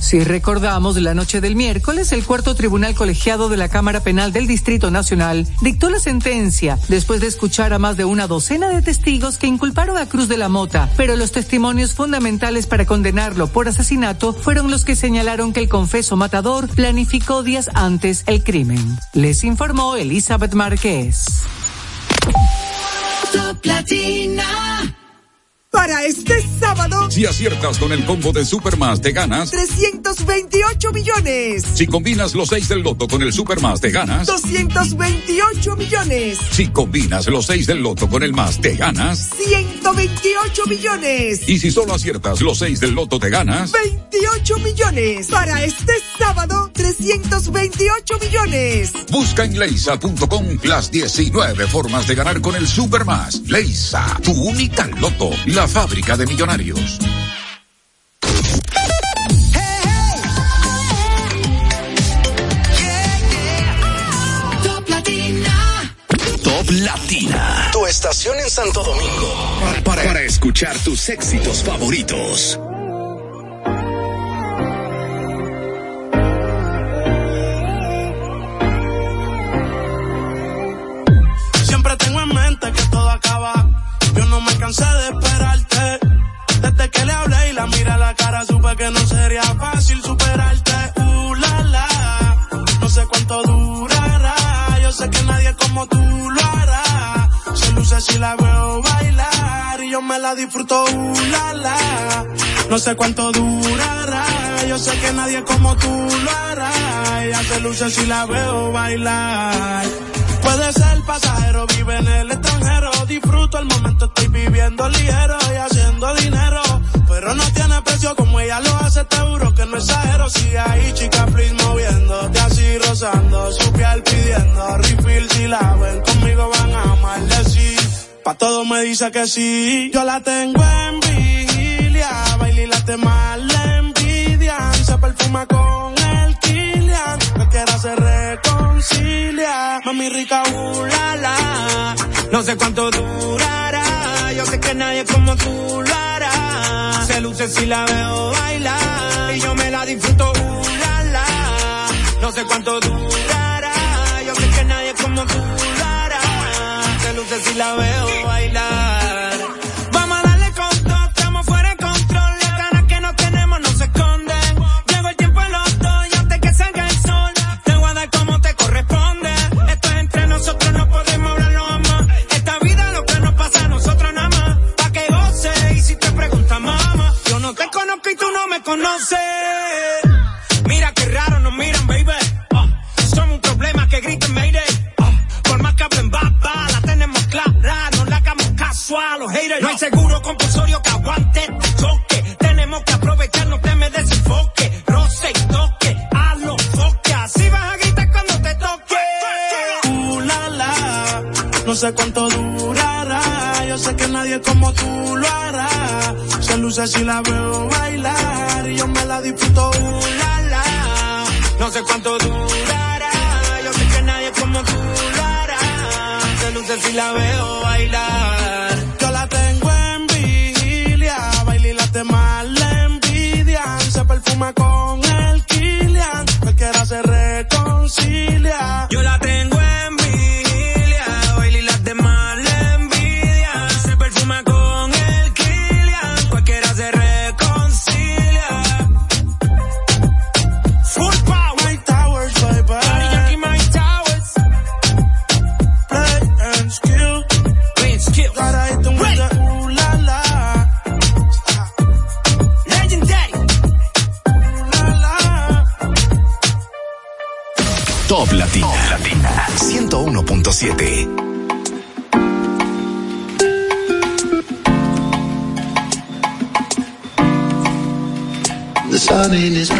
Si recordamos, la noche del miércoles, el cuarto tribunal colegiado de la Cámara Penal del Distrito Nacional dictó la sentencia después de escuchar a más de una docena de testigos que inculparon a Cruz de la Mota, pero los testimonios fundamentales para condenarlo por asesinato fueron los que señalaron que el confeso matador planificó días antes el crimen. Les informó Elizabeth Márquez. Para este sábado, si aciertas con el combo de Supermas, te ganas 328 millones. Si combinas los 6 del loto con el Supermas, te ganas 228 millones. Si combinas los 6 del loto con el más, te ganas 128 millones. Y si solo aciertas los 6 del loto, te ganas 28 millones. Para este sábado, 328 millones. Busca en leisa.com las 19 formas de ganar con el Supermas. Leisa, tu única loto. La fábrica de millonarios. Top Latina. Tu estación en Santo Domingo. Para, para escuchar tus éxitos favoritos. Cansé de que le hablé y la mira a la cara, supe que no sería fácil superarte. Uh, la, no sé cuánto durará. Yo sé que nadie como tú lo hará. Se luce si la veo bailar y yo me la disfruto. Uh, la, no sé cuánto durará. Yo sé que nadie como tú lo hará. Ella se luce si la veo bailar. Puede ser pasajero, vive en el extranjero. Disfruto el momento, estoy viviendo ligero y haciendo dinero pero no tiene precio como ella lo hace, te juro que no exagero. Si hay chica, please moviéndote así, rozando su piel pidiendo refill. Si la ven conmigo van a maldecir. Pa' todo me dice que sí. Yo la tengo en vigilia. Baila y la mal la envidia. Se perfuma con el Kilian. quiera se Mami rica, uh, la, la. No sé cuánto durará. Yo sé que nadie como tú lo se luce si la veo bailar y yo me la disfruto, uh, la, la. No sé cuánto durará, yo sé que nadie como tú lo hará. Se luce si la veo conoce. Mira qué raro nos miran, baby. Uh, somos un problema que griten Mayday. Uh, por más que hablen baba, la tenemos clara. No le hagamos caso a los haters. No hay seguro compulsorio que aguante este choque. Tenemos que aprovechar, no te me desenfoque. Roce y toque, a los foques. Así vas a gritar cuando te toque. Uh, la, la, no sé cuánto durará. Sé que nadie como tú lo hará. Se luce si la veo bailar y yo me la disfruto, uh, la, la. No sé cuánto durará, yo sé que nadie como tú lo hará. Se luce si la veo bailar. Yo la tengo en vigilia, baila y la mal la envidia. Se perfuma con in this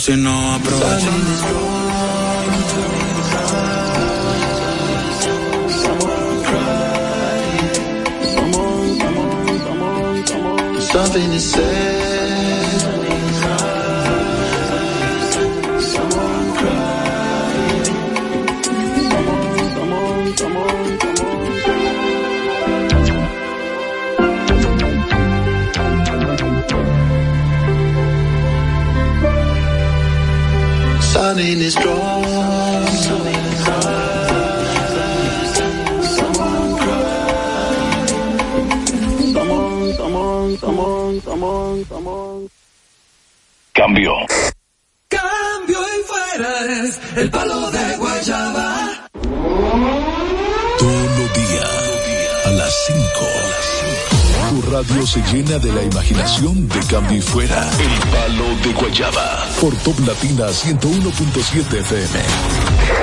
si no por Top Latina 101.7 FM.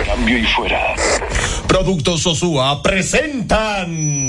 Cambio y fuera. Productos Sosúa presentan.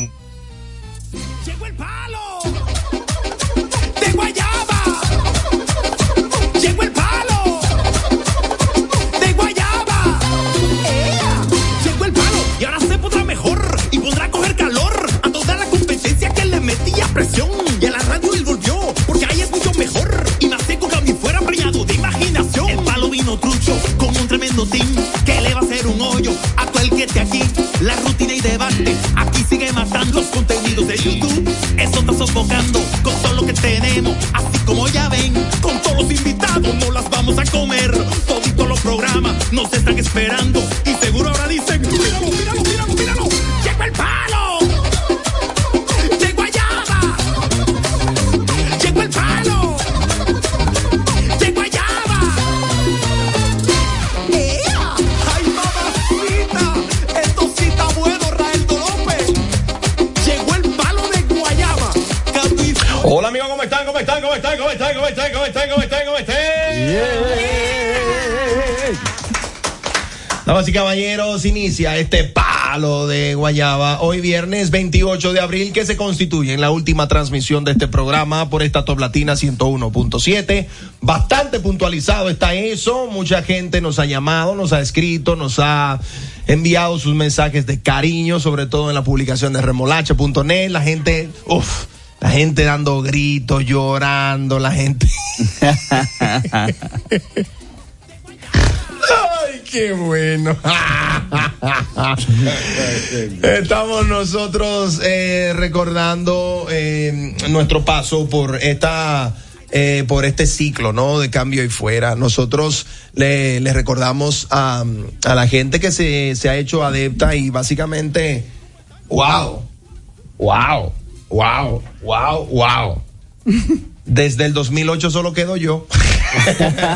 Caballeros, inicia este palo de Guayaba hoy viernes 28 de abril que se constituye en la última transmisión de este programa por esta Top Latina 101.7. Bastante puntualizado está eso, mucha gente nos ha llamado, nos ha escrito, nos ha enviado sus mensajes de cariño, sobre todo en la publicación de remolacha.net, la gente, uff. La gente dando gritos, llorando, la gente. qué bueno. Estamos nosotros eh, recordando eh, nuestro paso por esta. Eh, por este ciclo, ¿no? De cambio y fuera. Nosotros le, recordamos a, a, la gente que se, se ha hecho adepta y básicamente, wow, wow, wow, wow, wow. Desde el 2008 solo quedo yo.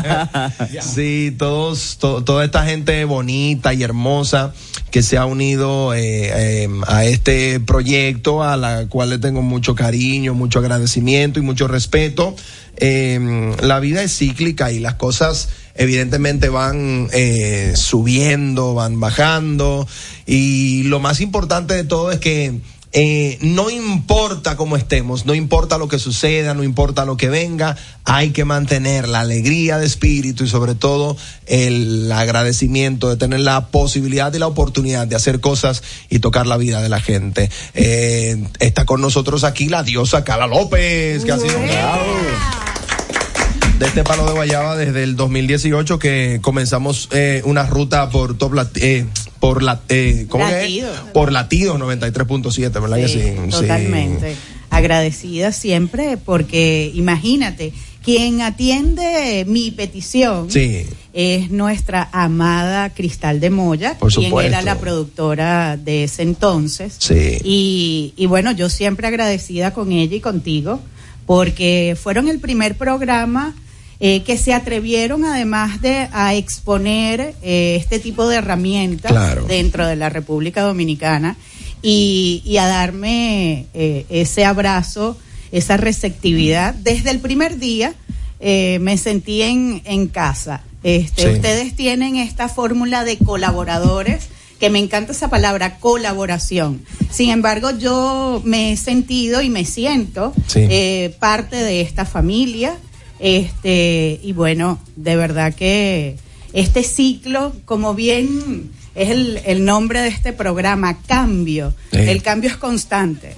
sí, todos, toda esta gente bonita y hermosa que se ha unido eh, eh, a este proyecto, a la cual le tengo mucho cariño, mucho agradecimiento y mucho respeto. Em, la vida es cíclica y las cosas evidentemente van eh, subiendo, van bajando y lo más importante de todo es que eh, no importa cómo estemos, no importa lo que suceda, no importa lo que venga, hay que mantener la alegría de espíritu y sobre todo el agradecimiento de tener la posibilidad y la oportunidad de hacer cosas y tocar la vida de la gente. Eh, está con nosotros aquí la diosa Cala López, que ha sido un de este palo de guayaba desde el 2018 que comenzamos eh, una ruta por top eh, por la eh, ¿cómo que es? Latido. por latidos 93.7 verdad que Sí, totalmente. Agradecida siempre porque imagínate, quien atiende mi petición Sí. es nuestra amada Cristal de Moya, Por quien era la productora de ese entonces. Sí. Y, y bueno, yo siempre agradecida con ella y contigo porque fueron el primer programa eh, que se atrevieron además de a exponer eh, este tipo de herramientas Claro. dentro de la República Dominicana y, y a darme eh, ese abrazo, esa receptividad. Desde el primer día me sentí en, en casa. Este, Sí. Ustedes tienen esta fórmula de colaboradores que me encanta esa palabra, colaboración. Sin embargo, yo me he sentido y me siento Sí. eh, parte de esta familia. Este, y bueno, de verdad que este ciclo, como bien es el, el nombre de este programa, cambio. Sí. El cambio es constante.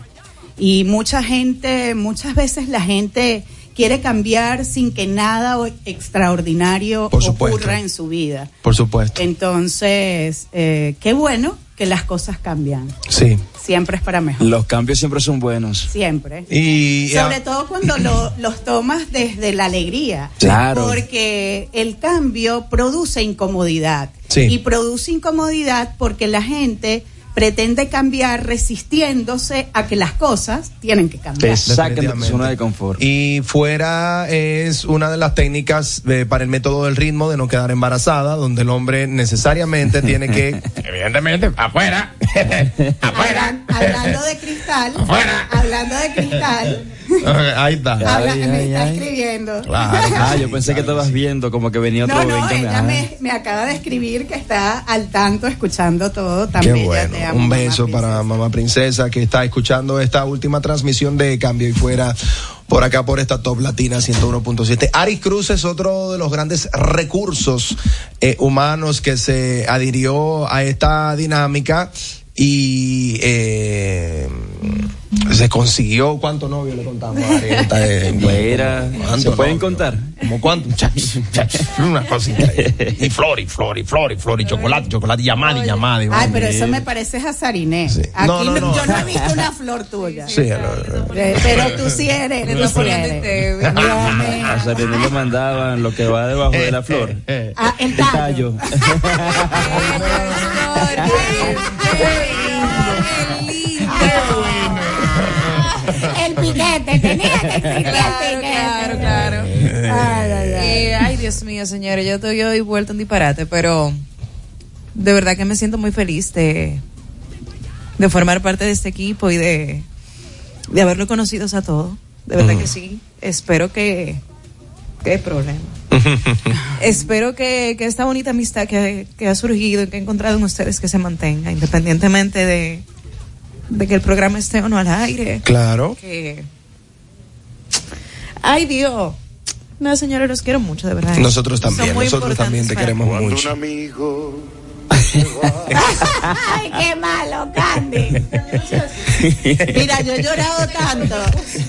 Y mucha gente, muchas veces la gente quiere cambiar sin que nada extraordinario ocurra en su vida. por supuesto Entonces, eh, qué bueno que las cosas cambian. sí Siempre es para mejor. Los cambios siempre son buenos. Siempre. y Sobre todo cuando lo- los tomas desde la alegría. Claro. Porque el cambio produce incomodidad. Sí. Y produce incomodidad porque la gente pretende cambiar resistiéndose a que las cosas tienen que cambiar. Te de tu Definitivamente. zona de confort. Y fuera es una de las técnicas de- para el método del ritmo de no quedar embarazada, donde el hombre necesariamente tiene que, evidentemente, afuera, afuera. Hablando de cristal, hablando de cristal, Ahí está. habla- Ay, me ay, está ay. escribiendo. Ah, yo pensé que estabas viendo como que venía otro No, no, ella Ah. me, me acaba de escribir que está al tanto, escuchando todo. Tan Qué bueno. te amo, Un mamá beso para mamá princesa que está escuchando esta última transmisión de Cambio y Fuera por acá por esta Top Latina 101.7. Ari Cruz es otro de los grandes recursos eh, humanos que se adhirió a esta dinámica y eh, se consiguió cuánto novio le contamos a eh, Fuera. ¿cuánto ¿Se pueden novio? contar? ¿Como cuánto? Una cosa increíble. Y flor, y flor, y flor, y flor, y chocolate, chocolate, llamada y llamada. y Ay, vaina. pero eso me parece Jazariné. Aquí No, no, no- yo no he visto una flor tuya. Sí. Eh, Pero tú sí eres, tú sí eres. Dios mío. A Sarinés le mandaban lo que va debajo de la flor. Ah, el tallo. El piquete, tenía que existir el piquete. Claro, claro. Ay, ay, ay. Eh, ay, Dios mío, señores, yo estoy hoy vuelto un disparate, pero de verdad que me siento muy feliz de, de formar parte de este equipo y de, de haberlo conocido a todos. De verdad que sí. Espero que... ¿Qué problema? Espero que, que esta bonita amistad que, que ha surgido y que he encontrado en ustedes que se mantenga, independientemente de, de que el programa esté o no al aire. Claro. Que... Ay, Dios. No, señores, los quiero mucho, de verdad. Nosotros también, nosotros también te queremos mí. mucho. amigo. Ay, qué malo, Candy. Mira, yo he llorado tanto,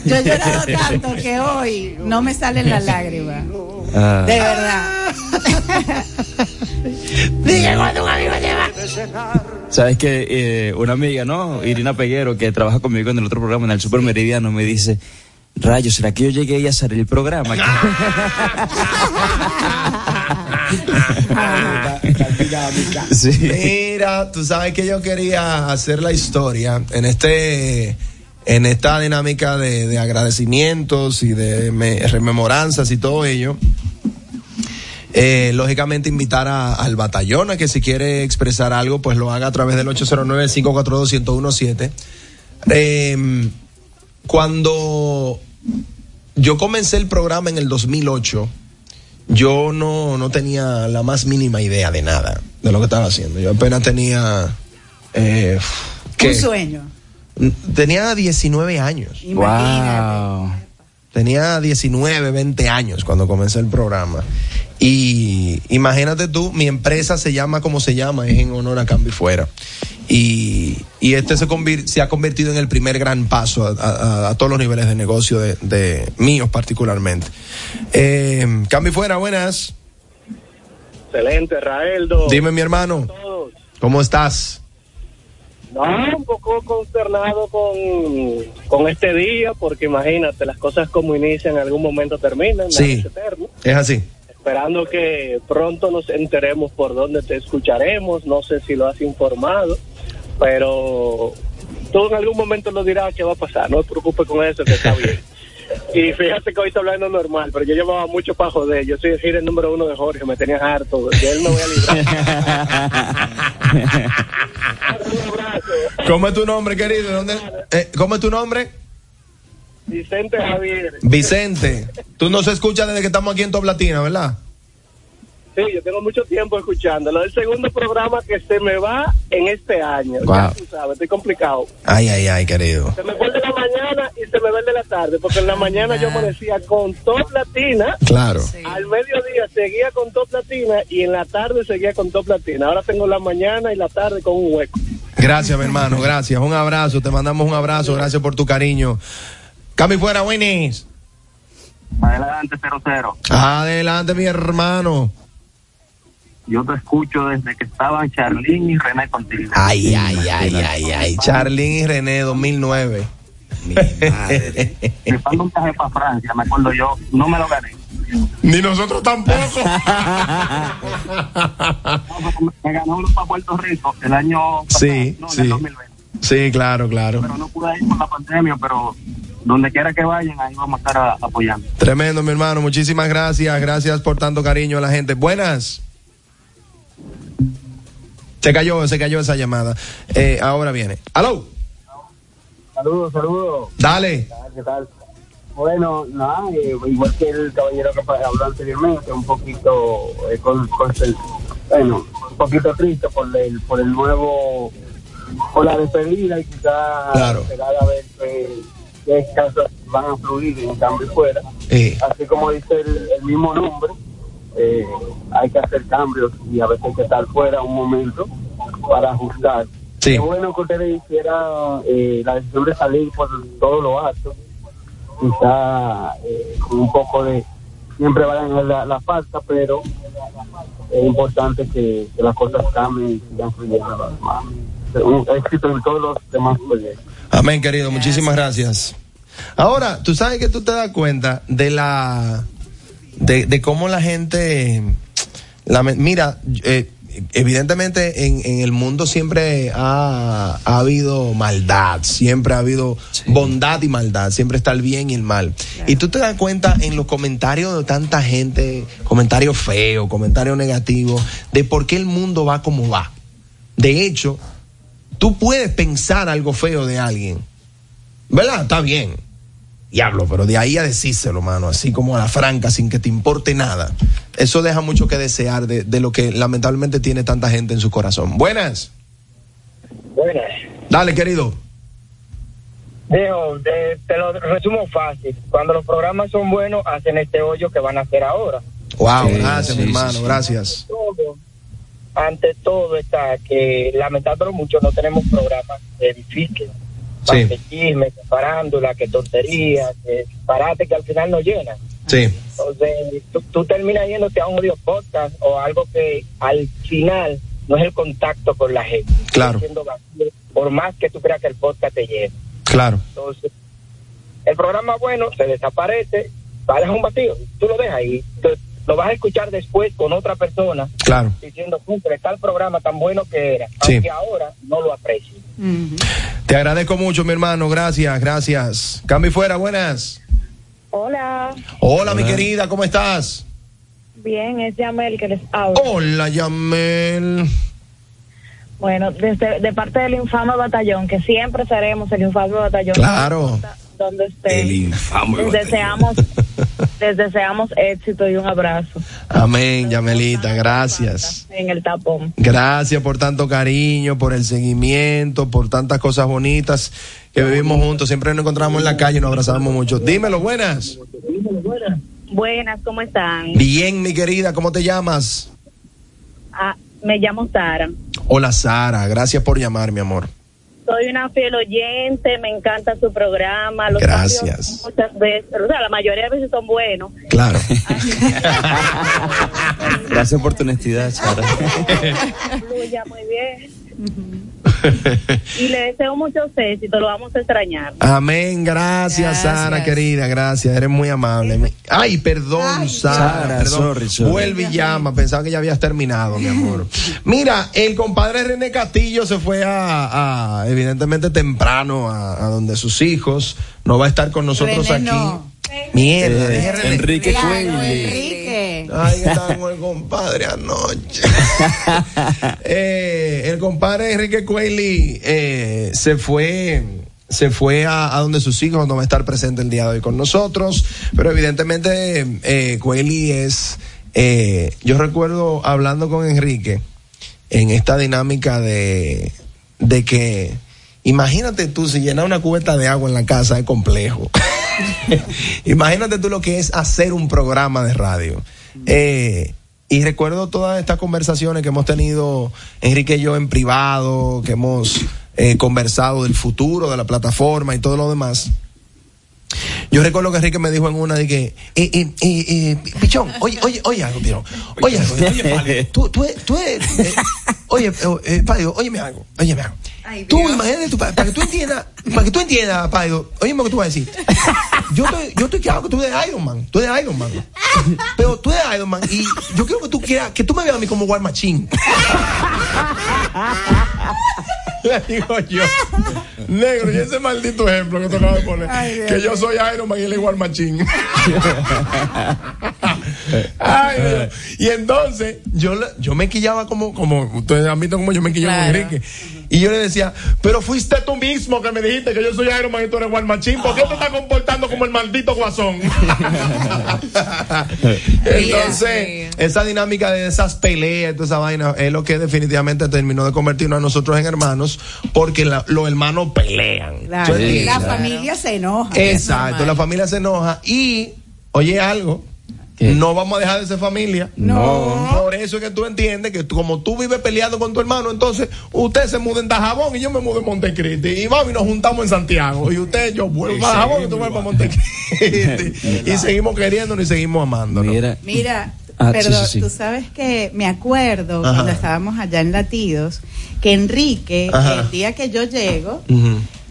yo he llorado tanto que hoy no me salen las lágrimas. Ah. De verdad. Dije cuando un amigo lleva. Sabes que eh, una amiga, ¿no? Irina Peguero, que trabaja conmigo en el otro programa, en el Super Meridiano, me dice, Rayo, ¿será que yo llegué y a hacer el programa? Sí. Mira, tú sabes que yo quería hacer la historia en este en esta dinámica de, de agradecimientos y de me- rememoranzas y todo ello. Eh, lógicamente invitar a- al batallón a que si quiere expresar algo, pues lo haga a través del 809-542-1017. Eh, cuando yo comencé el programa en el 2008, yo no, no tenía la más mínima idea de nada, de lo que estaba haciendo. Yo apenas tenía... Eh, ¿qué? Un sueño. Tenía 19 años. Wow. Tenía 19, 20 años cuando comencé el programa. Y imagínate tú, mi empresa se llama como se llama, es en honor a Cambio y Fuera. Y, y este se, se ha convertido en el primer gran paso a, a- a todos los niveles de negocio de, de míos particularmente. Eh, Cambio y Fuera, buenas. Excelente, Raeldo. Dime mi hermano. ¿cómo estás? No, un poco consternado con, con este día, porque imagínate, las cosas como inician en algún momento terminan, Sí. es eterno. Es así. Esperando que pronto nos enteremos por dónde te escucharemos, no sé si lo has informado, pero tú en algún momento lo dirás que va a pasar, no te preocupes con eso, que está bien. Y fíjate que hoy está hablando normal, pero yo llevaba mucho para joder. Yo soy el número uno de Jorge, me tenías harto. De él me voy a librar. ¿Cómo es tu nombre, querido? ¿Dónde, eh, ¿Cómo es tu nombre? Vicente Javier. Vicente. Tú nos escuchas desde que estamos aquí en Top Latina, ¿verdad? Sí, yo tengo mucho tiempo escuchándolo. Es el segundo programa que se me va en este año. Wow. Ya tú sabes, estoy complicado. Ay, ay, ay, querido. Se me fue de la mañana y se me va de la tarde, porque en la mañana yo amanecía con Top Latina. Claro. Al mediodía seguía con Top Latina y en la tarde seguía con Top Latina. Ahora tengo la mañana y la tarde con un hueco. Gracias, mi hermano, gracias. Un abrazo, te mandamos un abrazo, gracias por tu cariño. Cami fuera, Winnie's. Adelante, 00. Adelante, mi hermano. Yo te escucho desde que estaban Charlín y René contigo. Ay, ay, ay, ay, ay. Charlín y René, 2009. Rifando un viaje para Francia, me acuerdo yo, no me lo gané. Ni nosotros tampoco. me ganó uno para Puerto Rico el año pasado, Sí, no, en sí. el 2020. Sí, claro, claro. Pero no pude ir por la pandemia, pero donde quiera que vayan, ahí vamos a estar a- apoyando. Tremendo, mi hermano. Muchísimas gracias. Gracias por tanto cariño a la gente. Buenas. Se cayó, se cayó esa llamada. Eh, ahora viene. ¡Aló! Saludos, saludos. Dale. ¿Qué tal? Bueno, nada, eh, igual que el caballero que habló anteriormente, un poquito, eh, con, con el- bueno, un poquito triste por el, por el nuevo, por la despedida y quizás Claro. esperar a ver qué, qué casos van a fluir en cambio fuera. Eh, Así como dice el, el mismo nombre, eh, hay que hacer cambios y a veces hay que estar fuera un momento para ajustar. Sí. Qué bueno que ustedes hicieran eh, la decisión de salir por todos los actos, quizá eh, con un poco de, siempre vayan a la, la falta, pero es importante que, que las cosas cambien y sigan fluyendo. Un éxito en todos los demás proyectos. Amén, querido. Muchísimas gracias. Ahora, tú sabes que tú te das cuenta de la. de, de cómo la gente. la mira, eh, evidentemente en, en el mundo siempre ha, ha habido maldad, siempre ha habido bondad y maldad, siempre está el bien y el mal. Y tú te das cuenta en los comentarios de tanta gente, comentarios feos, comentarios negativos, de por qué el mundo va como va. De hecho, tú puedes pensar algo feo de alguien, ¿verdad? Está bien. Diablo, pero de ahí a decírselo, mano, así como a la franca, sin que te importe nada. Eso deja mucho que desear de, de lo que lamentablemente tiene tanta gente en su corazón. Buenas. Buenas. Dale, querido. Dijo, te, te lo resumo fácil. Cuando los programas son buenos, hacen este hoyo que van a hacer ahora. Wow, Sí, gracias, sí, mi sí, hermano, sí. gracias. Todo, ante todo está que lamentándolo mucho no tenemos programas de difíciles. Sí. Que chisme, que farándula, que tontería, que disparate que al final no llenan. Sí. Entonces, tú, tú terminas yéndote a un audio podcast o algo que al final no es el contacto con la gente. Claro. Vacío, por más que tú creas que el podcast te llene. Claro. Entonces, el programa bueno se desaparece, va a un vacío, tú lo dejas ahí, Entonces, lo vas a escuchar después con otra persona Claro. diciendo, "Contra, está el programa tan bueno que era, Sí. aunque ahora no lo aprecio. Te agradezco mucho, mi hermano, gracias, gracias. Cambio y fuera, buenas. Hola, Hola, mi querida, ¿cómo estás? bien, es Yamel que les habla. Hola, Yamel. Bueno, desde de parte del infame batallón, que siempre seremos el infame batallón. Claro. Donde esté. infame Les deseamos Les deseamos éxito y un abrazo Amén, Yamelita, gracias. en el tapón. Gracias por tanto cariño, por el seguimiento, por tantas cosas bonitas que vivimos juntos. Siempre nos encontramos en la calle y nos abrazamos mucho. Dímelo, buenas. Buenas, ¿cómo están? Bien, mi querida, ¿cómo te llamas? Ah, me llamo Sara. Hola, Sara. Gracias por llamar, mi amor. Soy una fiel oyente, me encanta su programa. Los Gracias. Muchas veces, o sea, la mayoría de veces son buenos. Claro. Gracias por tu honestidad, Sara. Fluya muy bien. Y le deseo muchos éxitos, lo vamos a extrañar. Amén, gracias, Sara, querida, gracias, eres muy amable. Ay, perdón, Sara, Sara, perdón. sorry, sorry. Vuelve y llama, pensaba que ya habías terminado, mi amor. Mira, el compadre René Castillo se fue a, a, evidentemente temprano a, a donde sus hijos, no va a estar con nosotros René aquí. no. Mierda, Eh. Enrique Claro, Cuelli. Ay, estaba con el compadre anoche. Eh, el compadre Enrique Cuelli eh, se fue. Se fue a, a donde sus hijos no va a estar presente el día de hoy con nosotros, pero evidentemente eh, es, eh, yo recuerdo hablando con Enrique en esta dinámica de, de que, imagínate tú si llenar una cubeta de agua en la casa es complejo. Imagínate tú lo que es hacer un programa de radio. Eh, y recuerdo todas estas conversaciones que hemos tenido Enrique y yo en privado, que hemos eh, conversado del futuro de la plataforma y todo lo demás. Yo recuerdo que Enrique me dijo en una de que, eh, eh, eh, eh, pichón, oye, oye, oye algo, pichón, oye algo, oye, Pali, tú, tú, oye, eh, eh, Pali, óyeme algo, óyeme algo. Tú imagínate, tú, para, para que tú entiendas, para que tú entiendas, Paido, oye lo que tú vas a decir. Yo estoy, yo estoy claro que tú eres Iron Man, tú eres Iron Man. Pero tú eres Iron Man y yo quiero que tú quieras, que tú me veas a mí como War Machine. Le digo yo, negro, y ese maldito ejemplo que tú acabas de poner, Ay, que yo soy Iron Man y él. Ay, Dios. Y entonces, yo, yo me quillaba como, como, ustedes han visto como yo me quillaba con Claro. Enrique. Y yo le decía, pero fuiste tú mismo que me dijiste que yo soy Iron Man y tú eres War Machine. ¿Por qué te estás comportando como el maldito guasón? Entonces, esa dinámica de esas peleas, toda esa vaina, es lo que definitivamente terminó de convertirnos a nosotros en hermanos, porque la- los hermanos pelean. Claro, ¿Tú entiendes? la familia se enoja. Exacto, la familia se enoja y, oye algo, no vamos a dejar de ser familia. No. Por eso es que tú entiendes que tú- como tú vives peleando con tu hermano, entonces usted se muda en Dajabón y yo me mudo en Montecristi. Y vamos y nos juntamos en Santiago. Y usted, yo vuelvo a Dajabón y tú vuelves a Montecristi. y seguimos queriéndonos y seguimos amándonos. Mira, Mira, Ah, perdón, sí, sí, sí. tú sabes que me acuerdo Ajá. cuando estábamos allá en Latidos, que Enrique, Ajá. el día que yo llego,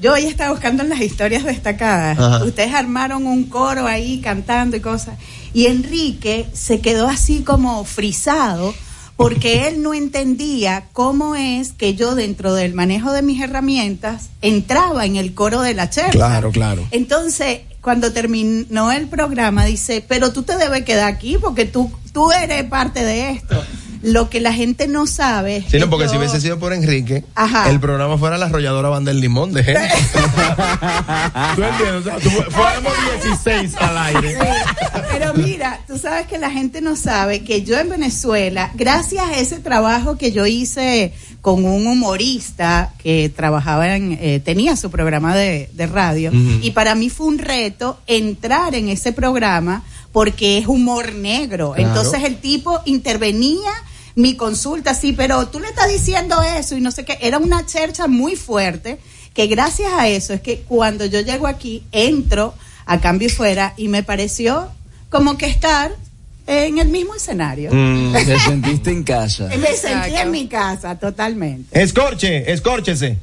yo hoy estaba buscando en las historias destacadas. Ajá. Ustedes armaron un coro ahí cantando y cosas. Y Enrique se quedó así como frisado porque él no entendía cómo es que yo dentro del manejo de mis herramientas entraba en el coro de la chercha. Claro, claro. Entonces, cuando terminó el programa, dice, pero tú te debes quedar aquí porque tú, tú eres parte de esto. Lo que la gente no sabe. Sí, no, que porque yo- si hubiese sido por Enrique, Ajá. el programa fuera la arrolladora banda del limón de gente. ¿Tú entiendes? O sea, tú- fuéramos 16 al aire. Pero mira, tú sabes que la gente no sabe que yo en Venezuela, gracias a ese trabajo que yo hice con un humorista que trabajaba en, eh, tenía su programa de, de radio, y para mí fue un reto entrar en ese programa porque es humor negro. Claro. Entonces el tipo intervenía mi consulta, sí, pero tú le estás diciendo eso y no sé qué. Era una chercha muy fuerte que gracias a eso es que cuando yo llego aquí, entro a cambio y fuera y me pareció como que estar en el mismo escenario. Mm. Te sentiste en casa. Me sentí en mi casa totalmente. Escorche, escórchese.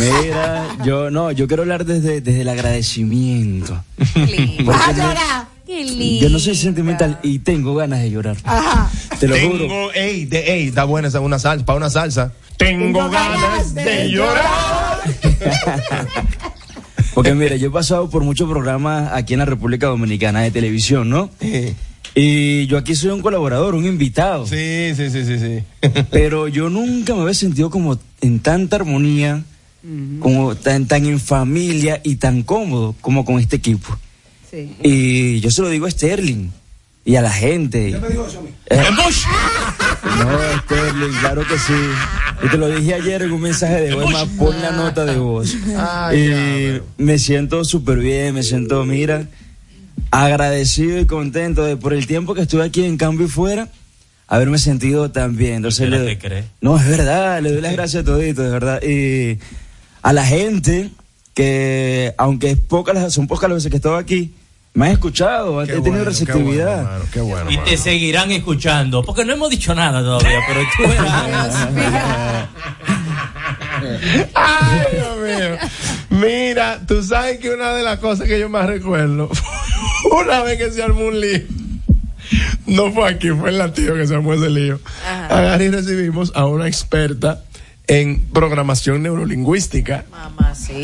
Mira, yo no, yo quiero hablar desde, desde el agradecimiento. Vas a llorar. Qué lindo. yo no soy sentimental y tengo ganas de llorar. Ajá. Te lo Tengo, juro. ey, de, ey, está buena esa una salsa, para una salsa. Tengo ganas de llorar. Porque mira, yo he pasado por muchos programas aquí en la República Dominicana de televisión, ¿no? Y yo aquí soy un colaborador, un invitado. Sí, sí, sí, sí, sí. Pero yo nunca me había sentido como en tanta armonía, como tan, tan en familia y tan cómodo como con este equipo. Sí. Y yo se lo digo a Sterling y a la gente. Eh, no, Sterling, claro que sí. Y te lo dije ayer en un mensaje de voz, más pon la nota de voz. y me siento súper bien, me siento, mira, agradecido y contento de por el tiempo que estuve aquí en Cambio y Fuera, haberme sentido tan bien. Entonces, ¿Qué le- te crees? no, es verdad, le doy las gracias a todito, de verdad. Y a la gente que, aunque es pocas las- son pocas las veces que he estado aquí, me han escuchado, he tenido receptividad. qué bueno. Y te seguirán escuchando, porque no hemos dicho nada todavía, pero tú verás. Ay, Dios mío. Mira, tú sabes que una de las cosas que yo más recuerdo, una vez que se armó un lío, no fue aquí, fue en la tío que se armó ese lío. Agarré y recibimos a una experta en programación neurolingüística.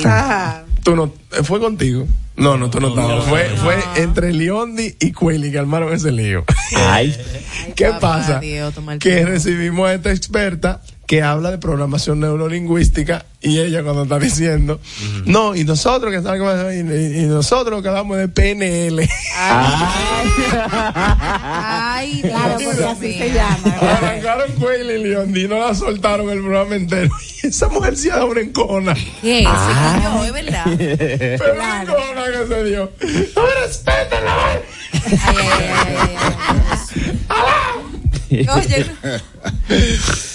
Ajá. Tú no, eh, fue contigo. No, no, tú no estabas. Fue, fue entre Leondi y Quilly que armaron ese lío. Ay. ¿Qué papá pasa? Dios, que recibimos a esta experta que habla de programación neurolingüística y ella cuando está diciendo, no, y nosotros que estamos, y, nosotros que hablamos de PNL. Ay, claro, porque así se llama. Arrancaron Quayle y Leondi y no la soltaron el programa entero. Y esa mujer se ha dado una encona. ¿Qué? Se cayó, es verdad. Pero una encona que se dio. No me respeten la. Oye,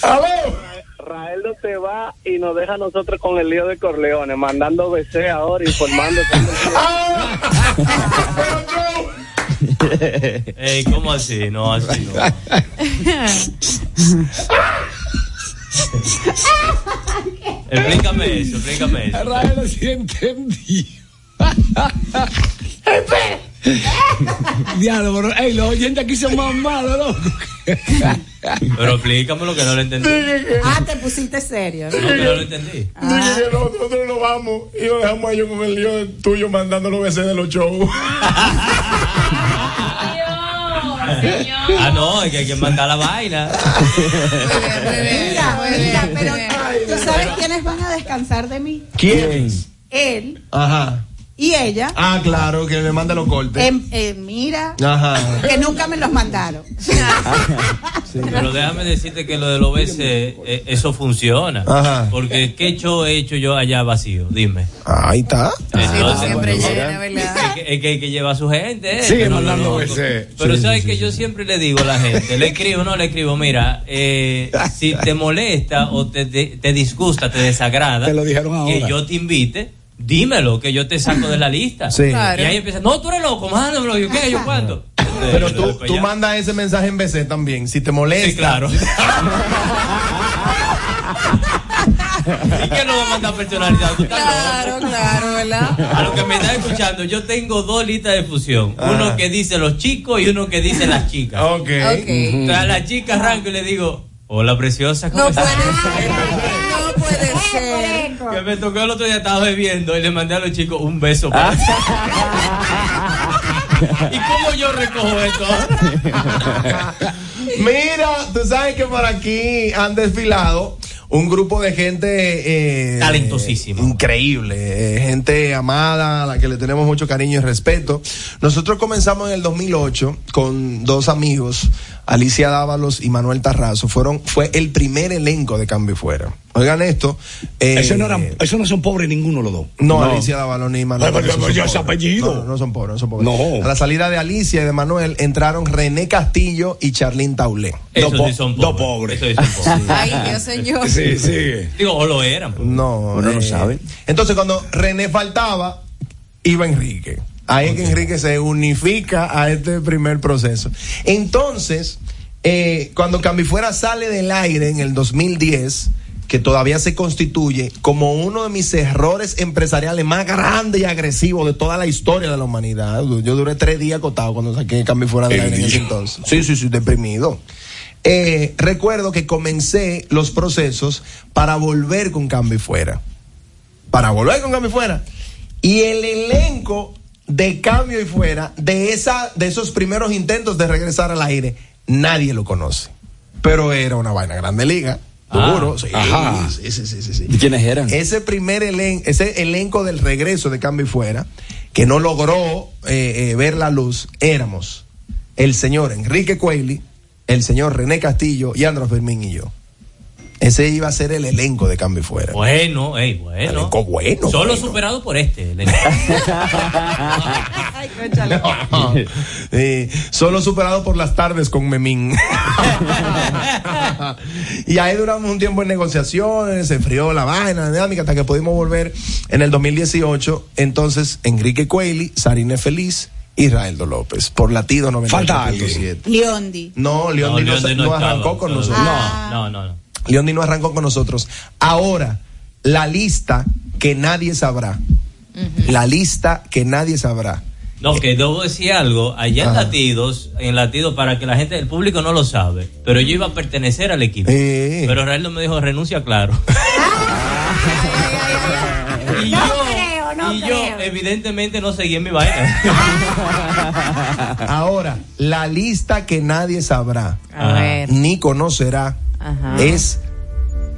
¡Aló! Rael no se va y nos deja a nosotros con el lío de Corleones, mandando BC ahora, informando. Ey, ¿cómo así? No, así no. explícame eso, explícame eso. Rael sí entendí. Diablo, pero, ey, los oyentes aquí son más malos, loco. Pero explícame lo que no lo entendí. Ah, te pusiste serio. Lo que no lo entendí. Dije que nosotros nos vamos y lo dejamos a ellos con el lío tuyo mandando los BC de los shows. Ah, no, es que hay que mandar la vaina. Mira, mira, pero ¿tú sabes quiénes van a descansar de mí? ¿Quién? Él Ajá. Y ella. Ah, claro, que le manda los cortes. Em- eh, mira, Ajá. que nunca me los mandaron. Pero déjame decirte que lo del OBS, eh, eso funciona. Ajá. Porque ¿qué show he hecho yo allá vacío? Dime. Ahí está. Entonces, siempre bueno, llena, ¿verdad? Es que, es que hay que llevar a su gente. eh. Sigue Pero mandando no, OBS. Pero Sí, sabes sí, que sí, yo siempre le digo a la gente, le escribo, no le escribo, mira, eh, si te molesta o te, te, te disgusta, te desagrada, Te lo dijeron que yo te invite. Dímelo, que yo te saco de la lista. Sí. Claro. Y ahí empieza, no, tú eres loco, mándamelo. Yo, ¿qué? ¿Yo cuánto? Pero tú, tú mandas ese mensaje en BC también. Si te molesta. Sí, claro. ¿Y qué no va a mandar personalizado? Claro, claro, ¿verdad? A lo que me está escuchando, yo tengo dos listas de fusión. Uno que dice los chicos y uno que dice las chicas. Ok. Ok. Entonces a la chica arranco y le digo, hola preciosa, ¿cómo No estás? puede ser. No puede ser. Que me tocó el otro día, estaba bebiendo y le mandé a los chicos un beso. Ah. para- ¿Y cómo yo recojo esto? Mira, tú sabes que por aquí han desfilado un grupo de gente eh, Talentosísima. increíble, eh, gente amada, a la que le tenemos mucho cariño y respeto. Nosotros comenzamos en el 2008 con dos amigos, Alicia Dávalos y Manuel Tarrazo. Fueron, fue el primer elenco de Cambio y Fuera. Oigan esto. eh, Eso no, eran, eso no son pobres ninguno los dos. no, Alicia Dávalos ni Manuel. Pero, pero, Tarrazo pero, son ese pobres. apellido. No, no son pobres, no son pobres. No. A la salida de Alicia y de Manuel entraron René Castillo y Charlín Taulé. Dos po- sí son dos pobres. pobres. Esos sí son pobres. Ay, Dios señor. Sí, sí. Digo, o lo eran. pues. No, Uno no eh, sabe. Entonces, cuando René faltaba, iba Enrique. Ahí es que Enrique se unifica a este primer proceso. Entonces, eh, cuando Cambifuera sale del aire en el 2010, que todavía se constituye como uno de mis errores empresariales más grandes y agresivos de toda la historia de la humanidad. Yo duré tres días acotado cuando saqué Cambifuera del El aire en ese entonces. Sí, sí, sí, deprimido. Eh, recuerdo que comencé los procesos para volver con Cambio y Fuera. Para volver con Cambio Fuera. Y el elenco de Cambio y Fuera, de, esa, de esos primeros intentos de regresar al aire, nadie lo conoce. Pero era una vaina grande liga. Seguro, Ah, sí, ajá. sí, sí, sí, sí, sí. ¿Y quiénes eran? Ese primer elenco, ese elenco del regreso de Cambio y Fuera, que no logró eh, eh, ver la luz, éramos el señor Enrique Cueli, el señor René Castillo y Andrés Fermín y yo. Ese iba a ser el elenco de Cambio y Fuera. Bueno, ey, bueno. Elenco bueno. Solo bueno. superado por este. el- Eh, solo superado por las tardes con Memín. y ahí duramos un tiempo en negociaciones, se enfrió la vaina, la dinámica, hasta que pudimos volver en el 2018. Entonces, Enrique Cueli, Sarine Feliz, Israeldo López, por latido 98.7. Falta alguien. Leondi. No, Leondi no, Leondi no no estaba. arrancó con No, nosotros. No, no, no. Leondi no arrancó con nosotros. Ahora, la lista que nadie sabrá. La lista que nadie sabrá. No, que debo decir algo. Allá en Ajá. Latidos, en Latidos, para que la gente, el público no lo sabe, pero yo iba a pertenecer al equipo. Eh. Pero Raúl me dijo, renuncia, claro. y yo, y yo, evidentemente, no seguí en mi vaina. Ahora, la lista que nadie sabrá A ver. ni conocerá Ajá. es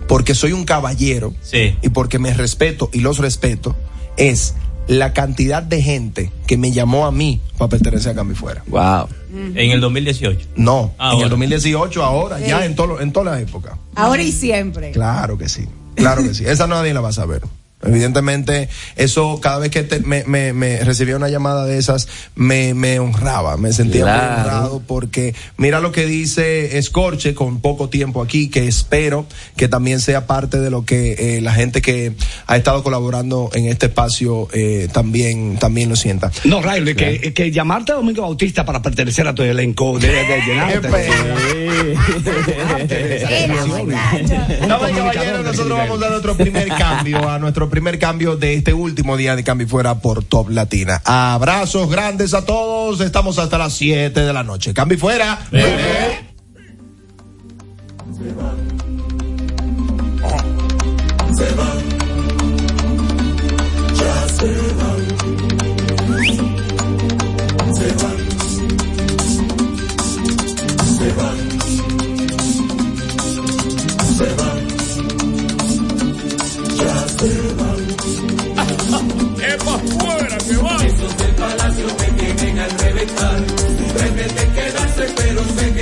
porque soy un caballero Sí. y porque me respeto y los respeto, es la cantidad de gente que me llamó a mí para pertenecer a Cambio Fuera. Wow. En el 2018. No, en Ahora. el 2018, ahora, ya en, todo, en toda la época. Ahora y siempre. Claro que sí, claro que sí. Esa nadie la va a saber. Evidentemente, eso cada vez que te- me, me- me recibía una llamada de esas, me, me honraba, me sentía muy honrado porque mira lo que dice Escorche con poco tiempo aquí, que espero que también sea parte de lo que eh, la gente que ha estado colaborando en este espacio eh, también, también lo sienta. No, Riley, que, que llamarte a Domingo Bautista para pertenecer a tu elenco, de, de llenarte. Damas y caballeros, nosotros vamos a dar nuestro primer cambio, a nuestro primer cambio de este último día de cambio fuera por Top Latina. Abrazos grandes a todos, estamos hasta las 7 de la noche. Cambio fuera. Se van, ya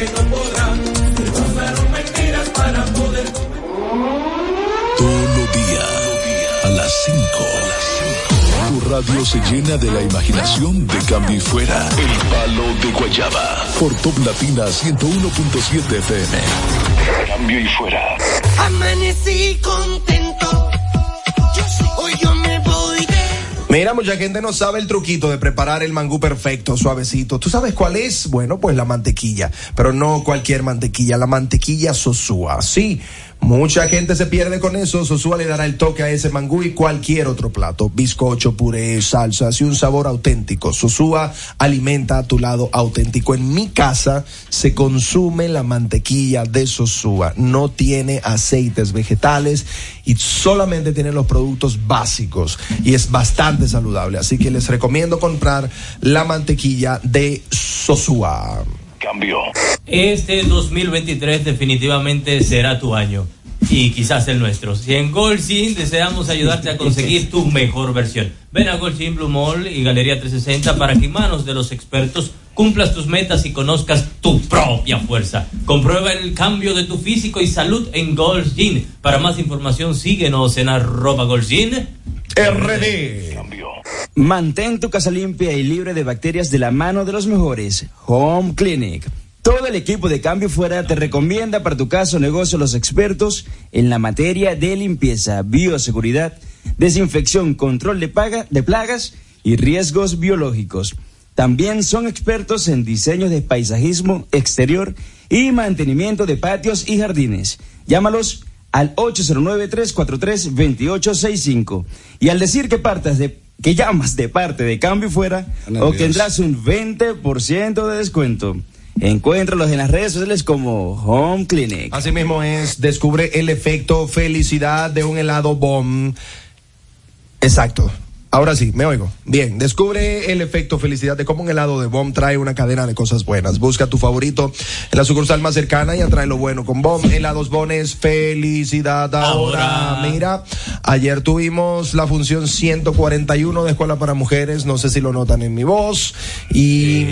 que no poder Todos los días, a las 5. Tu radio se llena de la imaginación de cambio y fuera. El palo de Guayaba. Por Top Latina 101.7 FM. Cambio y fuera. Amanecí contento. Mira, mucha gente no sabe el truquito de preparar el mangú perfecto, suavecito. ¿Tú sabes cuál es? Bueno, pues la mantequilla. Pero no cualquier mantequilla, la mantequilla Sosúa. Sí, mucha gente se pierde con eso. Sosúa le dará el toque a ese mangú y cualquier otro plato. Bizcocho, puré, salsas y un sabor auténtico. Sosúa alimenta a tu lado auténtico. En mi casa se consume la mantequilla de Sosúa. No tiene aceites vegetales y solamente tiene los productos básicos y es bastante saludable. Así que les recomiendo comprar la mantequilla de Sosúa. Cambio. Este 2023 definitivamente será tu año y quizás el nuestro. Si en Goldsin deseamos ayudarte a conseguir tu mejor versión. Ven a Goldsin Blue Mall y Galería 360 para que en manos de los expertos cumplas tus metas y conozcas tu propia fuerza. Comprueba el cambio de tu físico y salud en Goldsin. Para más información síguenos en arroba Goldsin. RD. Mantén tu casa limpia y libre de bacterias de la mano de los mejores. Home Clinic. Todo el equipo de Cambio Fuera te recomienda para tu caso o negocio los expertos en la materia de limpieza, bioseguridad, desinfección, control de, paga- de plagas y riesgos biológicos. También son expertos en diseño de paisajismo exterior y mantenimiento de patios y jardines. Llámalos al 809-343-2865. Y al decir que partas de que llamas de parte de Cambio Fuera, obtendrás un 20% de descuento. Encuéntralos en las redes sociales como Home Clinic. Así mismo es, descubre el efecto felicidad de un helado bomb. Exacto. Ahora sí, me oigo. Bien, descubre el efecto felicidad de cómo un helado de Bomb trae una cadena de cosas buenas. Busca tu favorito en la sucursal más cercana y atrae lo bueno con Bomb. Helados Bones, felicidad ahora. Mira, ayer tuvimos la función 141 de Escuela para Mujeres, no sé si lo notan en mi voz. Y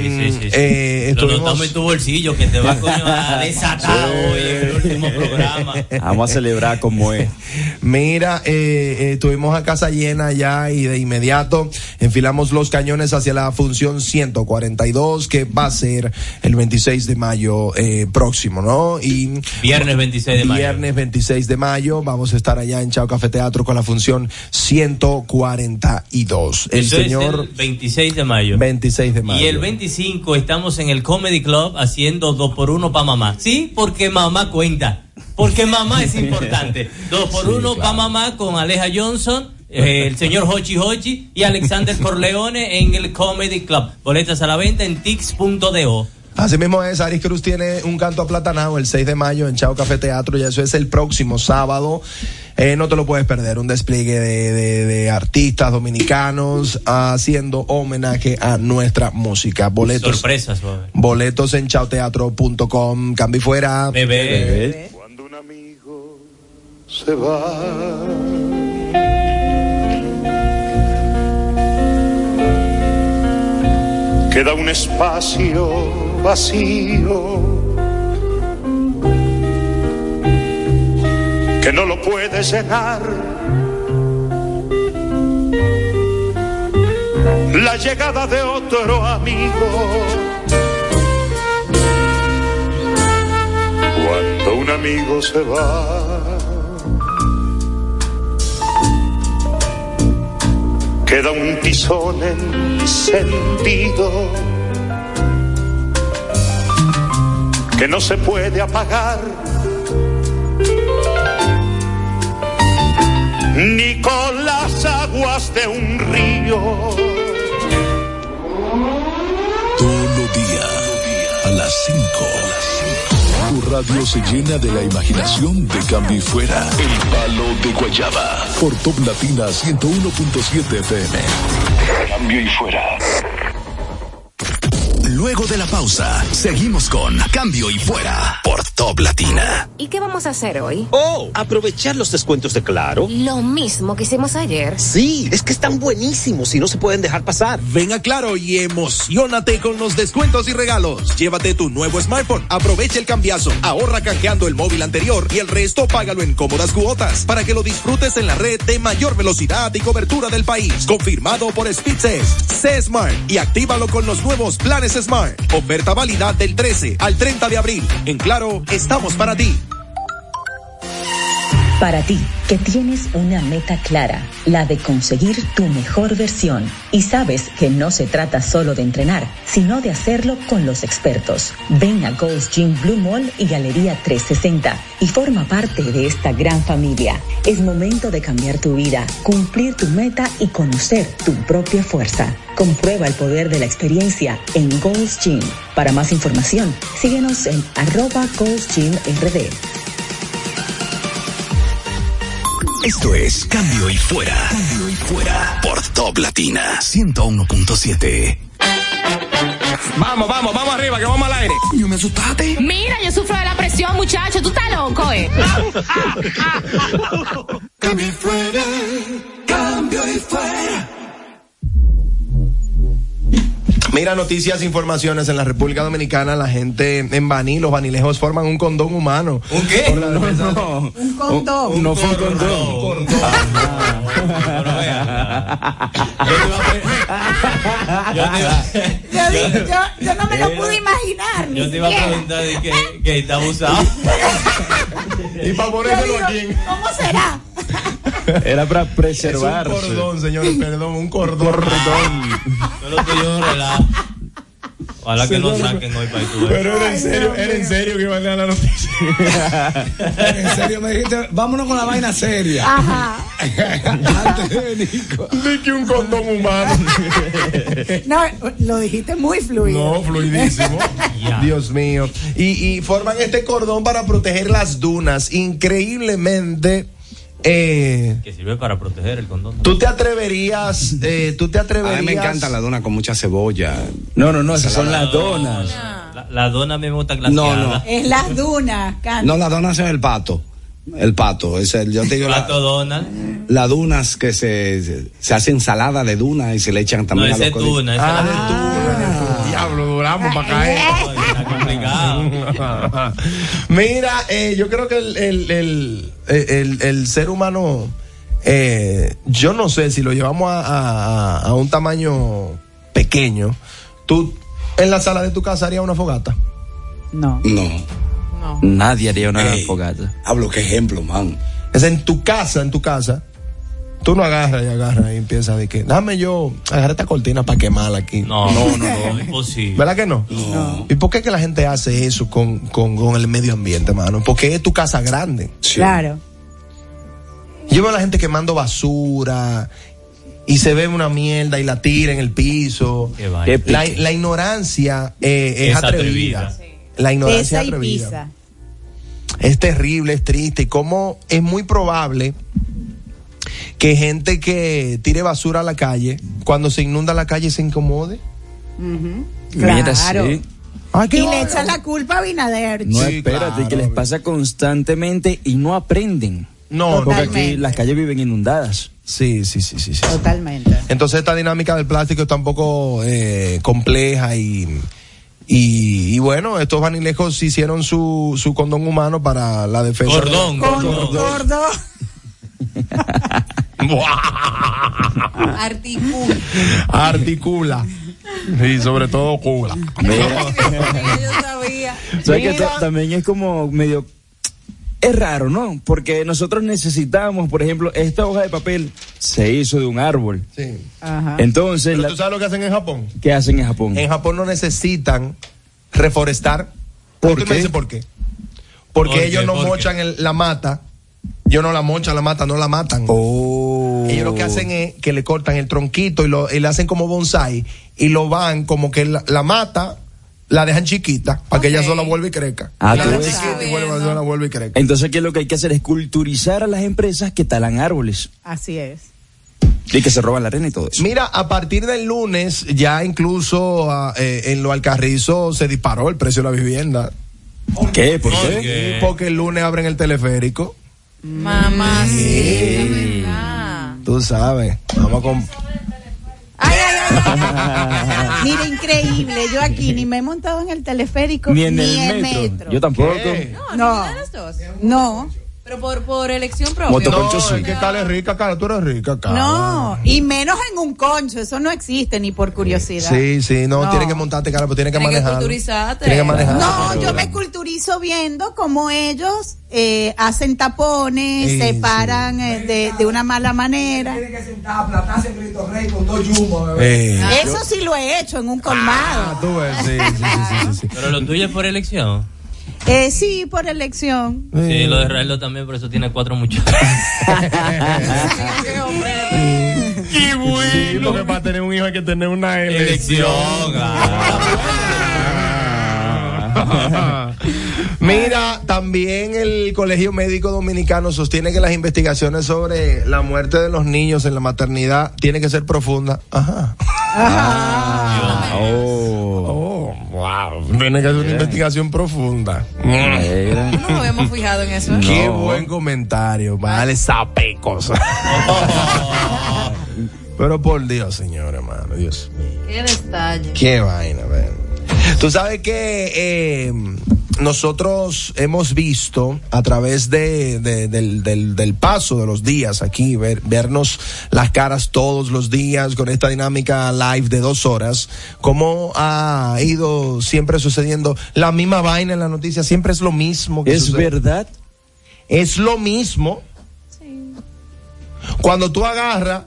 eh, Lo estuvimos- notamos en tu bolsillo que te va a desatar hoy en el último programa. Vamos a celebrar como es. Mira, eh, eh, tuvimos a casa llena ya y de inmediato enfilamos los cañones hacia la función 142 que va a ser el 26 de mayo eh, próximo, ¿no? Y Viernes 26 de mayo. Viernes 26 de mayo vamos a estar allá en Chao Café Teatro con la función 142. El Eso es señor el 26 de mayo. 26 de mayo. Y el 25 estamos en el Comedy Club haciendo dos por uno para mamá. Sí, porque mamá cuenta. Porque mamá es importante. Dos por uno para mamá con Aleja Johnson, el señor Hochi Hochi y Alexander Corleone en el Comedy Club. Boletas a la venta en tix.do. Así mismo es, Aris Cruz tiene un canto aplatanado el 6 de mayo en Chao Café Teatro y eso es el próximo sábado. Eh, no te lo puedes perder, un despliegue de, de- de artistas dominicanos haciendo homenaje a nuestra música. Boletos, Sorpresas, haber. boletos en chaoteatro.com. Cambio y fuera. Bebé. se va. Queda un espacio vacío que no lo puedes llenar. La llegada de otro amigo. Cuando un amigo se va. Queda un tizón encendido que no se puede apagar ni con las aguas de un río. Todo día, a las 5. Tu radio se llena de la imaginación de cambio y fuera. El palo de Guayaba. Por Top Latina 101.7 FM. Cambio y fuera. Luego de la pausa, seguimos con Cambio y Fuera por Top Latina. ¿Y qué vamos a hacer hoy? Oh, aprovechar los descuentos de Claro. Lo mismo que hicimos ayer. Sí, es que están buenísimos y no se pueden dejar pasar. Ven a Claro y emocionate con los descuentos y regalos. Llévate tu nuevo smartphone, aprovecha el cambiazo, ahorra canjeando el móvil anterior y el resto págalo en cómodas cuotas para que lo disfrutes en la red de mayor velocidad y cobertura del país. Confirmado por Speedses, C Smart y actívalo con los nuevos planes Smart. Oferta válida del 13 al 30 de abril. En Claro, estamos para ti. Para ti, que tienes una meta clara, la de conseguir tu mejor versión, y sabes que no se trata solo de entrenar, sino de hacerlo con los expertos. Ven a Gold's Gym Blue Mall y Galería 360 y forma parte de esta gran familia. Es momento de cambiar tu vida, cumplir tu meta y conocer tu propia fuerza. Comprueba el poder de la experiencia en Gold's Gym. Para más información, síguenos en arroba Gold's Gym RD. Esto es Cambio y Fuera. Cambio y Fuera por Top Latina 101.7. Vamos, vamos, vamos arriba, que vamos al aire. Yo me asustaste. Mira, yo sufro de la presión, muchacho. Tú estás loco, ¿eh? Cambio y fuera, cambio y fuera. Mira, noticias, informaciones en la República Dominicana, la gente en Baní, los banilejos forman un condón humano. ¿Un qué? La defensa- Un condón. No fue un condón. Yo te iba, Yo, di- yo, yo no me lo pude imaginar. Yo te iba a preguntar de que, que está abusado. Y para digo, aquí. ¿Cómo será? Era para Es un cordón, señores, perdón, un cordón. Solo que yo relajo. Ojalá que no saquen hoy para tu Pero era en serio, era en serio que iba a leer la noticia. En serio, me dijiste, vámonos con la vaina seria. Ajá. Antes de Nico. Ni que un condón humano. No, lo dijiste muy fluido. No, fluidísimo. Dios mío. Y, y forman este cordón para proteger las dunas. Increíblemente, eh, Que sirve para proteger el condón. ¿tú te atreverías, eh, tú te A atreverías? mí me encanta la dona con mucha cebolla. No, no, no, esas son las donas. La, la dona me gusta No, glaseada. no. Es las dunas. No, la dona es el pato. El pato, es el, yo te digo, la, Plato Donald. las dunas que se, se, se hace ensalada de duna y se le echan No, también a ese los es tuna. ese Ah, es de diablo, duramos para caer. Complicado. Mira, eh, yo creo que el, el, el, el- el ser humano, eh, yo no sé si lo llevamos a, a- a un tamaño pequeño. Tú en la sala de tu casa harías una fogata. No. No. Nadie haría una Ey, fogata. Hablo, qué ejemplo, man. Es en tu casa, en tu casa. Tú no agarras y agarras y empiezas de que, dame yo, agarrar esta cortina para quemarla aquí. No, no, no, imposible. ¿Verdad que no? ¿Y por qué que la gente hace eso con, con, con el medio ambiente, mano? Porque es tu casa grande. Claro. Yo veo a la gente quemando basura y se ve una mierda y la tira en el piso. La, la ignorancia eh, es, Es atrevida. atrevida. La ignorancia Esa es y atrevida. Es terrible, es triste. Y cómo es muy probable que gente que tire basura a la calle, cuando se inunda la calle, se incomode. Ujú. Mira, Claro. sí. Ay, qué Y le echan la culpa a Binader. No, Sí, espérate, claro, que les pasa constantemente y no aprenden. No, Porque aquí las calles viven inundadas. Sí, sí, sí, sí, sí. Totalmente. Entonces esta dinámica del plástico está un poco eh, compleja y, y, y bueno, estos vanilejos hicieron su, su condón humano para la defensa. Cordón, Con cordón. gordo. Articula. Articula. Y sobre todo cula. yo sabía. ¿Sabes que Mira. ta- también es como medio... Es raro, ¿no? Porque nosotros necesitamos, por ejemplo, esta hoja de papel se hizo de un árbol. Sí. Ajá. Entonces, Pero la- tú sabes lo que hacen en Japón. ¿qué hacen en Japón? En Japón no necesitan reforestar. ¿Por ¿Tú me qué? dices por qué? Porque ¿Por ellos qué? no mochan el- la mata. Ellos no la mochan, la mata, no la matan. Oh. Ellos lo que hacen es que le cortan el tronquito y, lo, y le hacen como bonsai y lo van como que la, la mata, la dejan chiquita para que ella sola vuelva y crezca. Ah, la dejan chiquita y vuelva, sola vuelve y crezca. Entonces, ¿qué es lo que hay que hacer? Es culturizar a las empresas que talan árboles Así es. y que se roban la arena y todo eso. Mira, a partir del lunes ya incluso ah, eh, en lo Alcarrizo se disparó el precio de la vivienda. ¿Qué? ¿Por ¿Por qué? qué? Porque el lunes abren el teleférico. Mamá, sí. verdad. Tú sabes. Vamos con... Ay, ay, ay. Mira, increíble. Yo aquí ni me he montado en el teleférico Ni en el metro. Yo tampoco. ¿Qué? No, dos. No, Pero por, por elección propia. Moto- No, Concho, sí. es que Carla es rica, Carla, tú eres rica, Carla. no. Y menos en un concho. Eso no existe ni por curiosidad. Sí, sí, no, No. tienes que montarte, Carla, pero tienes que Tienes que manejar. culturizarte. Tienes que manejar. No, yo me culturizo viendo cómo ellos eh, hacen tapones, Sí, se sí. paran eh, de, de una mala manera. que sentar, aplatarse en Cristo Rey con dos yumos, bebé. Eh, Eso sí lo he hecho en un colmado. ah, tú ves, sí, sí, sí, sí, sí. Pero lo tuyo es por elección. Eh, sí, por elección. Sí, lo de Raelo también, por eso tiene cuatro muchachos. Qué bueno. porque para tener un hijo hay que tener una elección. Mira, también el Colegio Médico Dominicano sostiene que las investigaciones sobre la muerte de los niños en la maternidad tienen que ser profundas. Ajá. Oh, wow. Tiene que ser una investigación profunda. Mira. No nos habíamos fijado en eso. Qué No. buen comentario. Vale, sapecos. Pero por Dios, señor, hermano, Dios mío. Qué detalle. Qué vaina, ven. Tú sabes que eh, nosotros hemos visto a través de, de- del, del- del paso de los días aquí, ver, vernos las caras todos los días con esta dinámica live de dos horas, cómo ha ido siempre sucediendo la misma vaina en la noticia, siempre es lo mismo. que ¿Es sucede. verdad? Es lo mismo. Cuando tú agarras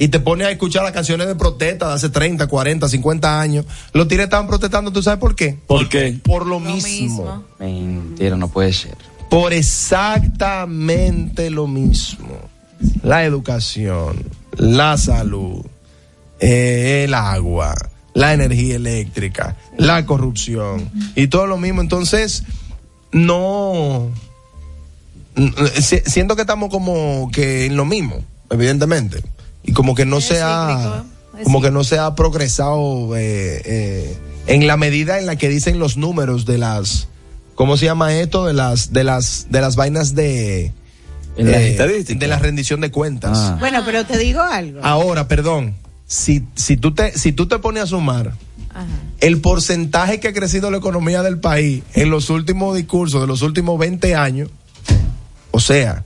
y te pones a escuchar las canciones de protesta de hace 30, 40, 50 años, los tigres estaban protestando, ¿tú sabes por qué? ¿Por qué? Por lo, Lo mismo. mismo. Mentira, no puede ser. Por exactamente lo mismo. La educación, la salud, eh, el agua, la energía eléctrica, la corrupción y todo lo mismo. Entonces, no, si- siento que estamos como que en lo mismo, evidentemente. Y como que no se ha, como que no se ha progresado eh, eh, en la medida en la que dicen los números de las, ¿cómo se llama esto? De las, de las, de las vainas de, eh, En las estadísticas. de la rendición de cuentas. Bueno, pero te digo algo. Ahora, perdón, si, si tú te, si tú te pones a sumar el porcentaje que ha crecido la economía del país en los últimos discursos de los últimos 20 años, o sea,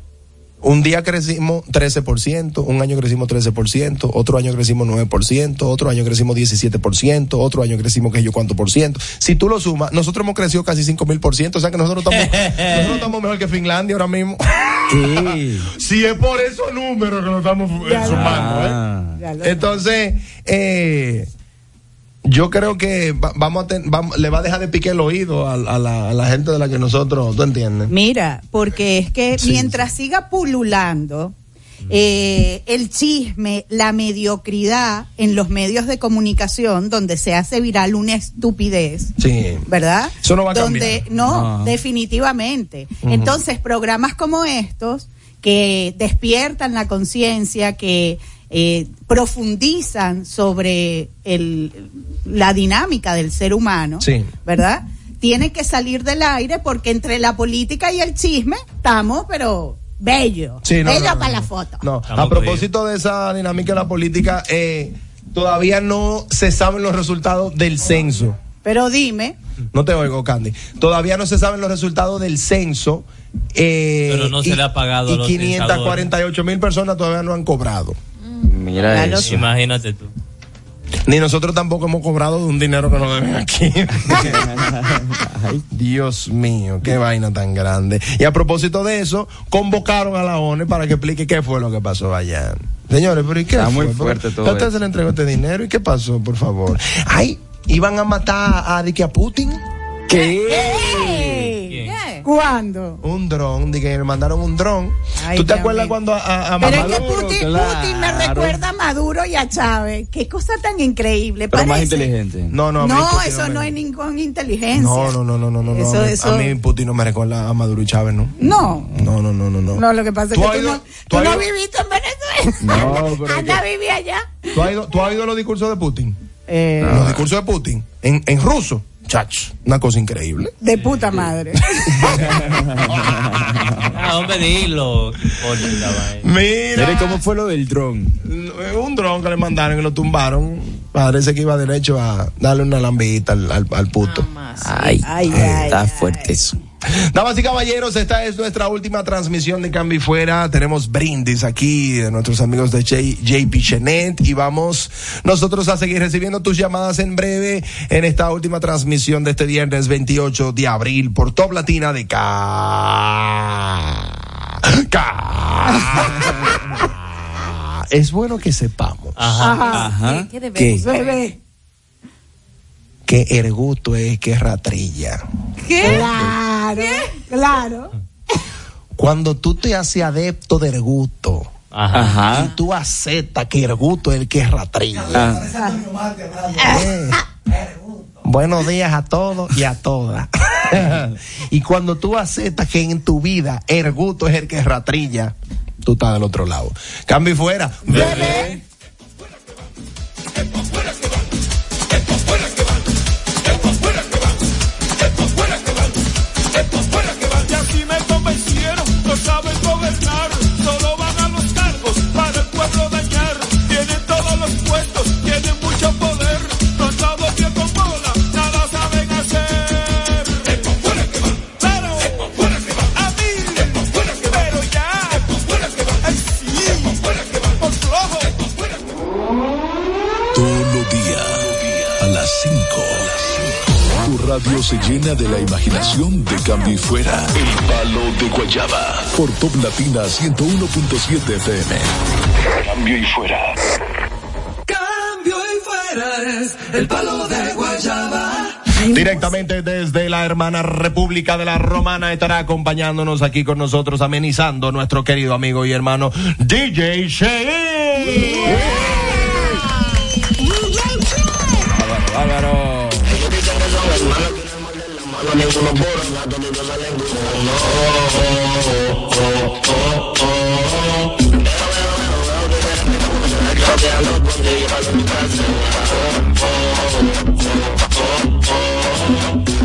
un día crecimos 13%, un año crecimos 13%, otro año crecimos 9%, otro año crecimos 17%, otro año crecimos que yo cuánto por ciento. Si tú lo sumas, nosotros hemos crecido casi 5 mil por ciento, o sea que nosotros estamos, nosotros estamos mejor que Finlandia ahora mismo. si es por esos números que nos estamos eh, Ya sumando, ¿eh? Entonces, eh, yo creo que va- vamos a ten- le va a dejar de pique el oído a, a la, a la gente de la que nosotros, ¿tú entiendes? Mira, porque es que Sí. mientras siga pululando eh, el chisme, la mediocridad en los medios de comunicación, donde se hace viral una estupidez, Sí. ¿verdad? Eso no va a Donde, cambiar. no, No. definitivamente. Entonces, programas como estos, que despiertan la conciencia, que eh, profundizan sobre el, la dinámica del ser humano, Sí. ¿verdad? Tiene que salir del aire porque entre la política y el chisme estamos, pero bello. Sí, no, bello no, no, para no. la foto. No, a propósito de esa dinámica de la política, eh, todavía no se saben los resultados del censo. Pero dime, No te oigo, Candy. Todavía no se saben los resultados del censo. eh, Pero no se y- le ha pagado a Y los 548 mil personas todavía no han cobrado. Mira eso. Imagínate tú. Ni nosotros tampoco hemos cobrado de un dinero que nos deben aquí. Ay, Dios mío, qué vaina tan grande. Y a propósito de eso, convocaron a la ONU para que explique qué fue lo que pasó allá. Señores, pero ¿y qué Está fue? muy fuerte todo ¿A usted se le entregó este dinero? ¿Y qué pasó, por favor? Ay, iban a matar a, Dicky a Putin. ¡Ey! ¿Cuándo? Un dron, de que le mandaron un dron. Ay, ¿Tú te acuerdas cuando a, a- a Pero es que? Putin, Claro. Putin me recuerda a Maduro y a Chávez. Qué cosa tan increíble. Pero más inteligente. No, no, a mí No, Putin eso me- no es ninguna inteligencia. No, no, no, no, no, no. Eso- a, mí, eso- a mí Putin no me recuerda a Maduro y Chávez, ¿no? No. No, no, no, no, no. No, lo que pasa es ¿Tú que tú, ido- no, tú no viviste en Venezuela. No, pero Anda, que- viví allá. ¿Tú has ido, tú has oído los discursos de Putin? Eh, Los discursos de Putin en, en ruso. Chach, una cosa increíble. de puta madre. Ah, hombre, dilo. Mira. Mire cómo fue lo del dron. Un dron que le mandaron y lo tumbaron. Parece que iba derecho a darle una lambita al, al, al puto. Ay, Ay, ay, ay, está ay. fuerte eso. Damas y caballeros, esta es nuestra última transmisión de Cambio y Fuera. Tenemos brindis aquí de nuestros amigos de J- JP Chenet y vamos nosotros a seguir recibiendo tus llamadas en breve en esta última transmisión de este viernes 28 de abril por Top Latina de K. K. Es bueno que sepamos Ajá. Ajá. ¿Qué, qué debemos? Bebé. que Erguto es que ratrilla. ¿Qué? Claro, claro. Cuando tú te haces adepto de Erguto, Ajá. Y tú aceptas que Erguto es el que ratrilla. Ah, Eh. Buenos días a todos y a todas. y cuando tú aceptas que en tu vida Erguto es el que ratrilla, tú estás del otro lado. Cambio y fuera. Bebé. Radio se llena de la imaginación de cambio y fuera. El palo de Guayaba. Por Top Latina 101.7 FM. Cambio y fuera. Cambio y fuera es el palo de Guayaba. Directamente desde la hermana República de la Romana estará acompañándonos aquí con nosotros, amenizando nuestro querido amigo y hermano DJ Shea. bárbaro. también son los boros, la salen oh, oh, oh, oh, oh.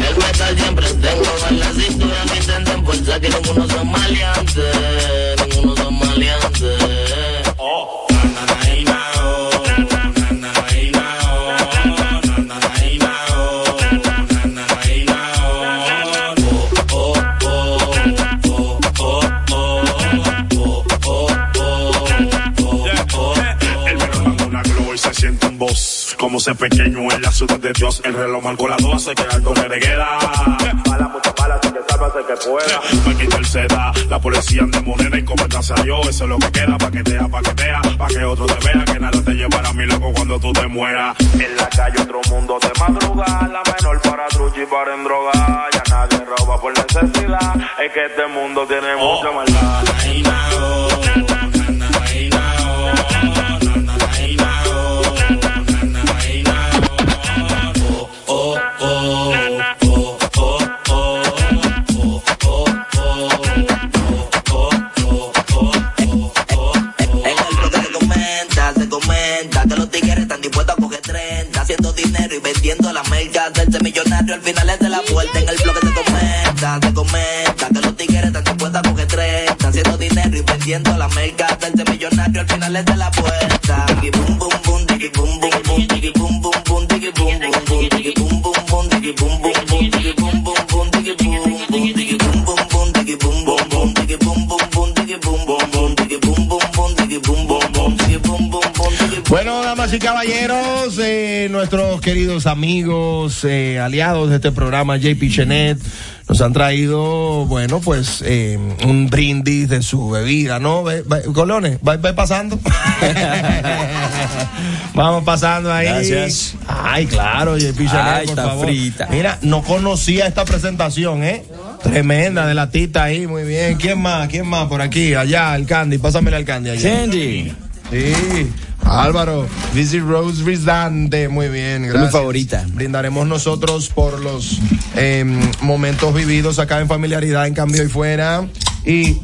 El metal siempre tengo en la cintura, me intentan forzar pues que como unos son maleantes. Ser pequeño en la ciudad de Dios. El reloj marcó las 12 que algo le queda. Bala, mucha bala, que sálvase que pueda. Pa' quitar se da. La policía anda moneda y cometa salió. Eso es lo que queda. Paquetea, paquetea. Pa' que otro te vea. Que nada te llevará a mi loco cuando tú te mueras. En la calle otro mundo de madrugada. La menor para truchi y para en droga. Ya nadie roba por necesidad. Es que este mundo tiene mucha maldad. Haciendo dinero y vendiendo las mercas del millonario al final es de la puerta. En el bloque se comenta, se comenta que los tigres están dispuestos a coger 30, haciendo dinero y vendiendo las mercas del millonario al final es de la puerta. Bum, digi Bueno, damas y caballeros, eh, nuestros queridos amigos, eh, aliados de este programa, JP Chenet, nos han traído, bueno, pues eh, un brindis de su bebida, ¿no? Ve- ve- Colones, va, va pasando. Vamos pasando ahí. Gracias. Ay, claro, JP Chenet, Ay, por está favor. frita. Mira, no conocía esta presentación, ¿eh? Tremenda de la tita ahí, muy bien. ¿Quién más? ¿Quién más por aquí? Allá, el Candy, pásamele al Candy allá. Candy. Sí. Álvaro, Visit Rose Rizante, muy bien, Es gracias. mi favorita. Brindaremos nosotros por los eh, momentos vividos acá en familiaridad, en cambio y fuera. Y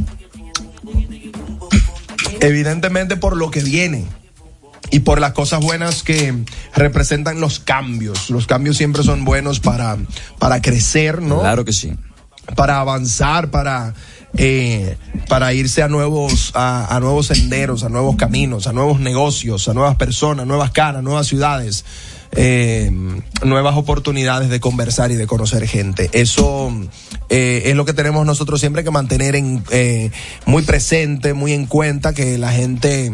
evidentemente por lo que viene y por las cosas buenas que representan los cambios. Los cambios siempre son buenos para, para crecer, ¿no? Claro que sí. para avanzar, para eh, para irse a nuevos a, nuevos senderos, a nuevos caminos, a nuevos negocios, a nuevas personas, nuevas caras, nuevas ciudades, eh, nuevas oportunidades de conversar y de conocer gente. Eso eh, es lo que tenemos nosotros siempre que mantener en, muy presente, muy en cuenta que la gente,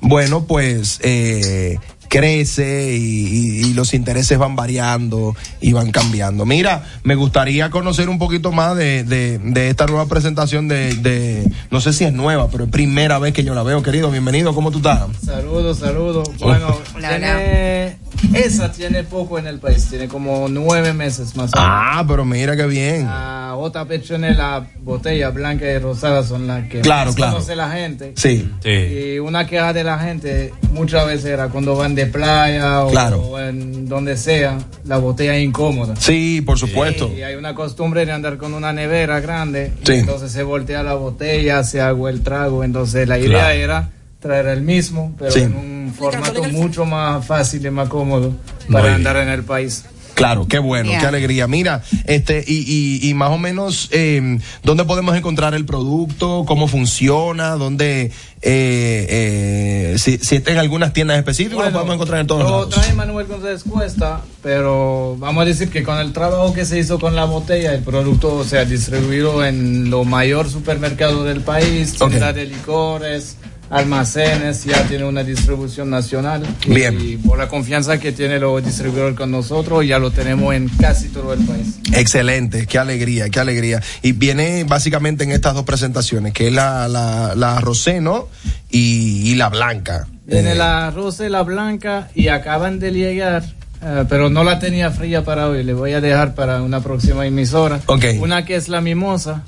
bueno, pues eh, crece y, y- y los intereses van variando y van cambiando. Mira, me gustaría conocer un poquito más de, de- de esta nueva presentación de, de- no sé si es nueva, pero es primera vez que yo la veo, querido. Bienvenido, ¿cómo tú estás? Saludos, saludos. Bueno, Hola, tiene, esa tiene poco en el país, tiene como nueve meses más o menos. Ah, pero mira qué bien. La otra pechone, la botella blanca y rosada son las que Claro, más claro. conoce la gente. Sí. Y una queja de la gente muchas veces era cuando van de playa o, Claro. o en donde sea, la botella es incómoda. Sí, por supuesto. Y hay una costumbre de andar con una nevera grande. y entonces se voltea la botella, se agua el trago. Entonces la idea Claro. era traer el mismo, pero Sí. en un formato mucho más fácil y más cómodo para Muy andar en el país. Claro, qué bueno, Yeah. qué alegría. Mira, este, y, y, y más o menos, eh, ¿dónde podemos encontrar el producto? ¿Cómo funciona? ¿Dónde, eh, eh, si, si está en algunas tiendas específicas, lo podemos encontrar en todos Lo lados? trae Manuel González Cuesta, pero vamos a decir que con el trabajo que se hizo con la botella, el producto se ha distribuido en lo mayor supermercado del país, tienda de licores, almacenes, ya tiene una distribución nacional. Bien. Y por la confianza que tiene los distribuidores con nosotros, ya lo tenemos en casi todo el país. Excelente, qué alegría, qué alegría. Y viene básicamente en estas dos presentaciones, que es la, la, la rosé, ¿no? Y, y la blanca. Viene la rosa y la blanca y acaban de llegar, eh, pero no la tenía fría para hoy. Le voy a dejar para una próxima emisora. Una que es la mimosa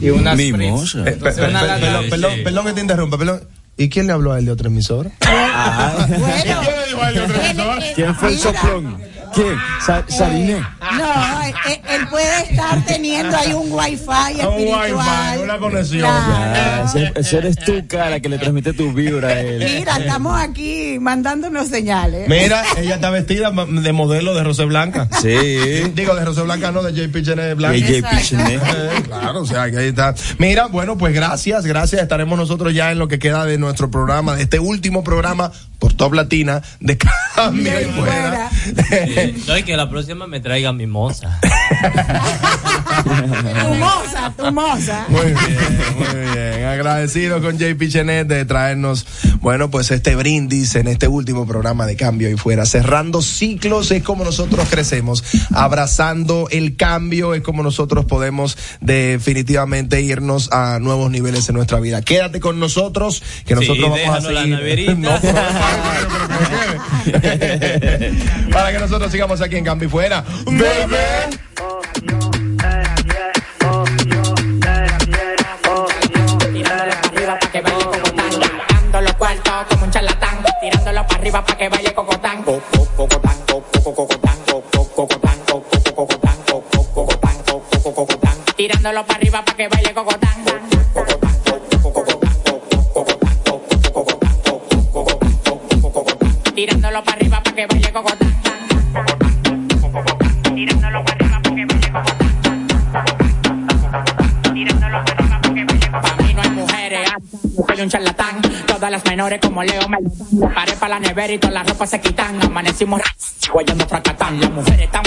y una spritz. Mimosa. Eh, Entonces, una lata- perdón, perdón, perdón que te interrumpa, perdón. ¿Y quién le habló a él de otra emisora? ¿Quién fue el soplón? ¿Quién? Sa- Saliné. No, él, él puede estar teniendo ahí un wifi Un espiritual. wifi, una conexión. Ya, ese, ese eres tú, cara, que le transmite tu vibra a él. Mira, estamos aquí mandándonos señales. Mira, ella está vestida de modelo de Rosé Blanca. Sí. Digo, de Rosé Blanca, no, de JP Chenet Blanca. De JP Chenet. Eh, Claro, o sea, que ahí está. Mira, bueno, pues gracias, gracias. Estaremos nosotros ya en lo que queda de nuestro programa, de este último programa por Top Latina de Cambio y Fuera. No, que la próxima me traiga mimosa. Tu moza, tu moza. Muy bien, muy bien. Agradecido con JP Chenet de traernos, bueno, pues este brindis en este último programa de Cambio y Fuera. Cerrando ciclos es como nosotros crecemos. Abrazando el cambio es como nosotros podemos definitivamente irnos a nuevos niveles en nuestra vida. Quédate con nosotros, que nosotros Sí, vamos a seguir. No, Para que nosotros sigamos aquí en Cambio y Fuera. Bebé. Tirándolo para arriba para que vaya cocotán. Co- co- cocotán, co- co- cocotán, co- co- cocotán, co- co- cocotán, co- co- cocotán, co- co- cocotán. Tirándolo para arriba para que vaya cocotán. Tirándolo para arriba para que vaya cocotán. Tirándolo para arriba para que cocotán. Tirándolo para arriba para que cocotán. Para mí no hay mujeres, soy un charlatán. Todas las menores como Leo me Paré para la nevera y todas las ropas se quitan. Amanecimos guayando fracatán. Las mujeres tan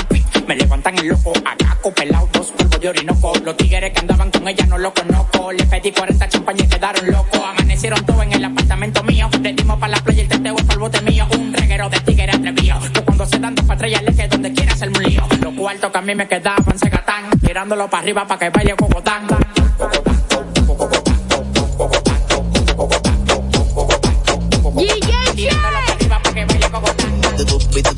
me levantan el loco. Acá pelado, dos polvos de orinoco. Los tigres que andaban con ella no los conozco. Le pedí 40 champañas y quedaron locos. Amanecieron todos en el apartamento mío. Le dimos para la playa el teteo para el bote mío. Un reguero de tigres atrevido. Que cuando se dan dos patrullas le que donde quiera hacer un lío. Los cuartos que a mí me quedaban se gatán. Tirándolo para arriba para que vaya cocotán. with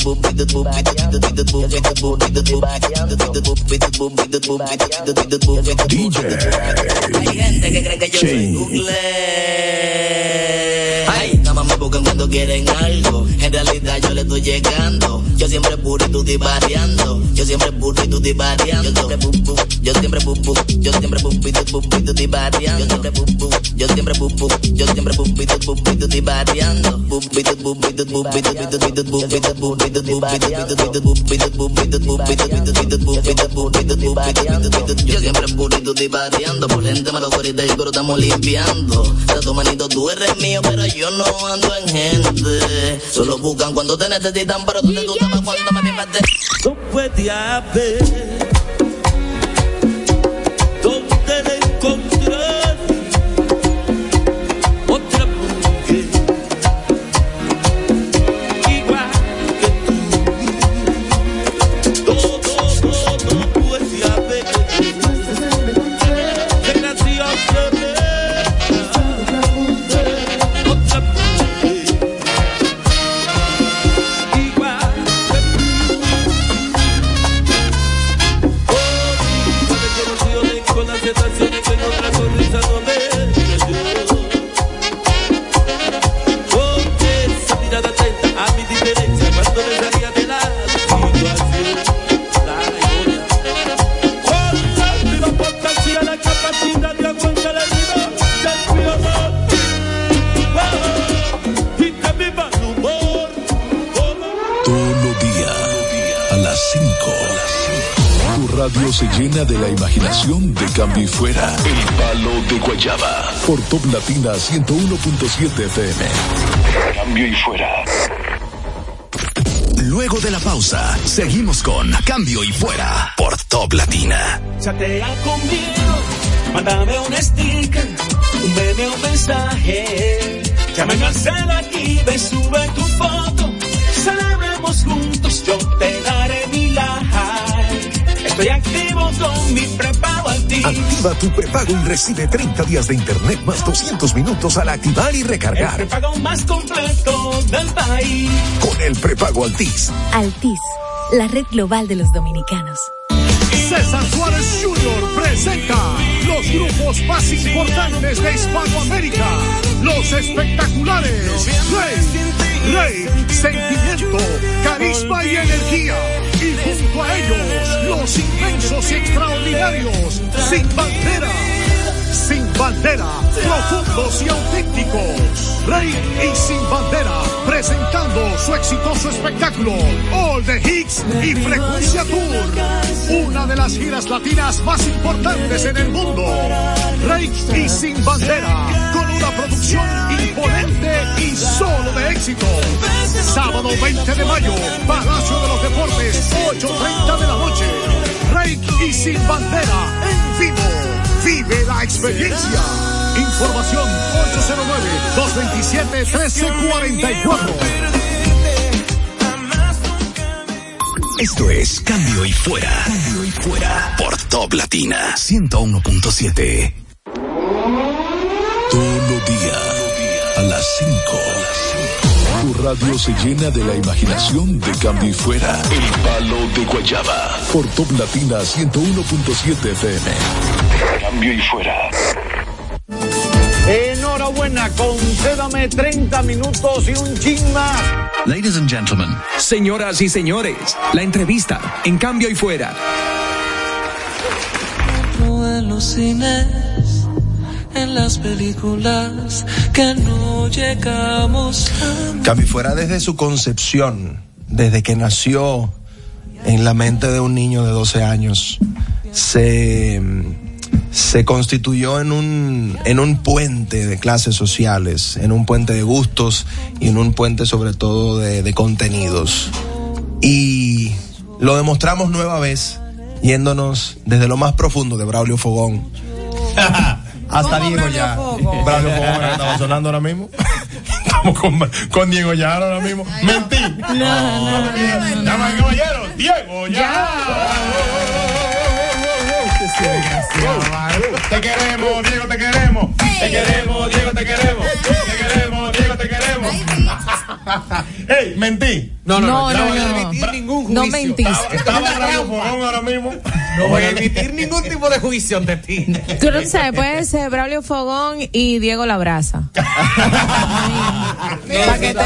Hay gente que cree que yo soy Google. Ay, nada más me buscan cuando quieren algo. En realidad yo le estoy llegando. Yo siempre puro y tú estoy variando. Yo siempre puro y tú estoy variando. Yo siempre pum, yo siempre pum, yo siempre pum y tú pum y tú. Yo siempre pum, yo siempre pum, yo siempre y tú tú tú pum y yo siempre purito divariando, por gente me lo y pero estamos limpiando. De tu manito tú eres mío, pero yo no ando en gente. Solo buscan cuando te necesitan, pero tú te cuando me pimpaste. Se llena de la imaginación de cambio y fuera. El palo de Guayaba. Por Top Latina 101.7 FM. Cambio y fuera. Luego de la pausa, seguimos con Cambio y Fuera por Top Latina. Chatea conmigo, mándame un sticker, un meme, un mensaje. Llámame al cel aquí, ve, sube tu foto. Celebremos juntos, yo Estoy activo con mi prepago Altis. Activa tu prepago y recibe 30 días de internet más 200 minutos al activar y El recargar. prepago más completo del país. Con el prepago Altis. Altis, la red global de los dominicanos. César Suárez Jr. presenta los grupos más importantes de Hispanoamérica. Los espectaculares. Rey, Rey, sentimiento, carisma y energía. Y junto a ellos, los inmensos y extraordinarios, sin bandera. Sin bandera, profundos y auténticos. Rey y Sin Bandera, presentando su exitoso espectáculo, All the Hits y Frecuencia Tour. Una de las giras latinas más importantes en el mundo. Rey y Sin Bandera, con una producción imponente solo de éxito. Sábado 20 de mayo, Palacio de los Deportes, 8.30 de la noche. Rey y Sin Bandera, en vivo. Vive la experiencia. Información 809-227-1344. Esto es Cambio y Fuera. Cambio y Fuera. Por Top Latina 101.7. Todos los días, a las 5. Tu radio se llena de la imaginación de Cambio y Fuera. El palo de Guayaba. Por Top Latina 101.7 FM. Cambio y Fuera. Enhorabuena, concédame 30 minutos y un chin más. Ladies and gentlemen. Señoras y señores, la entrevista en cambio y fuera. en los cines, en las películas que no llegamos a Cambio y Fuera desde su concepción, desde que nació en la mente de un niño de 12 años, se, se constituyó en un, en un puente de clases sociales, en un puente de gustos y en un puente sobre todo de, de contenidos. Y lo demostramos nueva vez yéndonos desde lo más profundo de Braulio Fogón hasta Diego ya. Braulio Fogón estaba sonando ahora mismo. Estamos con, con Diego ya ahora mismo. Mentí. No, no, no. Damas y caballeros, Diego ya. Te queremos, Diego, te queremos. Te queremos, Diego, te queremos. Te queremos, Diego, te queremos. ¡Ey, mentí! No, no, no, No, no, voy a no. emitir ningún juicio. No mentiste. Estaba Braulio Fogón ahora mismo. No voy a emitir ningún tipo de juicio ante ti. Tú no sabes, puede ser Braulio Fogón y Diego Labraza. Para que te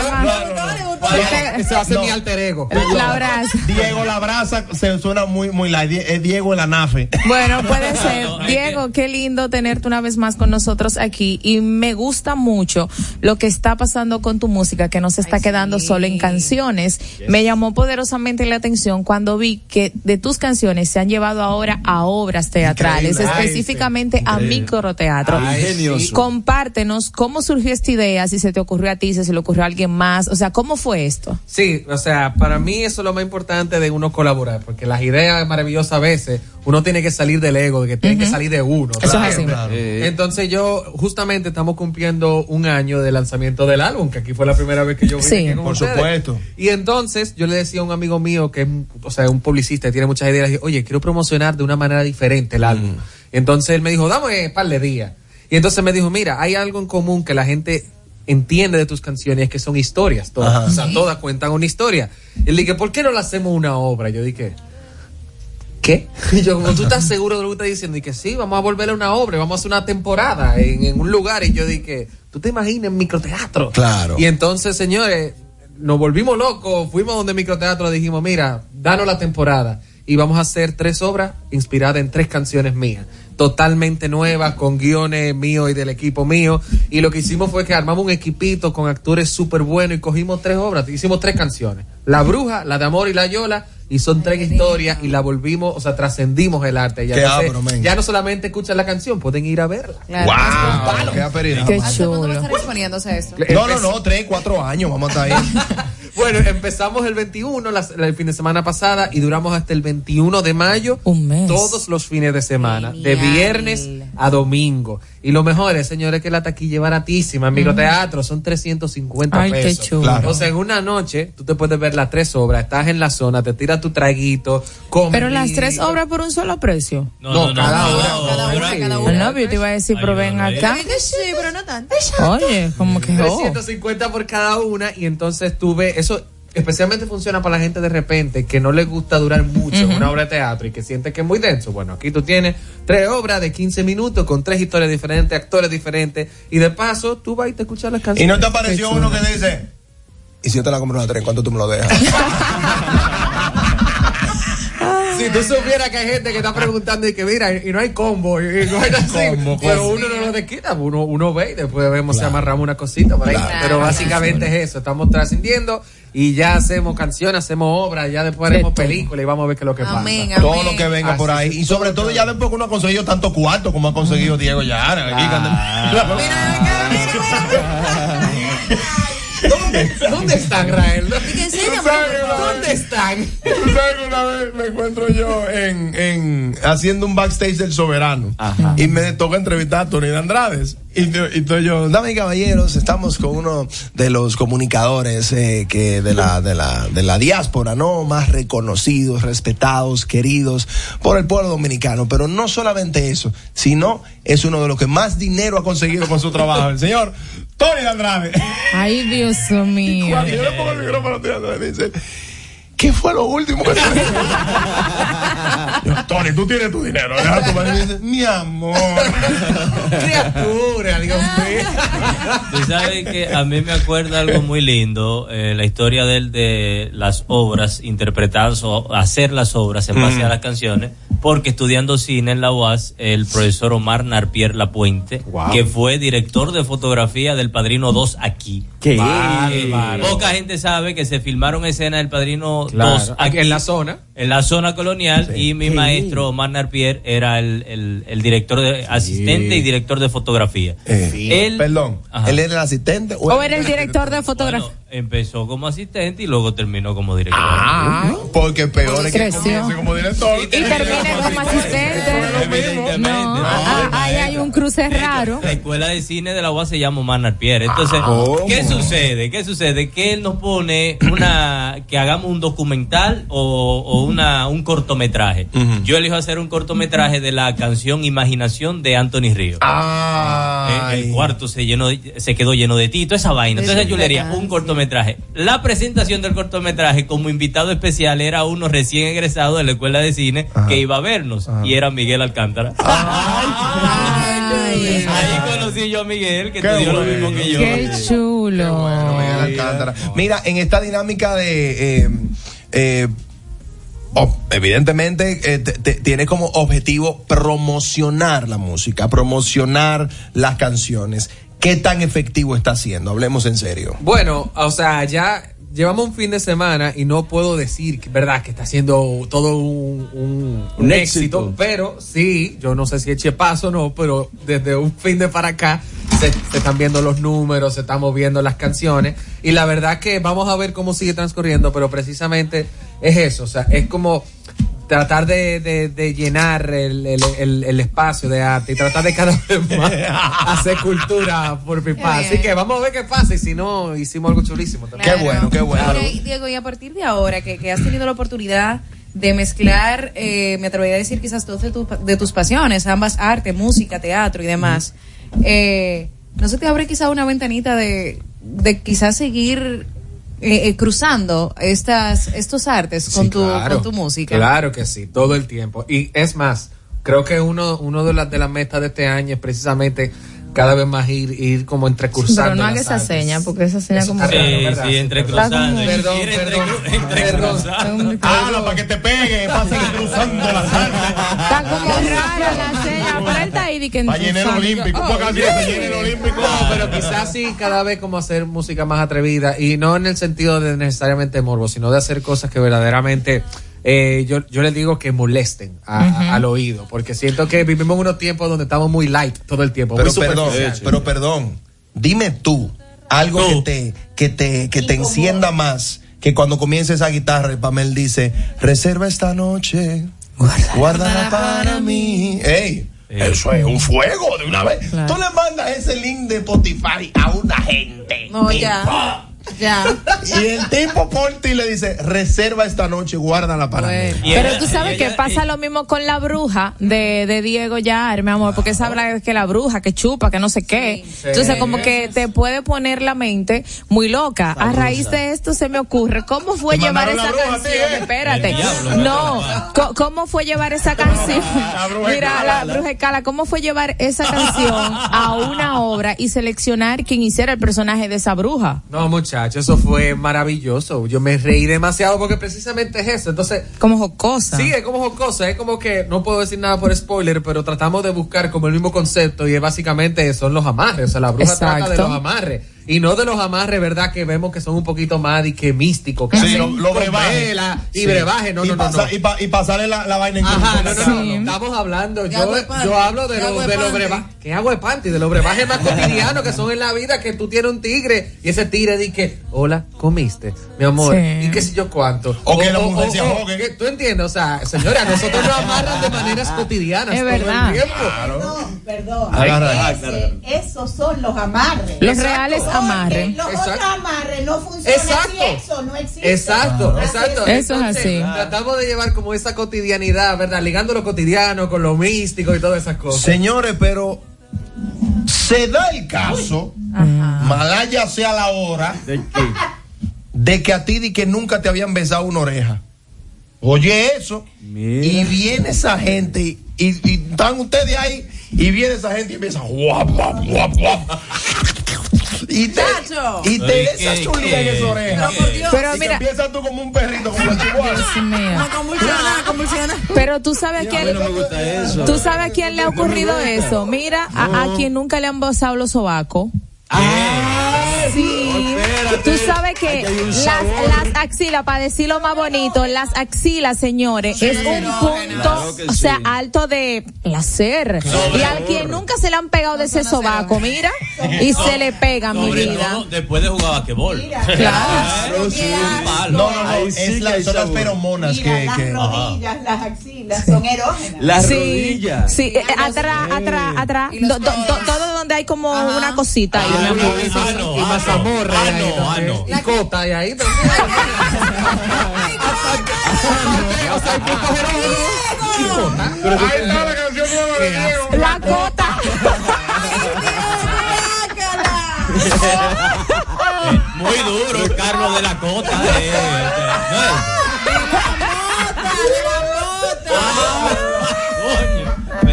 a ser mi alter ego. Labraza. Diego Labraza se suena muy, muy light. Es Diego en la nafe. Bueno, puede ser. Diego, qué lindo tenerte una vez más con nosotros aquí. Y me gusta mucho lo que está pasando con tu música, que no se está quedando solo en canciones. Me llamó poderosamente la atención cuando vi que de tus canciones se han llevado ahora a obras teatrales, Increíble. Ay, específicamente a microteatro. Ay. Compártenos cómo surgió esta idea, si se te ocurrió a ti, si se le ocurrió a alguien más. O sea, ¿cómo fue esto? Sí, o sea, para mí eso es lo más importante de uno colaborar, porque las ideas maravillosas a veces uno tiene que salir del ego, de que tiene que salir de uno. Eso es ¿sabes? así. Claro. Entonces yo justamente estamos cumpliendo un año del lanzamiento del álbum, que aquí fue la primera vez que yo vine Sí. aquí con Por ustedes. supuesto. Y entonces yo le decía a un amigo mío que es, o sea, un publicista y tiene muchas ideas, dije, oye, quiero promocionar de una manera diferente el álbum. Entonces él me dijo, dame un par de días. Y entonces me dijo, mira, hay algo en común que la gente entiende de tus canciones, es que son historias, todas. Ajá. O sea, todas cuentan una historia. Y él dije, ¿por qué no le hacemos una obra? Yo dije, ¿qué? Y yo, como tú estás seguro de lo que estás diciendo, y que sí, vamos a volverle una obra, vamos a hacer una temporada en, en un lugar. Y yo dije, ¿tú te imaginas en microteatro? Claro. Y entonces, señores, nos volvimos locos, fuimos donde microteatro, dijimos, mira, danos la temporada. Y vamos a hacer tres obras inspiradas en tres canciones mías, totalmente nuevas, con guiones míos y del equipo mío. Y lo que hicimos fue que armamos un equipito con actores súper buenos y cogimos tres obras, hicimos tres canciones. La Bruja, La de Amor y La Yola, y son tres historias y la volvimos, o sea, trascendimos el arte. Ya, Qué Entonces, abro, men. ya no solamente escuchan la canción, pueden ir a verla. ¡Wow! ¡Qué aperitivo. Qué ¿Hace cuándo va a chulo. exponiéndose a eso? No, no, no, tres, cuatro años, vamos a estar ahí. Bueno, empezamos el 21, las- el fin de semana pasada, y duramos hasta el 21 de mayo. Un mes. Todos los fines de semana, de viernes a domingo. Y lo mejor es, señores, que la taquilla es baratísima. En microteatro son 350 Ay, qué pesos. chulo. Claro. O sea, en una noche tú te puedes ver las tres obras, estás en la zona, te tiras tu traguito, comes. Pero las tres obras por un solo precio. No, cada hora. Cada una, cada Ah, una. No, yo te iba a decir, pero ven acá. Sí, pero no tanto. Oye, como que. oh. 350 por cada una y entonces tuve eso especialmente funciona para la gente de repente que no le gusta durar mucho en una obra de teatro y que siente que es muy denso. Bueno, aquí tú tienes tres obras de 15 minutos con tres historias diferentes, actores diferentes y de paso tú vas y te escuchas las ¿Y canciones. no te apareció uno que dice, Y si yo te la compro en la tren, ¿cuánto tú me lo dejas? Si tú supieras que hay gente que está preguntando y que mira, y no hay combo, y, y no hay así, Combo, pero uno no lo desquita, uno, uno ve y después vemos si amarramos una cosita por ahí. Claro. Pero básicamente es eso, estamos trascendiendo y ya hacemos canciones, hacemos obras, ya después haremos películas y vamos a ver qué es lo que Amén, pasa. Todo lo que venga por ahí. Y sobre todo ya después que uno ha conseguido tanto cuarto como ha conseguido Diego Yara. aquí, ¿Dónde, ¿Dónde están, Rael? ¿Dónde están? Tú sabes que una vez me encuentro yo en, en haciendo un backstage del soberano y me toca entrevistar a Tony de Andrades. Y, y estoy yo, damas y caballeros, estamos con uno de los comunicadores eh, que de la, de la, de la diáspora, ¿no? Más reconocidos, respetados, queridos por el pueblo dominicano. Pero no solamente eso, sino es uno de los que más dinero ha conseguido con su trabajo. El señor Tony de Andrade. Ay, Dios mío. Cuando yo le pongo el micrófono a Tony de Andrade, dice, ¿qué fue lo último que Yo, Tony, tú tienes tu dinero. deja tu madre". Y dice, mi amor. Criatura, Dios mío. Tú sabes que a mí me acuerda algo muy lindo, eh, la historia del de las obras interpretadas o hacer las obras en base Mm. a las canciones, porque estudiando cine en la UAS, el profesor Omar Narpier Lapuente, que fue director de fotografía del Padrino 2 aquí. Qué Eh, bárbaro. Poca gente sabe que se filmaron escenas del Padrino Claro, 2 aquí en la zona. en la zona colonial y mi Qué maestro Omar Narpier era el, el- el director de asistente y director de fotografía. Él Perdón, Ajá. ¿él era el asistente o, O era el director de fotografía. Empezó como asistente y luego terminó como director. Ah, porque peor es que Creció. comience como director. Y termina como asistente. No, ah, ahí hay un cruce raro. La escuela de cine de la UAS se llama Omar Narpier. Entonces, ¿cómo? ¿qué sucede? ¿Qué sucede? Que él nos pone una, que hagamos un documental o, o una, un cortometraje. Yo elijo hacer un cortometraje de la canción Imaginación de Anthony Río. Ah, el cuarto se llenó, se quedó lleno de ti, toda esa vaina. Entonces yo le haría un cortometraje. La presentación del cortometraje como invitado especial era uno recién egresado de la escuela de cine que iba a vernos y era Miguel Alcántara. Ahí conocí yo a Miguel que estudió lo mismo que yo. Qué chulo. Miguel Alcántara. Mira, en esta dinámica de. eh, eh, oh, evidentemente, eh, te- te- tiene como objetivo promocionar la música, promocionar las canciones. ¿Qué tan efectivo está haciendo? Hablemos en serio. Bueno, o sea, ya llevamos un fin de semana y no puedo decir, que, ¿verdad?, que está haciendo todo un, un- un Un éxito, éxito. pero sí, yo no sé si eche paso o no, pero desde un fin de para acá se, se están viendo los números, se están moviendo las canciones y la verdad que vamos a ver cómo sigue transcurriendo, pero precisamente es eso, o sea, es como tratar de, de- de llenar el, el- el- el espacio de arte y tratar de cada vez más hacer cultura por pipa. Así que vamos a ver qué pasa y si no, hicimos algo chulísimo. también. Qué bueno, qué bueno. Ahora, Diego, y a partir de ahora que, que has tenido la oportunidad de mezclar, eh, me atrevería a decir quizás dos de, tu- de tus pasiones, ambas arte, música, teatro y demás, eh, ¿no se te abre quizá una ventanita de, de quizás seguir eh, eh, cruzando estas, estos artes con, Sí, tu, claro. con tu música? Claro que sí, todo el tiempo. Y es más, creo que uno, uno de las de las metas de este año es precisamente cada vez más ir, ir como entrecruzando. Pero no haga esa artes. seña, porque esa seña como que- raro, Sí, sí, entrecruzando. Perdón, perdón, entrecru- perdón, entrecruzando. Ah, para que te pegue, pasen cruzando las Está como rara la seña, pero él está ahí que el olímpico, Oh, olímpico. No, pero quizás sí cada vez como hacer música más atrevida y no en el sentido de necesariamente morbo, sino de hacer cosas que verdaderamente eh, yo, yo les digo que molesten a- Ujú. al oído, porque siento que vivimos en unos tiempos donde estamos muy light todo el tiempo. Pero muy perdón, superficial. pero perdón. Dime tú algo que te, que te, que te encienda más que cuando comienza esa guitarra y Pamel dice, reserva esta noche, guárdala para mí. Ey, eso es un fuego de una vez. Tú le mandas ese link de Spotify a una gente. No, ya. Y el tipo por ti le dice, reserva esta noche, guárdala para mí. Pero tú sabes que pasa lo mismo con la bruja de, de Diego Yar, mi amor, porque se habla de que la bruja, que chupa, que no sé qué. Entonces, como que te puede poner la mente muy loca. A raíz de esto se me ocurre, ¿cómo fue Te llevar esa bruja canción? ¿eh? Espérate. Diablo, No, ¿cómo fue llevar esa canción? bruja Mira, la bruja de Cala, ¿cómo fue llevar esa canción a una obra y seleccionar quién hiciera el personaje de esa bruja? No, muchacho. Eso fue maravilloso. Yo me reí demasiado porque precisamente es eso. Entonces, Como jocosa. Sí, es como jocosa, es como que no puedo decir nada por spoiler, pero tratamos de buscar como el mismo concepto y es básicamente son los amarres, o sea, la bruja trata de Exacto. los amarres y no de los amarres, ¿verdad? Que vemos que son un poquito más y que místicos, que Sí, hacen lo- lo brebaje. vela y Sí. brebaje, no, y no, no, pasa- no. Y, pa- y pasarle la, la vaina en Ajá, no, no, no, no, estamos hablando, yo, yo hablo de, lo- los panty. brebajes, ¿qué agua de panty? De los brebajes más cotidianos que son en la vida, que tú tienes un tigre y ese tigre dice, hola, comiste, mi amor, Sí. y qué sé yo cuánto. O que la mujer se ahogue. que ¿Tú entiendes? O sea, señora, nosotros nos amarran de maneras cotidianas Es todo verdad. el tiempo. Perdón, perdón. Agarra. Ese- esos son los amarres. Los reales amarres. Los Exacto. otros amarres no funcionan Exacto. si eso no existe. Exacto, Así exacto. Eso es así. Tratamos de llevar como esa cotidianidad, ¿verdad? Ligando lo cotidiano con lo místico y todas esas cosas. Señores, pero se da el caso, malaya sea la hora, de que a ti di que nunca te habían besado una oreja. Oye eso, y viene esa gente y, y- y están ustedes ahí y viene esa gente y empieza guap, guap, guap, guap. Y te, Chacho. y te esa ¿qué, chulita en esa oreja. Pero por Dios. Pero y mira- empiezas tú como un perrito, como chihuahua. Dios mío. No, convulsiona, convulsiona. Pero tú sabes quién, no me gusta eso. tú sabes a quién le ha ocurrido eso. Mira, a, a quien nunca le han besado los sobacos. Sí, tú sabes que las, las axilas, para decirlo más bonito, las axilas, señores, es un punto, Claro o sea, sí. alto de placer. Y al quien nunca se le han pegado de ese sobaco, mira, y se le pega, mi vida. después de jugar basquetbol. Claro. No, no, no, Ahí sí es que la- hay son las feromonas Mira, que... las que- rodillas, las axilas son erógenas. Las sí, rodillas. Sí, eh, atrás, atrás, atrás. Do- do- do- todo donde hay como una cosita ahí, mi amor. Y, Ah, no, y ah, no, y ahí ah, no, Y cota y ahí también. O sea, hay puntos erógenos y cota. Ahí está la canción nueva de Diego. La cota. Eh, Muy duro, Carlos de la Cota. este,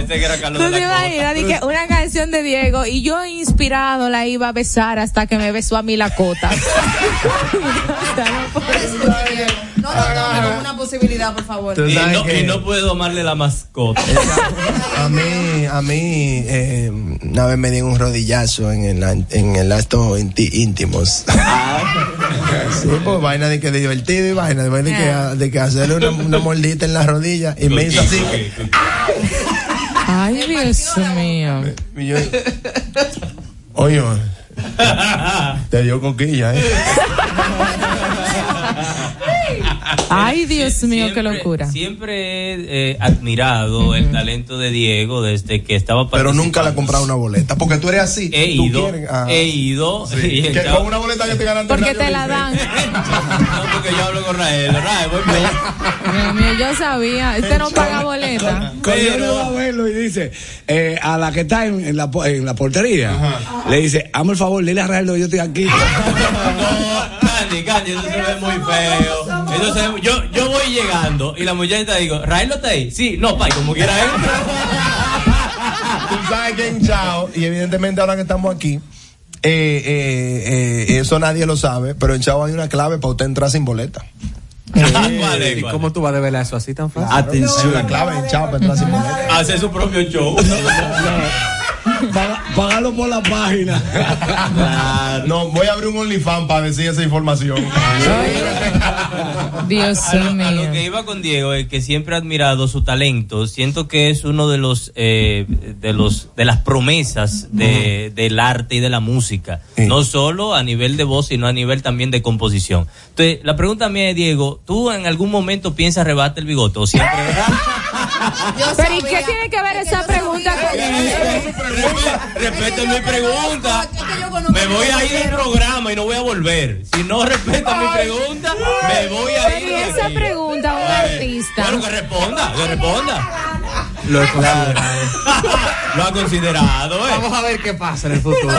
Pensé que era Carlos Tú de te imaginas, Cota. di que una canción de Diego y yo inspirado la iba a besar hasta que me besó a mí la cota. No, no, no, no, una posibilidad, por favor. Y no, que- y no puede domarle la mascota. A mí, a mí, eh, una vez me di un rodillazo en el, en el acto inti- íntimos. sí, pues vaina de que de divertido y vaina, de, vaina de que, de que hacerle una, una mordita en la rodilla y me hizo así. Ay, Dios mío. Oye, te dio coquilla, ¿eh? Ay, Dios mío, qué locura. Siempre he eh, admirado el talento de Diego desde que estaba Pero nunca le he participando. comprado una boleta, porque tú eres así. He tú ido, quieres- ah. he ido. Sí. Que con una boleta yo te ganan Porque te la dan. No, porque yo hablo con Rael. Rael, voy. Dios mío, yo sabía. Este no paga boleta. Cuando uno va a verlo y dice, eh, a la que está en, en la, en la portería, le dice, hazme el favor, dile a Raeldo que yo estoy aquí. No, Candy, Candy, eso se ve muy feo. Yo, yo voy llegando y la muchacha digo, ¿Rael no está ahí? Sí, no, pa, y como quiera entra. Tú sabes que en Chao, y evidentemente ahora que estamos aquí, eh, eh, eh, eso nadie lo sabe, pero en Chao hay una clave para usted entrar sin boleta. ¿Cuál es? ¿Y cuál cómo tú vas a develar eso así tan fácil? Hay Atención. una clave en Chao para entrar sin boleta. es? Hace su propio show. Págalo por la página. No, voy a abrir un OnlyFans para decir esa información. Dios A lo, a lo mío. que iba con Diego es que siempre he admirado su talento. Siento que es uno de los eh, de los de las promesas de, del arte y de la música, no solo a nivel de voz, sino a nivel también de composición. Entonces, la pregunta mía es Diego, ¿tú en algún momento piensas rebate el bigote o siempre Pero ¿y qué tiene que ver esa pregunta con eso? Respeta mi pregunta. Me voy a ir del programa y no voy a volver. Si no respeta mi pregunta, me voy a ir. Pero ¿y de esa pregunta a un artista? Bueno, que responda, que responda. Lo he considerado. Lo ha considerado, ¿eh? Vamos a ver qué pasa en el futuro.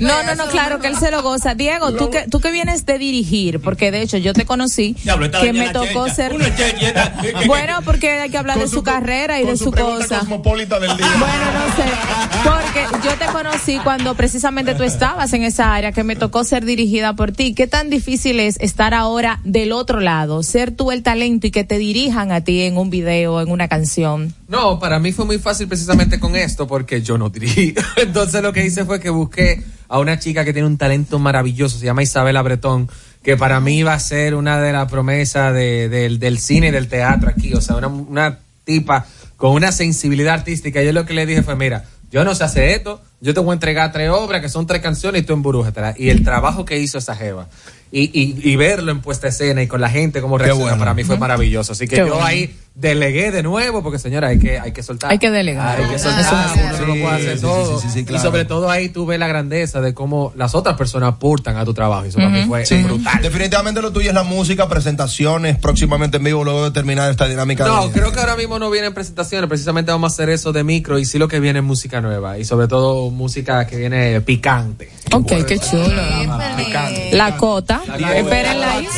No, no, no, claro que él se lo goza. Diego, tú que, tú que vienes de dirigir, porque de hecho yo te conocí, que me tocó checha. ser... Bueno, porque hay que hablar de su, carrera y de su, cosa. cosmopolita del día. Bueno, no sé, porque yo te conocí cuando precisamente tú estabas en esa área que me tocó ser dirigida por ti. ¿Qué tan difícil es estar ahora del otro lado, ser tú el talento y que te dirijan a ti en un video, en una canción? No, para mí fue muy fácil precisamente con esto porque yo no dirigí. Entonces lo que hice fue que busqué a una chica que tiene un talento maravilloso, se llama Isabela Bretón, que para mí va a ser una de las promesas de- del- cine y del teatro aquí. O sea, una, una tipa con una sensibilidad artística. Yo lo que le dije fue, mira, yo no sé hacer esto, yo te voy a entregar tres obras que son tres canciones y tú emburújatela. Y el trabajo que hizo esa jeva. Y, y, y verlo en puesta escena y con la gente como reacciona, bueno. para mí fue maravilloso. Así que Qué yo bueno. ahí delegué de nuevo, porque señora, hay que, hay que soltar. Hay que delegar. Hay que Eso soltar, uno no lo puede hacer sí, todo. sí, sí, sí, Y claro. sobre todo ahí tú ves la grandeza de cómo las otras personas aportan a tu trabajo. Y eso para mí fue Sí. brutal. Definitivamente lo tuyo es la música, presentaciones, próximamente en vivo, luego de terminar esta dinámica. No, de- creo que ahora mismo no vienen presentaciones, precisamente vamos a hacer eso de micro y sí lo que viene es música nueva y sobre todo música que viene picante. Ok, qué chulo. La Cota. La Espérenla ahí.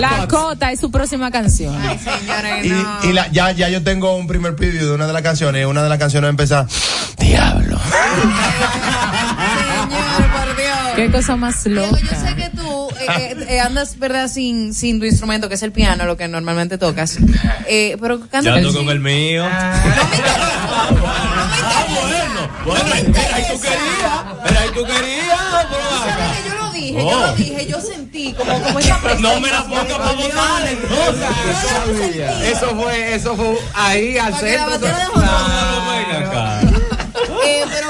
La Cota es su próxima canción. Y, y la- ya, ya yo tengo un primer preview de una de las canciones. Una de las canciones empieza. Diablo. Qué cosa más Diego, loca. yo sé que tú eh, eh, eh, andas, ¿verdad? Sin, sin tu instrumento, que es el piano, lo que normalmente tocas. Eh, pero canta Yo ando con el mío. Bueno, espera, y tú querías. Espera, y tú querías. pero acá. Yo lo dije, yo Oh. lo dije, yo sentí como, como esa presión. No me la pongas para votar, entonces. Eso fue, eso fue ahí al centro. pero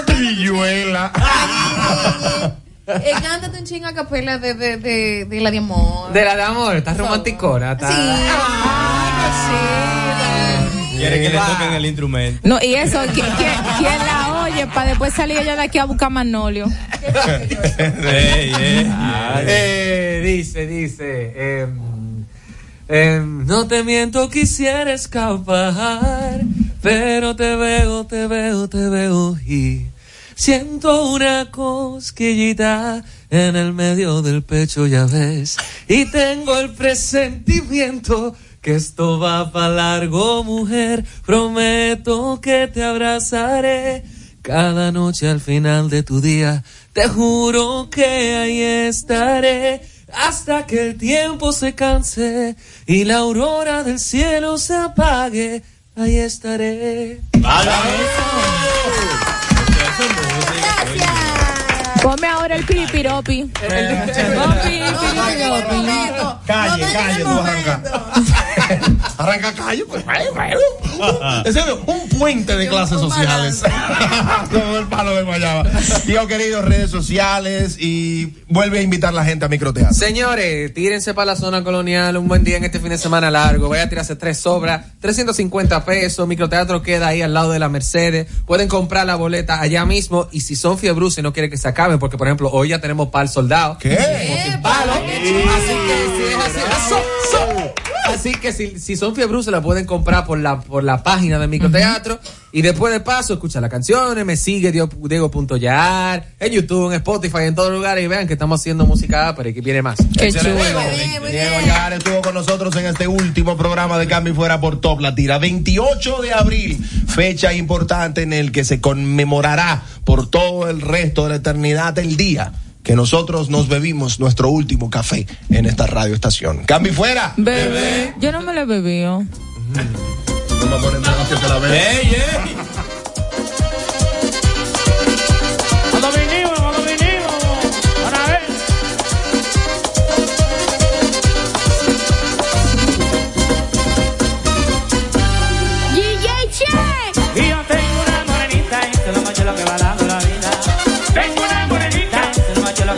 Pilluela. eh, cántate un ching a capela de, de, de, de la de amor. De la de amor, está romanticona. Está... Quiere que le toquen el instrumento. No, y eso, ¿qui- ¿quién, quién la oye para después salir ella de aquí a buscar Manolio? Ey, ey. Eh, dice, dice. em, em, no te miento, quisiera escapar, pero te veo, te veo, te veo y siento una cosquillita en el medio del pecho, ya ves, y tengo el presentimiento. Que esto va para largo, mujer. Prometo que te abrazaré cada noche al final de tu día. Te juro que ahí estaré hasta que el tiempo se canse y la aurora del cielo se apague. Ahí estaré. Ponme ahora el piripiropi. Pon piripiropi. Calle, calle, tú arranca. Arranca calle, pues. Ese es un puente de clases sociales. Todo el palo de Guayaba. Tío querido, redes sociales y vuelve a invitar a la gente a microteatro. Señores, tírense para la zona colonial, un buen día en este fin de semana largo. Vaya a tirarse tres sobras, 350 pesos. Microteatro queda ahí al lado de la Mercedes. Pueden comprar la boleta allá mismo. Y si son fiebruces y no quieren que se acaben, porque por ejemplo, hoy ya tenemos pal soldado. ¿Qué? Palo. Así que si es así, so, so. Así que si, si son fiebruces la pueden comprar por la, por la página de Microteatro. Y después de paso, escucha las canciones, me sigue Diego- Diego.yar, en YouTube, en Spotify, en todos lugares. Y vean que estamos haciendo música pero que viene más. Qué chulo. Diego Yar estuvo con nosotros en este último programa de Cambio y Fuera por Top Latina. 28 de abril, fecha importante en el que se conmemorará por todo el resto de la eternidad el día que nosotros nos bebimos nuestro último café en esta radio estación. Cambio Fuera. Bebé. Yo no me lo he bebido. No me ponen nada que te la ey.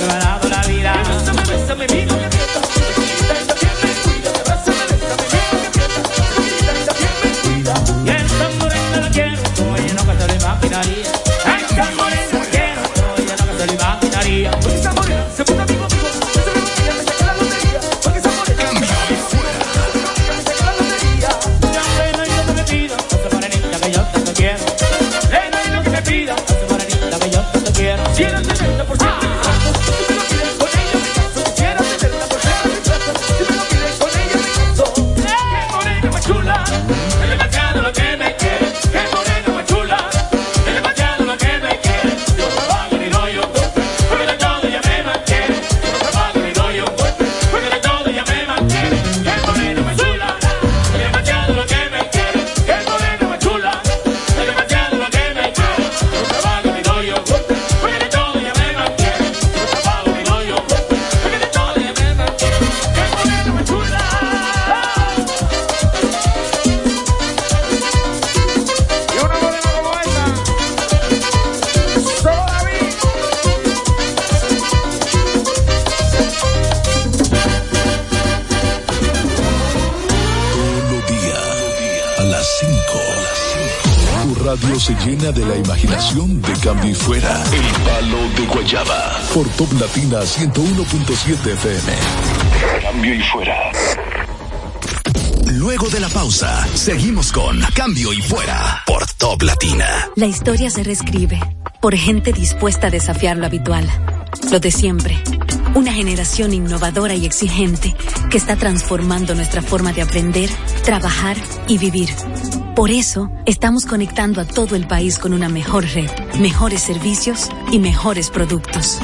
Dado la vida. Y fuera. El palo de Guayaba. Por Top Latina 101.7 FM. Cambio y fuera. Luego de la pausa, seguimos con Cambio y Fuera por Top Latina. La historia se reescribe por gente dispuesta a desafiar lo habitual, lo de siempre. Una generación innovadora y exigente que está transformando nuestra forma de aprender, trabajar y vivir. Por eso, estamos conectando a todo el país con una mejor red, mejores servicios y mejores productos.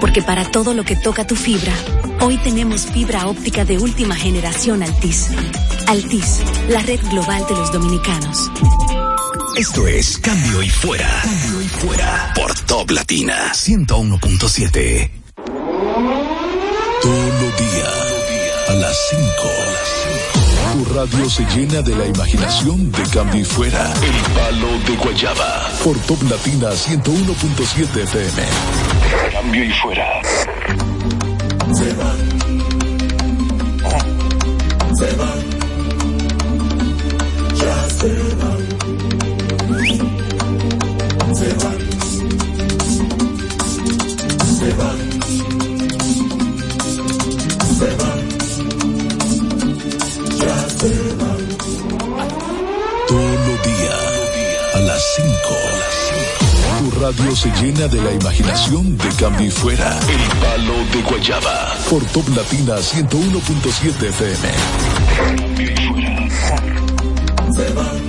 Porque para todo lo que toca tu fibra, hoy tenemos fibra óptica de última generación Altis. Altis, la red global de los dominicanos. Esto es Cambio y Fuera. Cambio y Fuera por Top Latina 101.7. Todos los días, a las 5. Radio se llena de la imaginación de cambio y fuera. El palo de Guayaba. Por Top Latina 101.7 FM. Cambio y fuera. Radio se llena de la imaginación de cambio y fuera. El palo de Guayaba. Por Top Latina 101.7 FM. Cambio. Se van.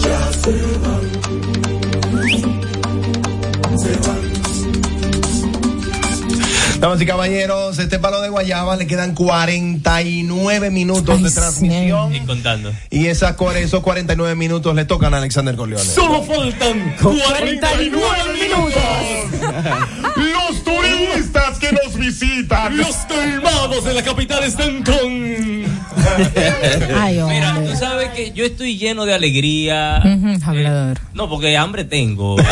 Ya se van. Se van. Damas y caballeros, este palo de Guayaba le quedan 49 minutos de transmisión. Y contando. Y esas, esos 49 minutos le tocan a Alexander Corleone. Solo faltan 49 minutos. Los turistas que nos visitan. Los colmados de la capital están con. Ay, Mira, tú sabes que yo estoy lleno de alegría. Hablador. No, porque hambre tengo.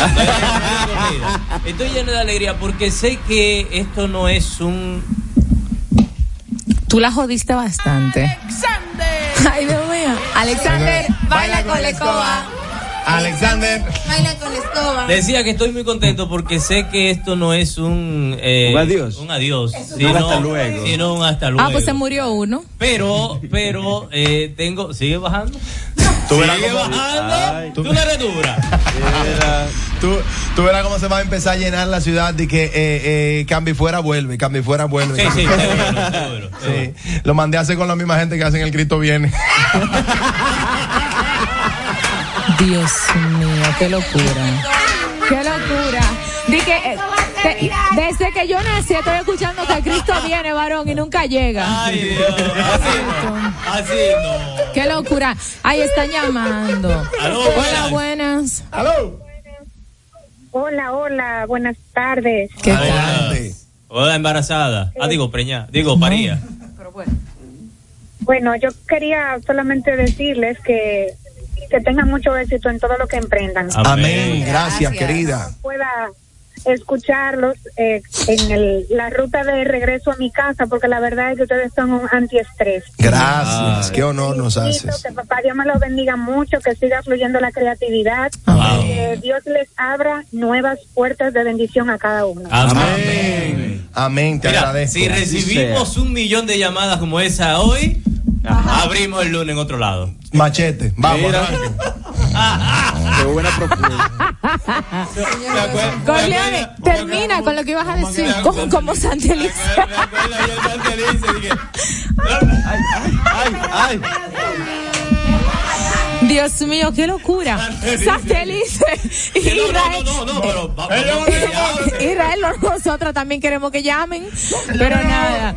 Estoy lleno de alegría porque sé que esto no es un. Tú la jodiste bastante. Ay, Dios mío. Alexander, baila con la escoba. Alexander. Baila con la escoba. Decía que estoy muy contento porque sé que esto no es un. eh, Un adiós. Un adiós. Un hasta luego. Sino un hasta luego. Ah, pues se murió uno. Pero, pero, eh, tengo. ¿Sigue bajando? Tú ¿Sigue bajando? Tú no eres dura. Tú, tú verás cómo se va a empezar a llenar la ciudad de que eh, eh, Cambio y fuera vuelve, Cambio y fuera vuelve. Sí, sí, seguro, seguro, Sí. Lo mandé a hacer con la misma gente que hacen el Cristo viene. Dios mío, qué locura. Qué locura. Di que, eh, te- desde que yo nací estoy escuchando que Cristo viene, varón, y nunca llega. Ay, Dios. Así no. Así no. Qué locura. Ahí están llamando. Aló, Hola, buenas. buenas. Aló. Hola, hola, buenas tardes. ¿Qué Hola. Hola, embarazada. Ah, digo, preñada. Digo, paría. Bueno, yo quería solamente decirles que, que tengan mucho éxito en todo lo que emprendan. Amén. Gracias, querida. Pueda escucharlos eh, en el- la ruta de regreso a mi casa, porque la verdad es que ustedes son un antiestrés. Gracias. Qué honor nos haces. Que papá Dios me los bendiga mucho, que siga fluyendo la creatividad, Amén. que Dios les abra nuevas puertas de bendición a cada uno. Amén. Amén. Te Mira, agradezco. si recibimos un millón de llamadas como esa hoy, abrimos el lunes en otro lado. Machete. Vamos. Qué buena propuesta. Corleone, termina con lo que ibas a decir. Como, como Santa Elisa. Ay, Dios mío, qué locura. Santa Elisa. Israel, No, no, no, pero Israel, nosotros también queremos que llamen. Pero nada.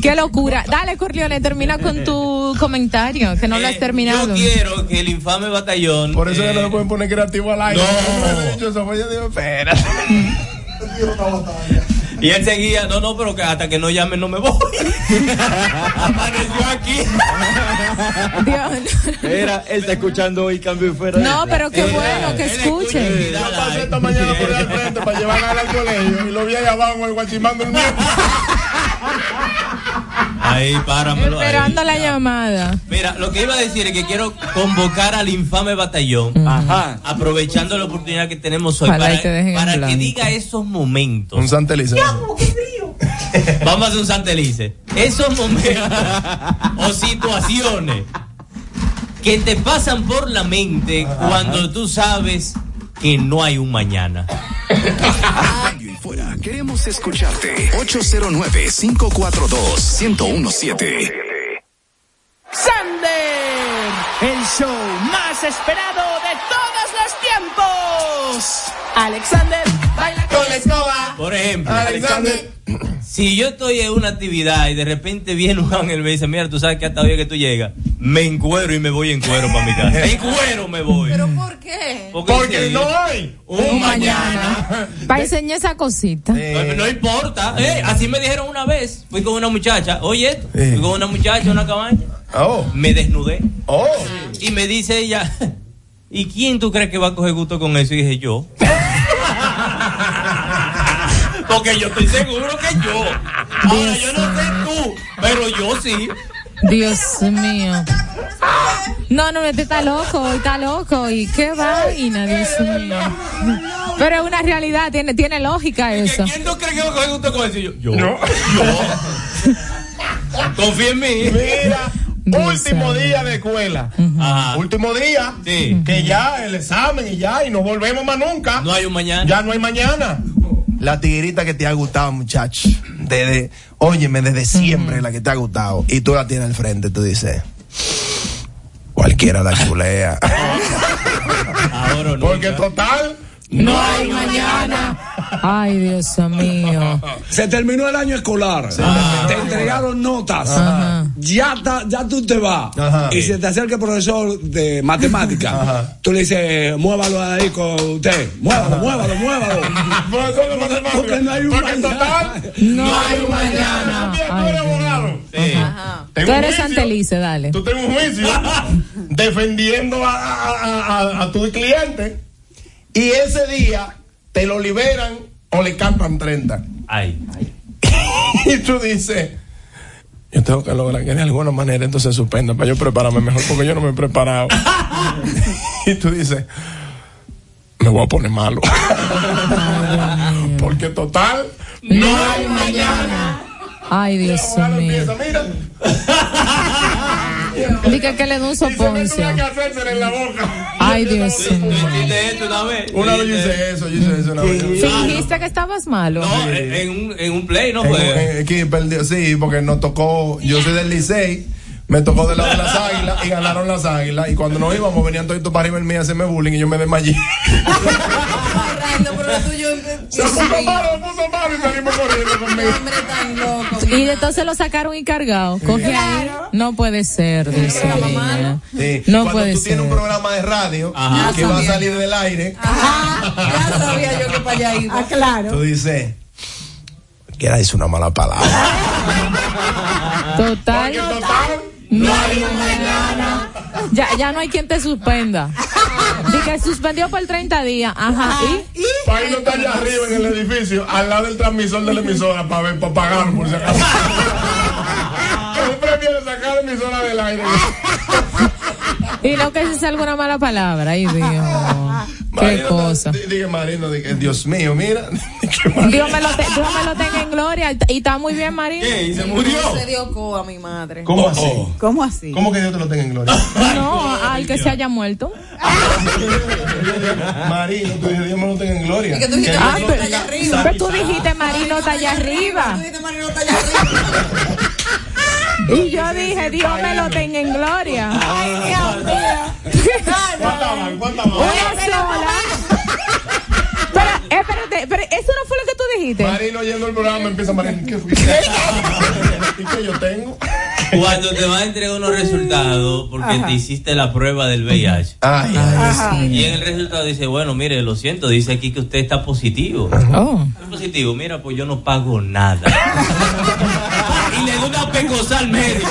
Qué locura. Dale, Corleone, termina con tu comentario, que no lo has terminado. Yo quiero que el infame batallón. Por eso eh, que no le pueden poner creativo al aire. No. Yo eso Y él seguía, no, no, pero que hasta que no llamen no me voy. Apareció aquí. Mira, él está escuchando hoy cambio y fuera. No, pero qué bueno que escuchen. Yo pasé esta mañana por el frente para llevar al colegio y lo vi ahí abajo en el guachimán durmiendo. Ahí, páramelo. ahí. Esperando la llamada. Mira, lo que iba a decir es que quiero convocar al infame batallón, aprovechando la oportunidad que tenemos hoy Ojalá para, te que diga esos momentos. Un santelice. Vamos a hacer un santelice. Esos momentos o situaciones que te pasan por la mente cuando tú sabes que no hay un mañana. Fuera. Queremos escucharte. 809-542-1017. Sander, el show más esperado de todos los tiempos. Alexander, baila con la escoba. Por ejemplo, Alexander. si yo estoy en una actividad y de repente viene un ángel y me dice, mira, tú sabes que hasta hoy que tú llegas, me encuero y me voy en cuero para mi casa. En cuero me voy. ¿Pero por qué? Porque, no hay un mañana. Para enseñar esa cosita. No, no importa. Eh, así me dijeron una vez. Fui con una muchacha. Oye, esto, fui con una muchacha a una cabaña. Me desnudé. Y me dice ella, ¿y quién tú crees que va a coger gusto con eso? Y dije, yo. Porque yo estoy seguro que yo. Ahora yo no sé tú, pero yo sí. Dios mío. No, no, este está loco, está loco. ¿Y qué vaina, Dios mío? Pero es una realidad, tiene, tiene lógica eso. ¿Quién tú crees que va a coger gusto con eso? Y yo, yo. Yo. Confía en mí. Mira, último día de escuela. Último día. Que ya el examen y ya, y no volvemos más nunca. No hay un mañana. Ya no hay mañana. La tiguerita que te ha gustado, muchacho. Desde, óyeme, desde siempre la que te ha gustado. Y tú la tienes al frente, tú dices. Cualquiera la culea. Ahora Porque total, no hay mañana. Ay, Dios mío. Se terminó el año escolar. Te entregaron notas. Ya, ta- ya tú te vas. Y se te acerca el profesor de matemática. Tú le dices, muévalo ahí con usted. Muévalo, muévalo, muévalo. Porque no hay un mañana. No hay un mañana. Tú eres juicio. Santelice, dale. Tú tienes un juicio defendiendo a, a- a- a- a tu cliente y ese día te lo liberan o le cantan 30. Ay. y tú dices, yo tengo que lograr que de alguna manera entonces suspenda para yo prepararme mejor porque yo no me he preparado. y tú dices, me voy a poner malo. porque total, no hay mañana. Ay, Dios mío. Mira, Dice que le da un soponcio. en la boca. Ay, Dios mío. una vez? Una vez yo hice eso, yo hice eso una vez. Fingiste que estabas malo. No, en, un, en un play, ¿no? En- Pues. en- aquí perdió, sí, porque nos tocó, yo soy del Licey, me tocó del lado de las águilas y ganaron las águilas. Y cuando nos íbamos, venían todos para arriba el mío a hacerme bullying y yo me desmayé. Se puso malo, se puso malo y salimos corriendo conmigo. Y entonces lo sacaron y cargado. Coge ahí. No puede ser, mío. Sí, No cuando puede tú tienes un programa de radio Ajá. que va a salir del aire, Ya sabía yo que para allá iba. Ah, claro. tú dices, quiera decir una mala palabra. Total. Porque total, No hay mañana. Ya, ya no hay quien te suspenda. Dice suspendió por 30 días. Ajá. ¿Y? Para no está allá arriba en el edificio, al lado del transmisor de la emisora, para ver, para pagar por si acaso. Prefiere sacar la emisora del aire. Y no que se salga una mala palabra. Ay, Dios. Qué Marino, cosa. di- Dije Marino, dije, Dios mío, mira. Dios me, lo te- Dios me lo tenga en gloria. Y está muy bien, Marino. ¿Qué? ¿Y se murió? Se dio coa a mi madre. ¿Cómo así? ¿Cómo así? ¿Cómo que Dios te lo tenga en gloria? No, al que se haya muerto. Marino, tú dijiste, Dios me lo tenga en gloria. Y que tú dijiste, Dios Marino está allá arriba. Pero tú dijiste Marino está allá arriba. Tú dijiste, Marino está allá arriba. Y yo dije, Dios me lo tenga en gloria. Ay, Dios mío. ¿Cuántas van? ¿Cuántas van? Una sola. Pero, espérate, pero eso no fue lo que tú dijiste. Marino yendo el programa empieza Marino, ¿qué fue? ¿Y qué yo tengo? Cuando te va a entregar unos resultados porque Ajá. te hiciste la prueba del VIH. Ay, ay, Y en el resultado dice, bueno, mire, lo siento, dice aquí que usted está positivo. Oh. ¿Está positivo, mira, pues yo no pago nada. y le doy una pecosa al médico.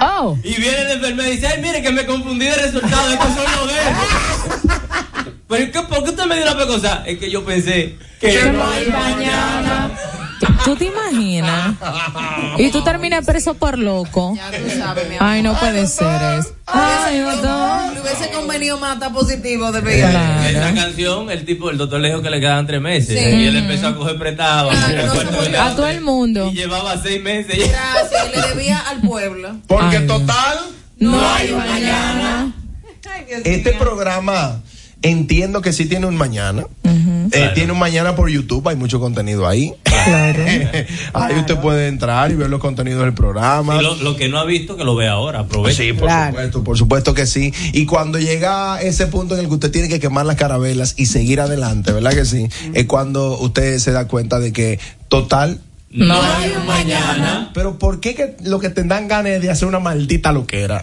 Oh. Y viene el enfermero y dice, ay, mire que me confundí de resultado, estos son los de. Pero ¿qué, ¿por qué usted me dio una pecosa? Es que yo pensé que Que no hay mañana. ¿Tú te imaginas? Y tú terminas preso por loco. Ay, no puede ser eso. Ay, doctor. Le hubiese convenido más estar positivo de pegar. Esa canción, el tipo, el doctor le dijo que le quedaban tres meses. Sí. Y él empezó a coger prestado. A todo el mundo. Y llevaba seis meses. Gracias, y le debía al pueblo. Porque total. No hay mañana. Este programa entiendo que sí tiene un mañana. Eh, tiene un mañana por YouTube, hay mucho contenido ahí. ahí usted puede entrar y ver los contenidos del programa. Y lo, lo que no ha visto, que lo vea ahora. Aproveche. Sí, por supuesto, por supuesto que sí. Y cuando llega ese punto en el que usted tiene que quemar las carabelas y seguir adelante, ¿verdad que sí? Es cuando usted se da cuenta de que total No hay un mañana. Pero ¿por qué que lo que te dan ganas es de hacer una maldita loquera?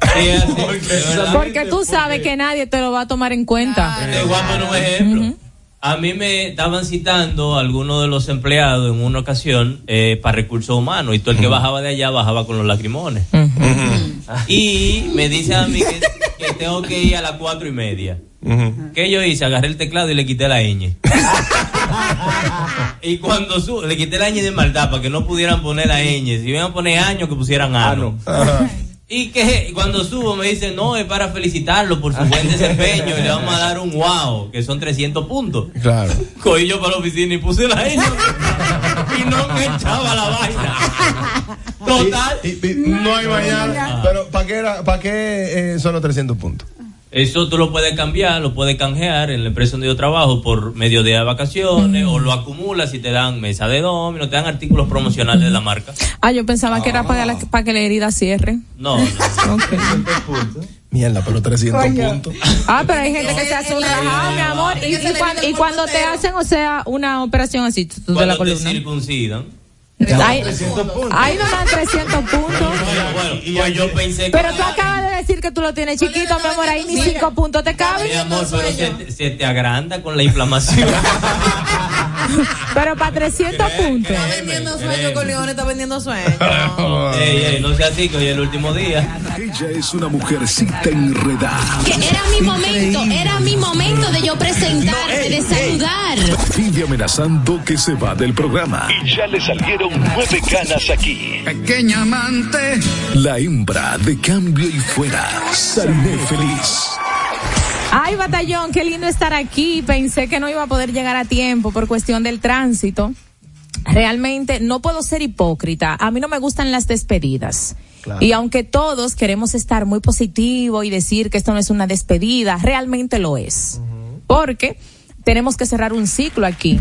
Porque tú sabes que nadie te lo va a tomar en cuenta. Te voy a poner un ejemplo. A mí me estaban citando algunos de los empleados en una ocasión eh, para recursos humanos y todo el que bajaba de allá bajaba con los lacrimones. Y me dice a mí que, que tengo que ir a las cuatro y media. ¿Qué yo hice? Agarré el teclado y le quité la ñ. y cuando su le quité la ñ de maldad para que no pudieran poner la ñ. Si iban a poner año, que pusieran ano. Y que cuando subo me dicen, no, es para felicitarlo por su buen desempeño y le vamos a dar un wow, que son 300 puntos. Claro. Cogí yo para la oficina y puse la ñ y no me echaba la vaina. Total. no hay mañana. Pero ¿para qué, era- pa' qué eh, son los 300 puntos? Eso tú lo puedes cambiar, lo puedes canjear en la empresa donde yo trabajo por medio de vacaciones o lo acumulas y te dan mesa de domino, te dan artículos promocionales de la marca. Ah, yo pensaba que era para, la- para que la herida cierre. No, no. Mierda, pero 300 Coño. puntos. Ah, pero hay gente que se hace un relajado, mi amor. Y, y cuan- y cuando te hacen, o sea, una operación así, tú de la te columna. circuncidan. Ahí, ahí no dan 300 puntos. Bueno, pues yo pensé que... Pero tú acabas de decir que tú lo tienes chiquito, mi amor. Ahí ni 5 puntos te caben. Mi amor, pero se, te- se te agranda con la inflamación. Pero para 300 puntos. Está vendiendo sueños con está vendiendo sueños. ey, ey, no sea así que hoy es el último día. Ella es una mujercita enredada. Que era mi momento, era mi momento de yo presentarme, de saludar. Vive amenazando que se va del programa. Y ya le salieron nueve canas aquí. Pequeña amante. La hembra de cambio y fuera. Saliné feliz. Ay, batallón, qué lindo estar aquí. Pensé que no iba a poder llegar a tiempo por cuestión del tránsito. Realmente no puedo ser hipócrita. A mí no me gustan las despedidas. Y aunque todos queremos estar muy positivo y decir que esto no es una despedida, realmente lo es. Porque tenemos que cerrar un ciclo aquí.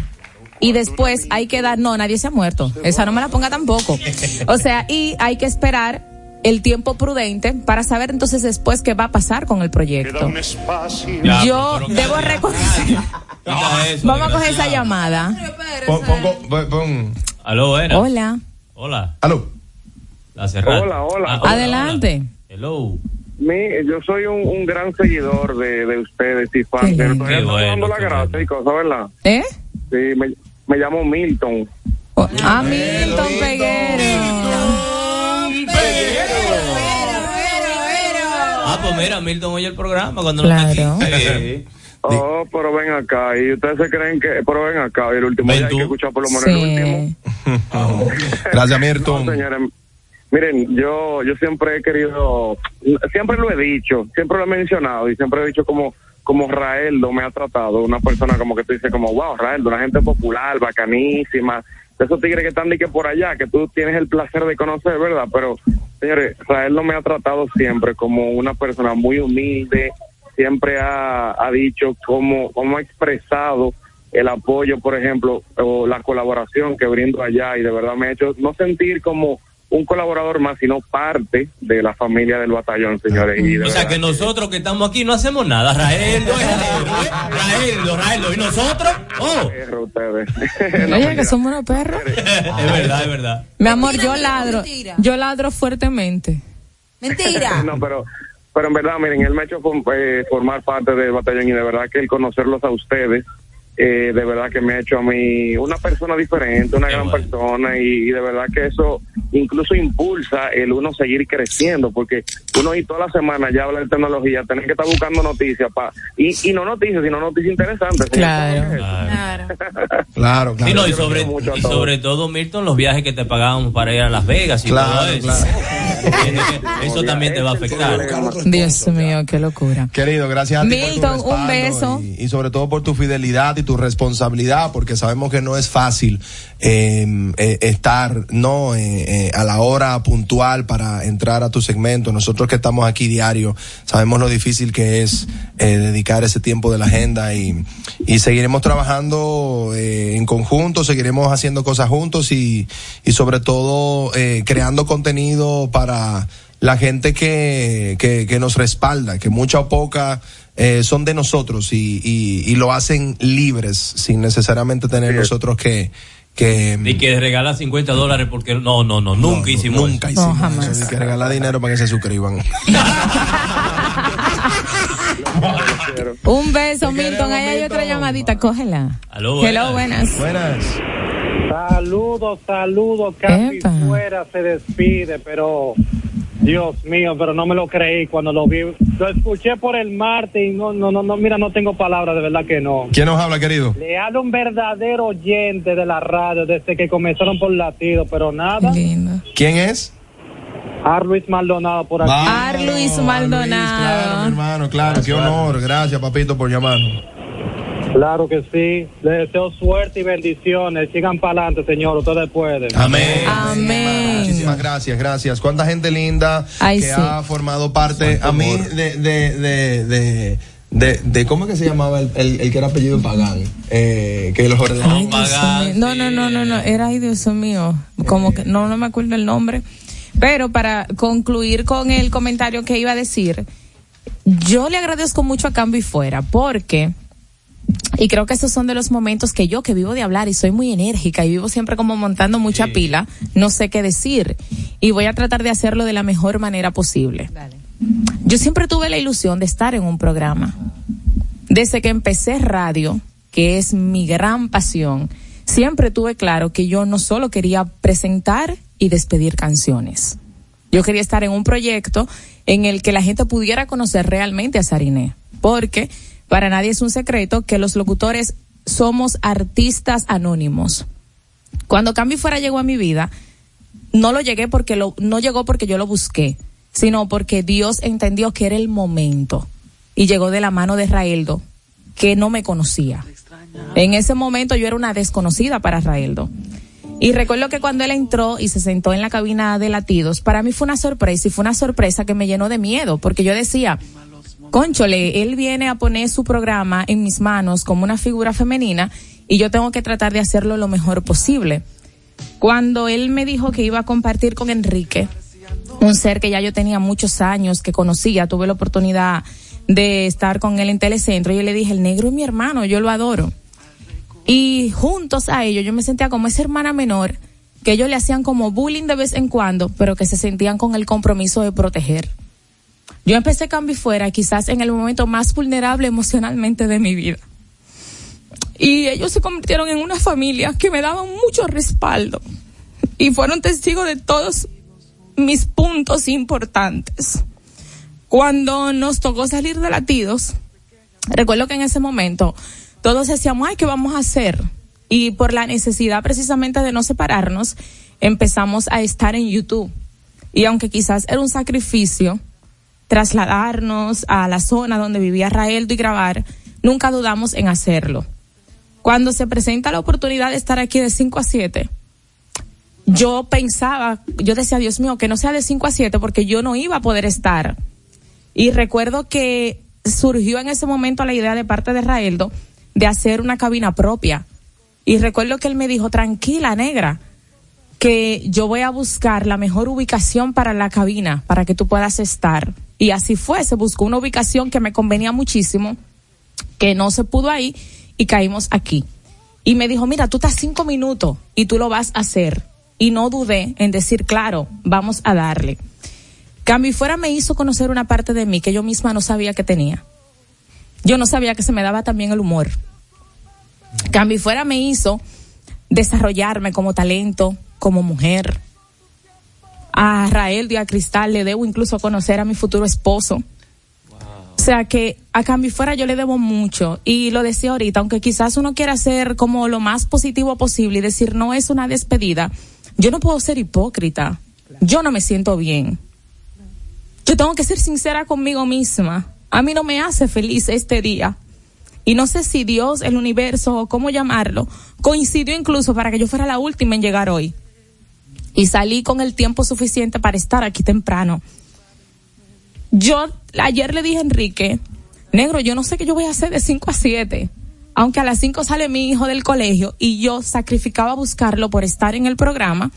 Y después hay que dar, no, nadie se ha muerto. Esa no me la ponga tampoco. O sea, y hay que esperar el tiempo prudente para saber entonces después qué va a pasar con el proyecto. Yo debo reconocer. Vamos a coger esa llamada. Pon, pon- pon- pon- Aló, buenas. Hola. Hola. Aló. La cerrada. Hola, hola. Ah, hola, Adelante. hola. Hello. Mi, yo soy un, un gran seguidor de, de ustedes y fan. Estamos bueno, dando la gracia y cosas, ¿verdad? ¿Eh? Sí, me, me llamo Milton. A Milton Peguero. Ah, pues mira, Milton oye el programa cuando Claro. está aquí. Oh, pero ven acá. Y ustedes se creen que. Pero ven acá. Y el último día hay que escuchar por lo menos el último. Gracias, Milton. No, señores, miren, yo, yo siempre he querido, siempre lo he dicho, siempre lo he mencionado y siempre he dicho como, como Raeldo me ha tratado, una persona como que tú dices como, wow, Raeldo, una gente popular, bacanísima, de esos tigres que están de que por allá, que tú tienes el placer de conocer, ¿verdad? Pero, señores, Raeldo me ha tratado siempre como una persona muy humilde, siempre ha, ha dicho cómo, cómo ha expresado el apoyo, por ejemplo, o la colaboración que brindo allá y de verdad me ha hecho no sentir como un colaborador más, sino parte de la familia del batallón, señores. Y de O sea verdad que nosotros que estamos aquí no hacemos nada. Raeldo es el héroe. Raeldo, Raeldo. ¿Y nosotros? Oh. perro ustedes. Oye, que somos unos perros. Es verdad, es verdad. Mi amor, yo ladro. Yo ladro fuertemente. no, pero pero en verdad, miren, él me ha hecho eh, formar parte del batallón y de verdad que el conocerlos a ustedes eh, de verdad que me ha hecho a mí una persona diferente, una gran persona y, y de verdad que eso incluso impulsa el uno seguir creciendo porque uno y toda la semana ya habla de tecnología, tener que estar buscando noticias pa, y, y no noticias, sino noticias interesantes. Claro, Sí, no, y, sobre, y sobre todo, Milton, los viajes que te pagábamos para ir a Las Vegas y Claro, todo eso. Eso también te va a afectar. Dios mío, qué locura. Querido, gracias a ti por tu Milton, un beso. Y, y sobre todo por tu fidelidad y tu responsabilidad, porque sabemos que no es fácil eh, eh, estar no Eh, eh, a la hora puntual para entrar a tu segmento. Nosotros que estamos aquí diario, sabemos lo difícil que es dedicar ese tiempo de la agenda y, y seguiremos trabajando en conjunto, seguiremos haciendo cosas juntos y, y sobre todo creando contenido para la gente que, que, que nos respalda, que mucha o poca eh, son de nosotros y, y, y lo hacen libres sin necesariamente tener nosotros que, que Y que regala 50 dólares porque no, no, no, nunca hicimos nunca eso. hicimos eso, de que regalar dinero para que se suscriban. Un beso, Milton. Ahí hay otra llamadita, cógela. Aló, Hello, buenas. Buenas. Saludos, saludos, casi Epa. fuera se despide, pero Dios mío, pero no me lo creí cuando lo vi. Lo escuché por el martes y no, no, no, no mira, no tengo palabras, de verdad que no. ¿Quién nos habla, querido? Le hablo un verdadero oyente de la radio desde que comenzaron por latido, pero nada. ¿Quién es? Arluis Maldonado por aquí. Arluis Maldonado. Mi hermano, claro, qué honor. Gracias, papito, por llamarnos. Claro que sí. Le deseo suerte y bendiciones. Sigan para adelante, señor. Ustedes pueden. Amén. Amén. Muchísimas gracias, gracias. Cuánta gente linda Ay, que sí. ha formado parte. A mí, de, de, de, de, de, de- ¿cómo es que se llamaba el, el, el que era apellido Pagán? Eh, que los Dios mío. No, no, no, no, no, era ay Dios mío, como que no, no me acuerdo el nombre. Pero para concluir con el comentario que iba a decir, yo le agradezco mucho a Cambio y Fuera porque y creo que esos son de los momentos que yo, que vivo de hablar y soy muy enérgica y vivo siempre como montando mucha pila, no sé qué decir. Y voy a tratar de hacerlo de la mejor manera posible. Yo siempre tuve la ilusión de estar en un programa. Desde que empecé radio, que es mi gran pasión, siempre tuve claro que yo no solo quería presentar y despedir canciones. Yo quería estar en un proyecto en el que la gente pudiera conocer realmente a Sariné. Porque para nadie es un secreto que los locutores somos artistas anónimos. Cuando Cambio Fuera llegó a mi vida, no lo llegué porque lo, no llegó porque yo lo busqué, sino porque Dios entendió que era el momento. Y llegó de la mano de Raeldo, que no me conocía. En ese momento yo era una desconocida para Raeldo. Y recuerdo que cuando él entró y se sentó en la cabina de latidos, para mí fue una sorpresa y fue una sorpresa que me llenó de miedo, porque yo decía, conchole, él viene a poner su programa en mis manos como una figura femenina y yo tengo que tratar de hacerlo lo mejor posible. Cuando él me dijo que iba a compartir con Enrique, un ser que ya yo tenía muchos años, que conocía, tuve la oportunidad de estar con él en Telecentro, yo le dije, el negro es mi hermano, yo lo adoro. Y juntos a ellos yo me sentía como esa hermana menor que ellos le hacían como bullying de vez en cuando, pero que se sentían con el compromiso de proteger. Yo empecé Cambio Fuera quizás en el momento más vulnerable emocionalmente de mi vida. Y ellos se convirtieron en una familia que me daban mucho respaldo y fueron testigos de todos mis puntos importantes. Cuando nos tocó salir de latidos, recuerdo que en ese momento todos decíamos, ay, ¿qué vamos a hacer? Y por la necesidad precisamente de no separarnos, empezamos a estar en YouTube. Y aunque quizás era un sacrificio trasladarnos a la zona donde vivía Raeldo y grabar, nunca dudamos en hacerlo. Cuando se presenta la oportunidad de estar aquí de 5 a 7, yo pensaba, yo decía, Dios mío, que no sea de 5 a 7 porque yo no iba a poder estar. Y recuerdo que surgió en ese momento la idea de parte de Raeldo de hacer una cabina propia. Y recuerdo que él me dijo, tranquila, negra, que yo voy a buscar la mejor ubicación para la cabina, para que tú puedas estar. Y así fue, se buscó una ubicación que me convenía muchísimo, que no se pudo ahí, y caímos aquí. Y me dijo, mira, tú estás cinco minutos y tú lo vas a hacer. Y no dudé en decir, claro, vamos a darle. Cambio y fuera me hizo conocer una parte de mí que yo misma no sabía que tenía. Yo no sabía que se me daba también el humor. Cambio y fuera me hizo desarrollarme como talento, como mujer. A Rael y a Cristal le debo incluso conocer a mi futuro esposo. O sea que a cambio fuera yo le debo mucho y lo decía ahorita, aunque quizás uno quiera ser como lo más positivo posible y decir no es una despedida, yo no puedo ser hipócrita. Yo no me siento bien. Yo tengo que ser sincera conmigo misma. A mí no me hace feliz este día. Y no sé si Dios, el universo o cómo llamarlo, coincidió incluso para que yo fuera la última en llegar hoy. Y salí con el tiempo suficiente para estar aquí temprano. Yo ayer le dije a Enrique, negro, yo no sé qué yo voy a hacer de 5 a 7. Aunque a las 5 sale mi hijo del colegio y yo sacrificaba buscarlo por estar en el programa.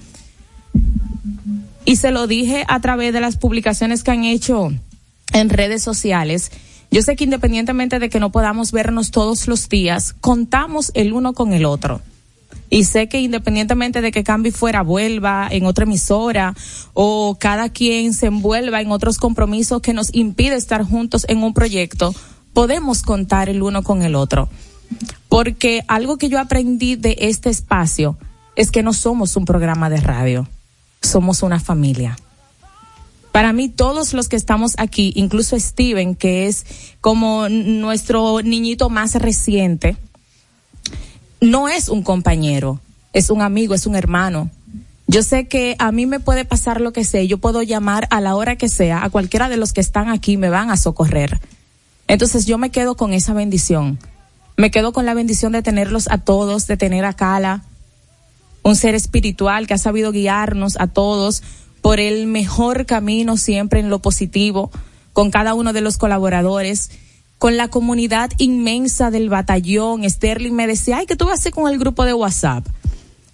Y se lo dije a través de las publicaciones que han hecho en redes sociales. Yo sé que independientemente de que no podamos vernos todos los días, contamos el uno con el otro. Y sé que independientemente de que Cambi fuera vuelva en otra emisora o cada quien se envuelva en otros compromisos que nos impide estar juntos en un proyecto, podemos contar el uno con el otro. Porque algo que yo aprendí de este espacio es que no somos un programa de radio, somos una familia. Para mí, todos los que estamos aquí, incluso Steven, que es como nuestro niñito más reciente, no es un compañero, es un amigo, es un hermano. Yo sé que a mí me puede pasar lo que sé, yo puedo llamar a la hora que sea, a cualquiera de los que están aquí me van a socorrer. Entonces yo me quedo con esa bendición. Me quedo con la bendición de tenerlos a todos, de tener a Cala, un ser espiritual que ha sabido guiarnos a todos por el mejor camino siempre en lo positivo, con cada uno de los colaboradores con la comunidad inmensa del batallón. Sterling me decía, ay, ¿qué tú vas a hacer con el grupo de WhatsApp?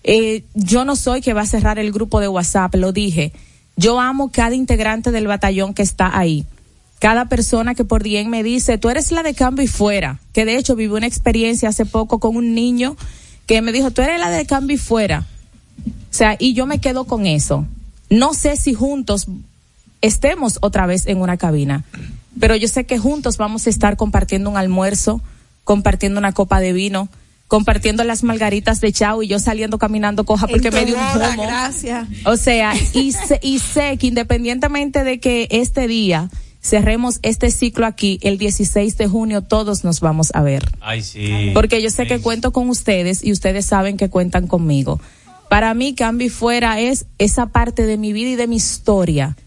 Eh, yo no soy que va a cerrar el grupo de WhatsApp, lo dije. Yo amo cada integrante del batallón que está ahí. Cada persona que por bien me dice, tú eres la de cambio y fuera. Que de hecho viví una experiencia hace poco con un niño que me dijo, tú eres la de cambio y fuera. O sea, y yo me quedo con eso. No sé si juntos estemos otra vez en una cabina, pero yo sé que juntos vamos a estar compartiendo un almuerzo, compartiendo una copa de vino, compartiendo las margaritas de Chao y yo saliendo caminando coja porque me dio un humo. gracias. O sea, y sé, y sé que independientemente de que este día cerremos este ciclo aquí, el 16 de junio todos nos vamos a ver. Ay, sí. Porque yo sé que cuento con ustedes y ustedes saben que cuentan conmigo. Para mí, Cambi Fuera es esa parte de mi vida y de mi historia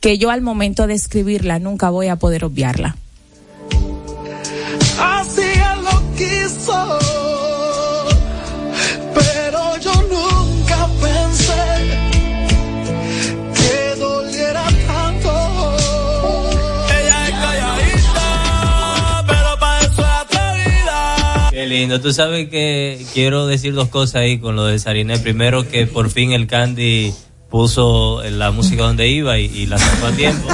que yo al momento de escribirla nunca voy a poder obviarla. Así él lo quiso, pero yo nunca pensé que doliera tanto. Ella es calladita, pero para eso es atrevida. Qué lindo. Tú sabes que quiero decir dos cosas ahí con lo de Sariné. Primero, que por fin el Candy puso la música donde iba y, y la sacó a tiempo.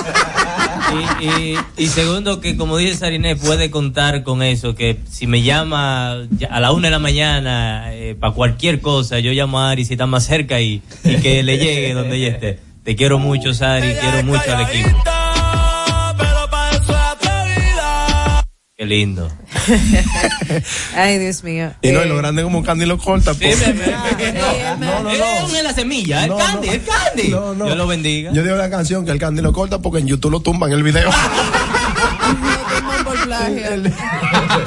Y, y- y segundo, que como dice Sariné, puede contar con eso, que si me llama a la una de la mañana para cualquier cosa, yo llamo a Ari si está más cerca y, y que le llegue donde ella esté. Te quiero mucho, Sari, quiero mucho al equipo. Qué lindo. Ay, Dios mío. Y no, y Eh, lo grande como Candy lo corta. pues. No, no, no. Es la semilla, el Candy, el Candy. Dios lo bendiga. Yo digo la canción que el Candy lo corta porque en YouTube lo tumban el video. por plagio.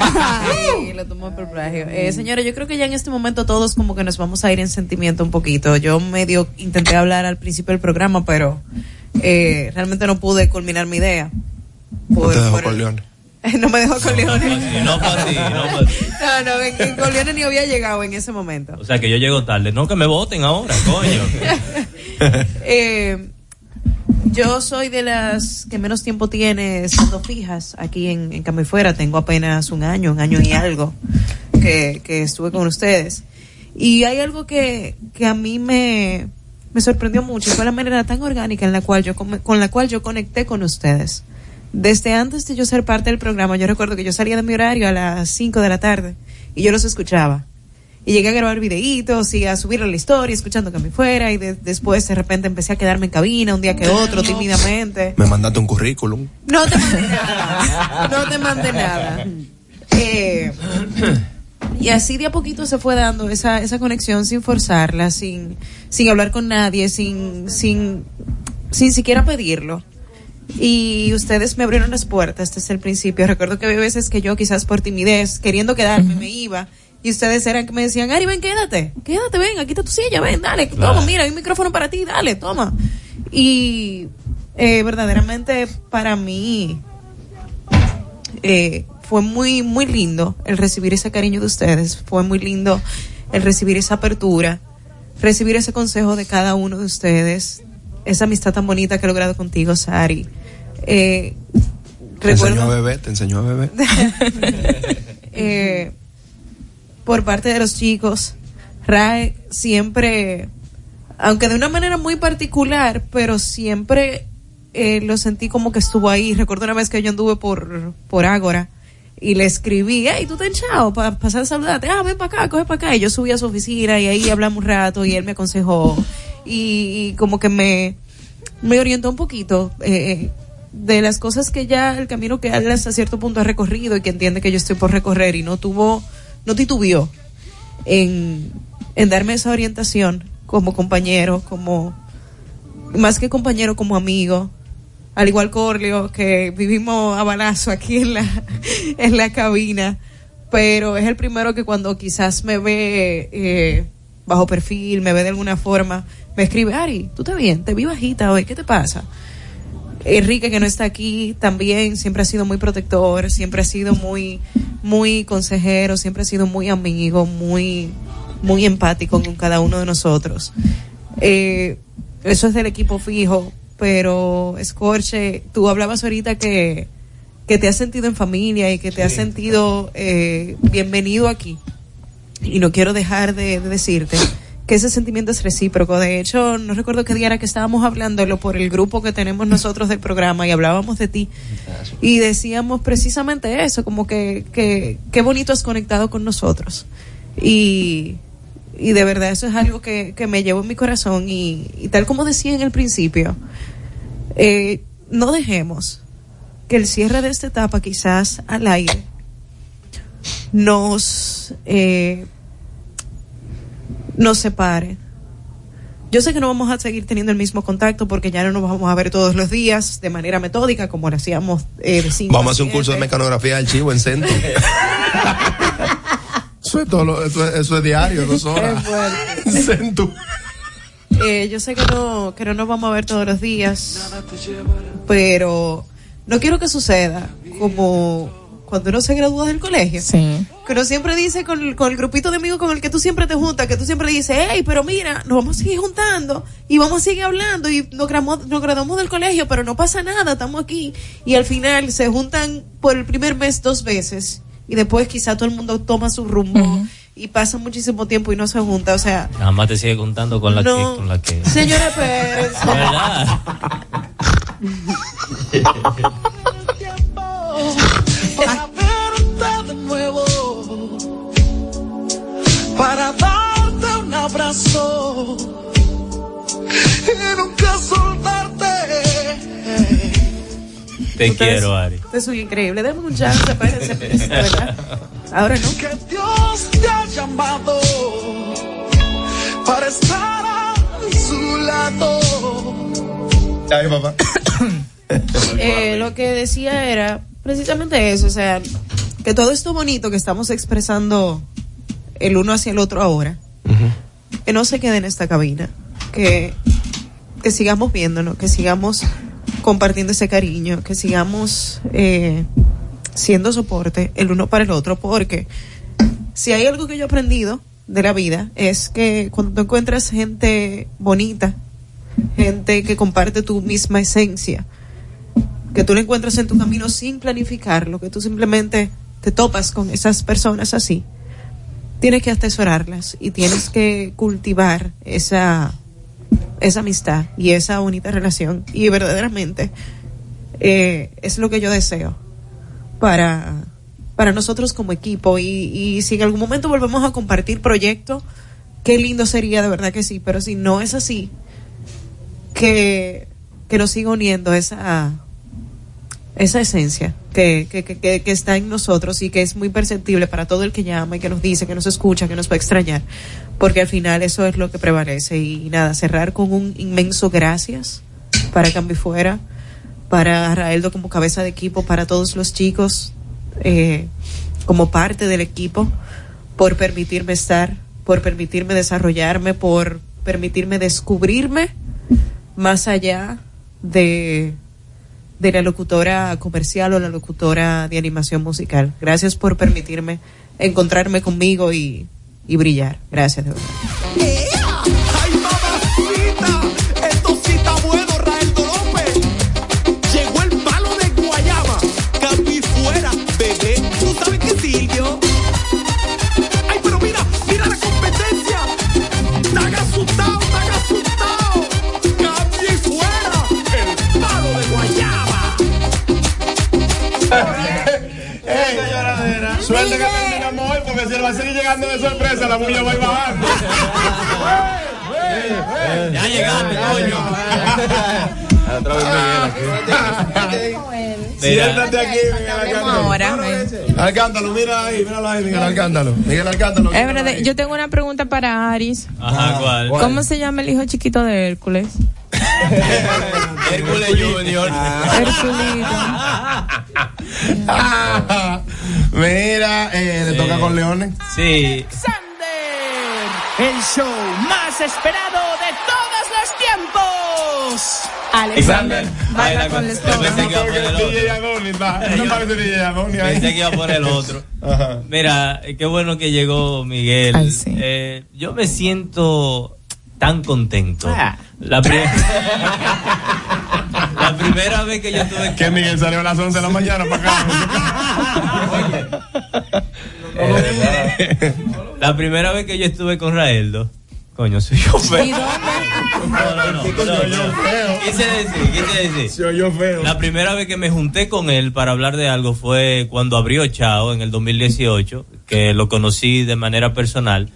Ay, lo tomó por plagio. Eh, señores, yo creo que ya en este momento todos como que nos vamos a ir en sentimiento un poquito. Yo medio intenté hablar al principio del programa, pero eh, realmente no pude culminar mi idea. No te dejo por- León. no me dejó con Leones. No para ti, no para ti. No, no, en, en con Leones ni había llegado en ese momento. O sea que yo llego tarde. No que me voten ahora, coño. Eh, yo soy de las que menos tiempo tiene siendo fijas aquí en, en Cambio y Fuera. Tengo apenas un año, un año y algo que, que estuve con ustedes. Y hay algo que, que a mí me, me sorprendió mucho. Fue la manera tan orgánica en la cual yo, con la cual yo conecté con ustedes. Desde antes de yo ser parte del programa, yo recuerdo que yo salía de mi horario a las 5 de la tarde y yo los escuchaba. Y llegué a grabar videitos y a subir a la historia, escuchando que me fuera. Y de- después de repente empecé a quedarme en cabina un día que otro, tímidamente. Me mandaste un currículum. No te mandé nada. No te mandé nada. Eh, Y así de a poquito se fue dando esa, esa conexión sin forzarla, sin, sin hablar con nadie, sin, sin, sin siquiera pedirlo. Y ustedes me abrieron las puertas desde el principio. Recuerdo que había veces que yo quizás por timidez, queriendo quedarme, me iba. Y ustedes eran que me decían, Ari, ven, quédate, quédate, ven, aquí está tu silla, ven, dale, toma, mira, hay un micrófono para ti, dale, toma. Y eh, verdaderamente para mí eh, fue muy, muy lindo el recibir ese cariño de ustedes, fue muy lindo el recibir esa apertura, recibir ese consejo de cada uno de ustedes, esa amistad tan bonita que he logrado contigo, Sari. Eh, Te enseñó a beber, te enseñó a beber. eh, por parte de los chicos, RAE siempre, aunque de una manera muy particular, pero siempre eh, lo sentí como que estuvo ahí. Recuerdo una vez que yo anduve por, por Ágora y le escribí, hey, tú te hinchado para pasar a saludarte, ah, ven para acá, coge para acá. Y yo subí a su oficina y ahí hablamos un rato y él me aconsejó y, y como que me, me orientó un poquito. eh, de las cosas que ya el camino que él hasta cierto punto ha recorrido y que entiende que yo estoy por recorrer y no tuvo, no titubeó en, en darme esa orientación como compañero, como más que compañero, como amigo. Al igual que Orleo, que vivimos a balazo aquí en la, en la cabina, pero es el primero que cuando quizás me ve eh, bajo perfil, me ve de alguna forma, me escribe, Ari, tú estás bien, te vi bajita hoy, ¿qué te pasa? Enrique, que no está aquí, también siempre ha sido muy protector, siempre ha sido muy, muy consejero, siempre ha sido muy amigo, muy, muy empático con cada uno de nosotros. Eh, eso es del equipo fijo, pero Scorche, tú hablabas ahorita que, que te has sentido en familia y que te has sentido eh, bienvenido aquí. Y no quiero dejar de, de decirte que ese sentimiento es recíproco. De hecho, no recuerdo qué día era que estábamos hablándolo por el grupo que tenemos nosotros del programa y hablábamos de ti. Y decíamos precisamente eso, como que, que qué bonito has conectado con nosotros. Y, y de verdad eso es algo que, que me llevo en mi corazón y, y tal como decía en el principio, eh, no dejemos que el cierre de esta etapa quizás al aire nos eh, nos separe. Yo sé que no vamos a seguir teniendo el mismo contacto porque ya no nos vamos a ver todos los días de manera metódica como lo hacíamos eh, de cinco Vamos a hacer un curso de mecanografía de archivo en centro. eso, es todo lo- eso, es, eso es diario, dos horas. Centro. Eh, yo sé que no, que no nos vamos a ver todos los días, pero no quiero que suceda como cuando uno se gradúa del colegio. Que uno siempre dice con, el- con el grupito de amigos con el que tú siempre te juntas, que tú siempre le dices, hey, pero mira, nos vamos a seguir juntando y vamos a seguir hablando y nos, gramo- nos graduamos del colegio, pero no pasa nada, estamos aquí. Y al final se juntan por el primer mes dos veces y después quizá todo el mundo toma su rumbo y pasa muchísimo tiempo y no se junta. O sea, Nada más te sigue contando con la No. que. Con la que... Señores Pérez. ¿Verdad? para verte de nuevo, para darte un abrazo y nunca soltarte. Te quiero, Ari. Ustedes son increíbles. Denme un chance, espérense, de verdad. Ahora no. Que Dios te ha llamado para estar a su lado. Ay, papá. Eh, lo que decía era precisamente eso, o sea, que todo esto bonito que estamos expresando el uno hacia el otro ahora, que no se quede en esta cabina, que, que sigamos viéndonos, que sigamos compartiendo ese cariño, que sigamos eh, siendo soporte el uno para el otro, porque si hay algo que yo he aprendido de la vida es que cuando tú encuentras gente bonita, gente que comparte tu misma esencia, que tú la encuentras en tu camino sin planificarlo, que tú simplemente te topas con esas personas así, tienes que atesorarlas y tienes que cultivar esa, esa amistad y esa bonita relación. Y verdaderamente eh, es lo que yo deseo para, para nosotros como equipo. Y, y si en algún momento volvemos a compartir proyectos, qué lindo sería, de verdad que sí. Pero si no es así, que, que nos siga uniendo esa, esa esencia que, que, que, que- está en nosotros y que es muy perceptible para todo el que llama y que nos dice, que nos escucha, que nos va a extrañar, porque al final eso es lo que prevalece. Y, nada, cerrar con un inmenso gracias para Cambio Fuera, para Raeldo como cabeza de equipo, para todos los chicos eh, como parte del equipo, por permitirme estar, por permitirme desarrollarme, por permitirme descubrirme más allá de, de la locutora comercial o la locutora de animación musical. Gracias por permitirme encontrarme conmigo y, y brillar. Gracias, de verdad. Va a seguir llegando de sorpresa, la bulla va a ir bajando. Ya llegaste, coño. Siéntate aquí, Miguel Alcántaro. ahora, Alcántalo, mira ahí, míralo ahí, Miguel Alcántalo. Miguel Alcántaro. Es verdad, yo tengo una pregunta para Aris. Ajá, ¿cuál? ¿Cómo se llama el hijo chiquito de Hércules? Hércules Junior. Mira, eh, le toca con Leones. Sí. El show más esperado de todos los tiempos. Alexander. Baila con el Pensé que iba a poner el otro. DJ Adonis, va. No parece DJ Adonis ahí. Pensé que iba a poner el otro. Mira, eh, qué bueno que llegó Miguel. Ay, sí. Eh, yo me siento tan contento. Ah. La, pri- la primera vez que yo tuve Que Miguel salió a las 11 de la mañana para acá. La primera vez que yo estuve con Raeldo, coño, soy yo feo. ¿Y dónde? No, no, no, no. Quise decir, quise decir. Se oyó feo. La primera vez que me junté con él para hablar de algo fue cuando abrió Chao en el 2018, que lo conocí de manera personal.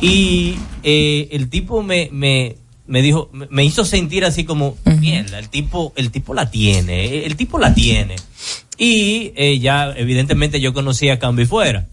Y eh, el tipo me, me, me dijo, me- me hizo sentir así como, mierda, el tipo, el tipo la tiene, el tipo la tiene. Y eh, ya, evidentemente, yo conocí a Cambio y Fuera.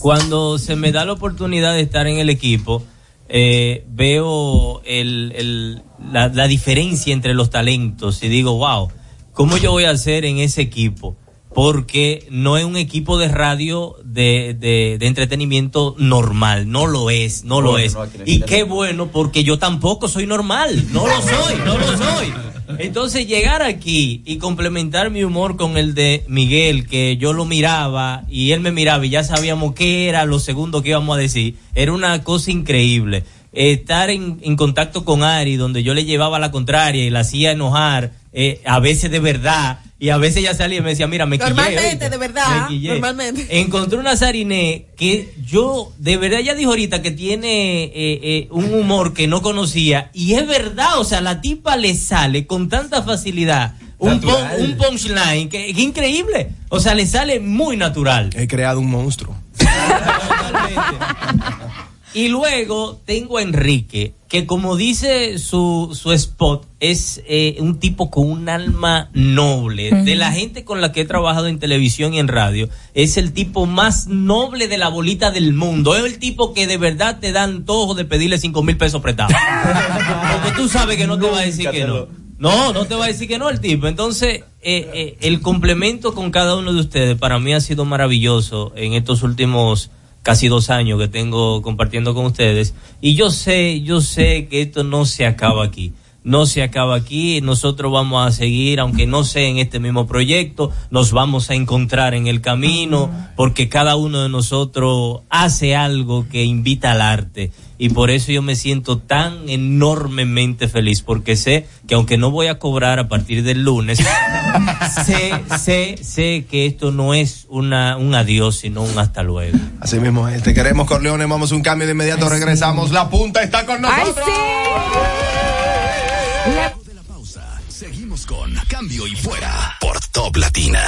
Cuando se me da la oportunidad de estar en el equipo, eh, veo el, el- la, la diferencia entre los talentos y digo, wow, ¿cómo yo voy a hacer en ese equipo? Porque no es un equipo de radio de, de, de entretenimiento normal, no lo es, no lo es. no, y qué bueno, porque yo tampoco soy normal, no lo soy, no lo soy. Entonces llegar aquí y complementar mi humor con el de Miguel, que yo lo miraba y él me miraba y ya sabíamos qué era lo segundo que íbamos a decir, era una cosa increíble. Estar en, en contacto con Ari, donde yo le llevaba la contraria y la hacía enojar, eh, a veces de verdad, y a veces ya salía y me decía, mira, me quillé, Normalmente, de verdad, Me normalmente. Encontré una Sariné que yo, de verdad, ya dijo ahorita que tiene eh, eh, un humor que no conocía. Y es verdad, o sea, la tipa le sale con tanta facilidad un punchline que, que increíble. O sea, le sale muy natural. He creado un monstruo. Y luego tengo a Enrique, que como dice su, su spot, es eh, un tipo con un alma noble. De la gente con la que he trabajado en televisión y en radio, es el tipo más noble de la bolita del mundo. Es el tipo que de verdad te dan antojo de pedirle cinco mil pesos prestados. Porque tú sabes que no te va a decir que no. No, no te va a decir que no el tipo. Entonces, eh, eh, el complemento con cada uno de ustedes para mí ha sido maravilloso en estos últimos casi dos años que tengo compartiendo con ustedes. Y yo sé, yo sé que esto no se acaba aquí. No se acaba aquí, nosotros vamos a seguir, aunque no sea en este mismo proyecto, nos vamos a encontrar en el camino, porque cada uno de nosotros hace algo que invita al arte. Y por eso yo me siento tan enormemente feliz, porque sé que aunque no voy a cobrar a partir del lunes, sé, sé, sé que esto no es una, un adiós, sino un hasta luego. Así mismo es. Te queremos, Corleone. Vamos a un cambio de inmediato. Regresamos. La punta está con nosotros. Seguimos con Cambio y Fuera por Top Latina.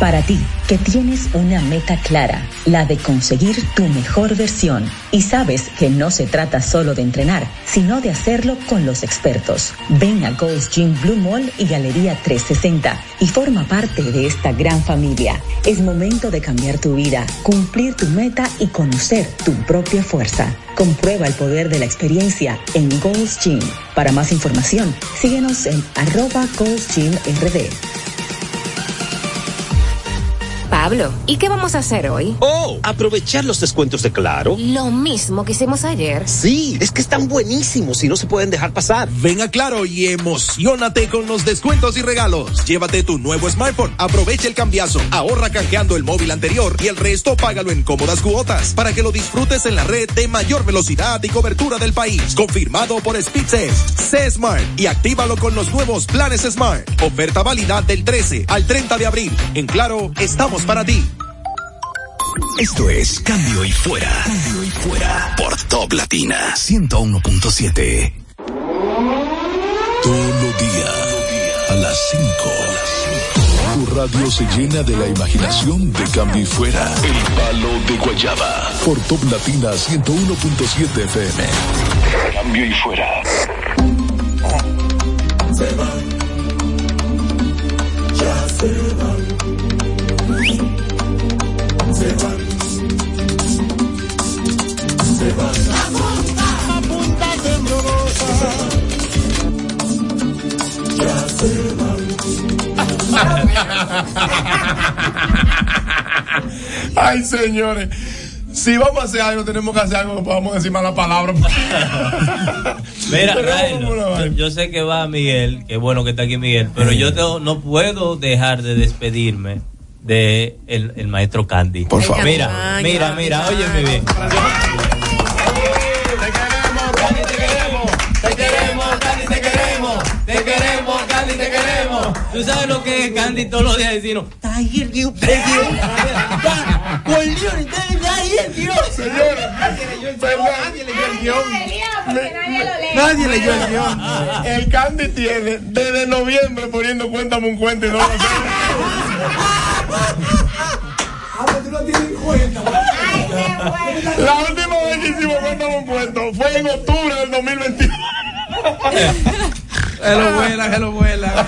Para ti, que tienes una meta clara, la de conseguir tu mejor versión, y sabes que no se trata solo de entrenar, sino de hacerlo con los expertos. Ven a Ghost Gym Blue Mall y Galería 360 y forma parte de esta gran familia. Es momento de cambiar tu vida, cumplir tu meta y conocer tu propia fuerza. Comprueba el poder de la experiencia en Ghost Gym. Para más información, síguenos en arroba Ghost Gym RD. Pablo, ¿y qué vamos a hacer hoy? Oh, aprovechar los descuentos de Claro. Lo mismo que hicimos ayer. Sí, es que están buenísimos y no se pueden dejar pasar. Ven a Claro y emocionate con los descuentos y regalos. Llévate tu nuevo smartphone, aprovecha el cambiazo, ahorra canjeando el móvil anterior y el resto págalo en cómodas cuotas para que lo disfrutes en la red de mayor velocidad y cobertura del país. Confirmado por Speedses. C Smart y actívalo con los nuevos planes Smart. Oferta válida del 13 al 30 de abril. En Claro, estamos para ti. Esto es Cambio y Fuera. Cambio y Fuera. Por Top Latina 101.7. Todo día a las 5. Tu radio se llena de la imaginación de Cambio y Fuera. El palo de Guayaba. Por Top Latina 101.7 FM. Cambio y Fuera. Punta temblorosa. Ay, señores. Si vamos a hacer algo, tenemos que hacer algo que podamos decir malas palabras. Mira, Rael, yo, sé que va Miguel, que bueno que está aquí Miguel, pero yo tengo- no puedo dejar de despedirme de el, el maestro Candy. Por favor. Mira, mira, mira, óyeme bien. Tú sabes lo que es Candy todos los días decirnos. Está ahí el guion, el guion. Está, por Dios, está ahí el guion. Señores, nadie leyó el guion. Nadie leyó el guion. Nadie leyó el guion. El Candy tiene desde noviembre poniendo cuéntame un cuento y no lo hace. La última vez que hicimos cuéntame un cuento fue en octubre del 2021. Se lo vuela, se lo vuela.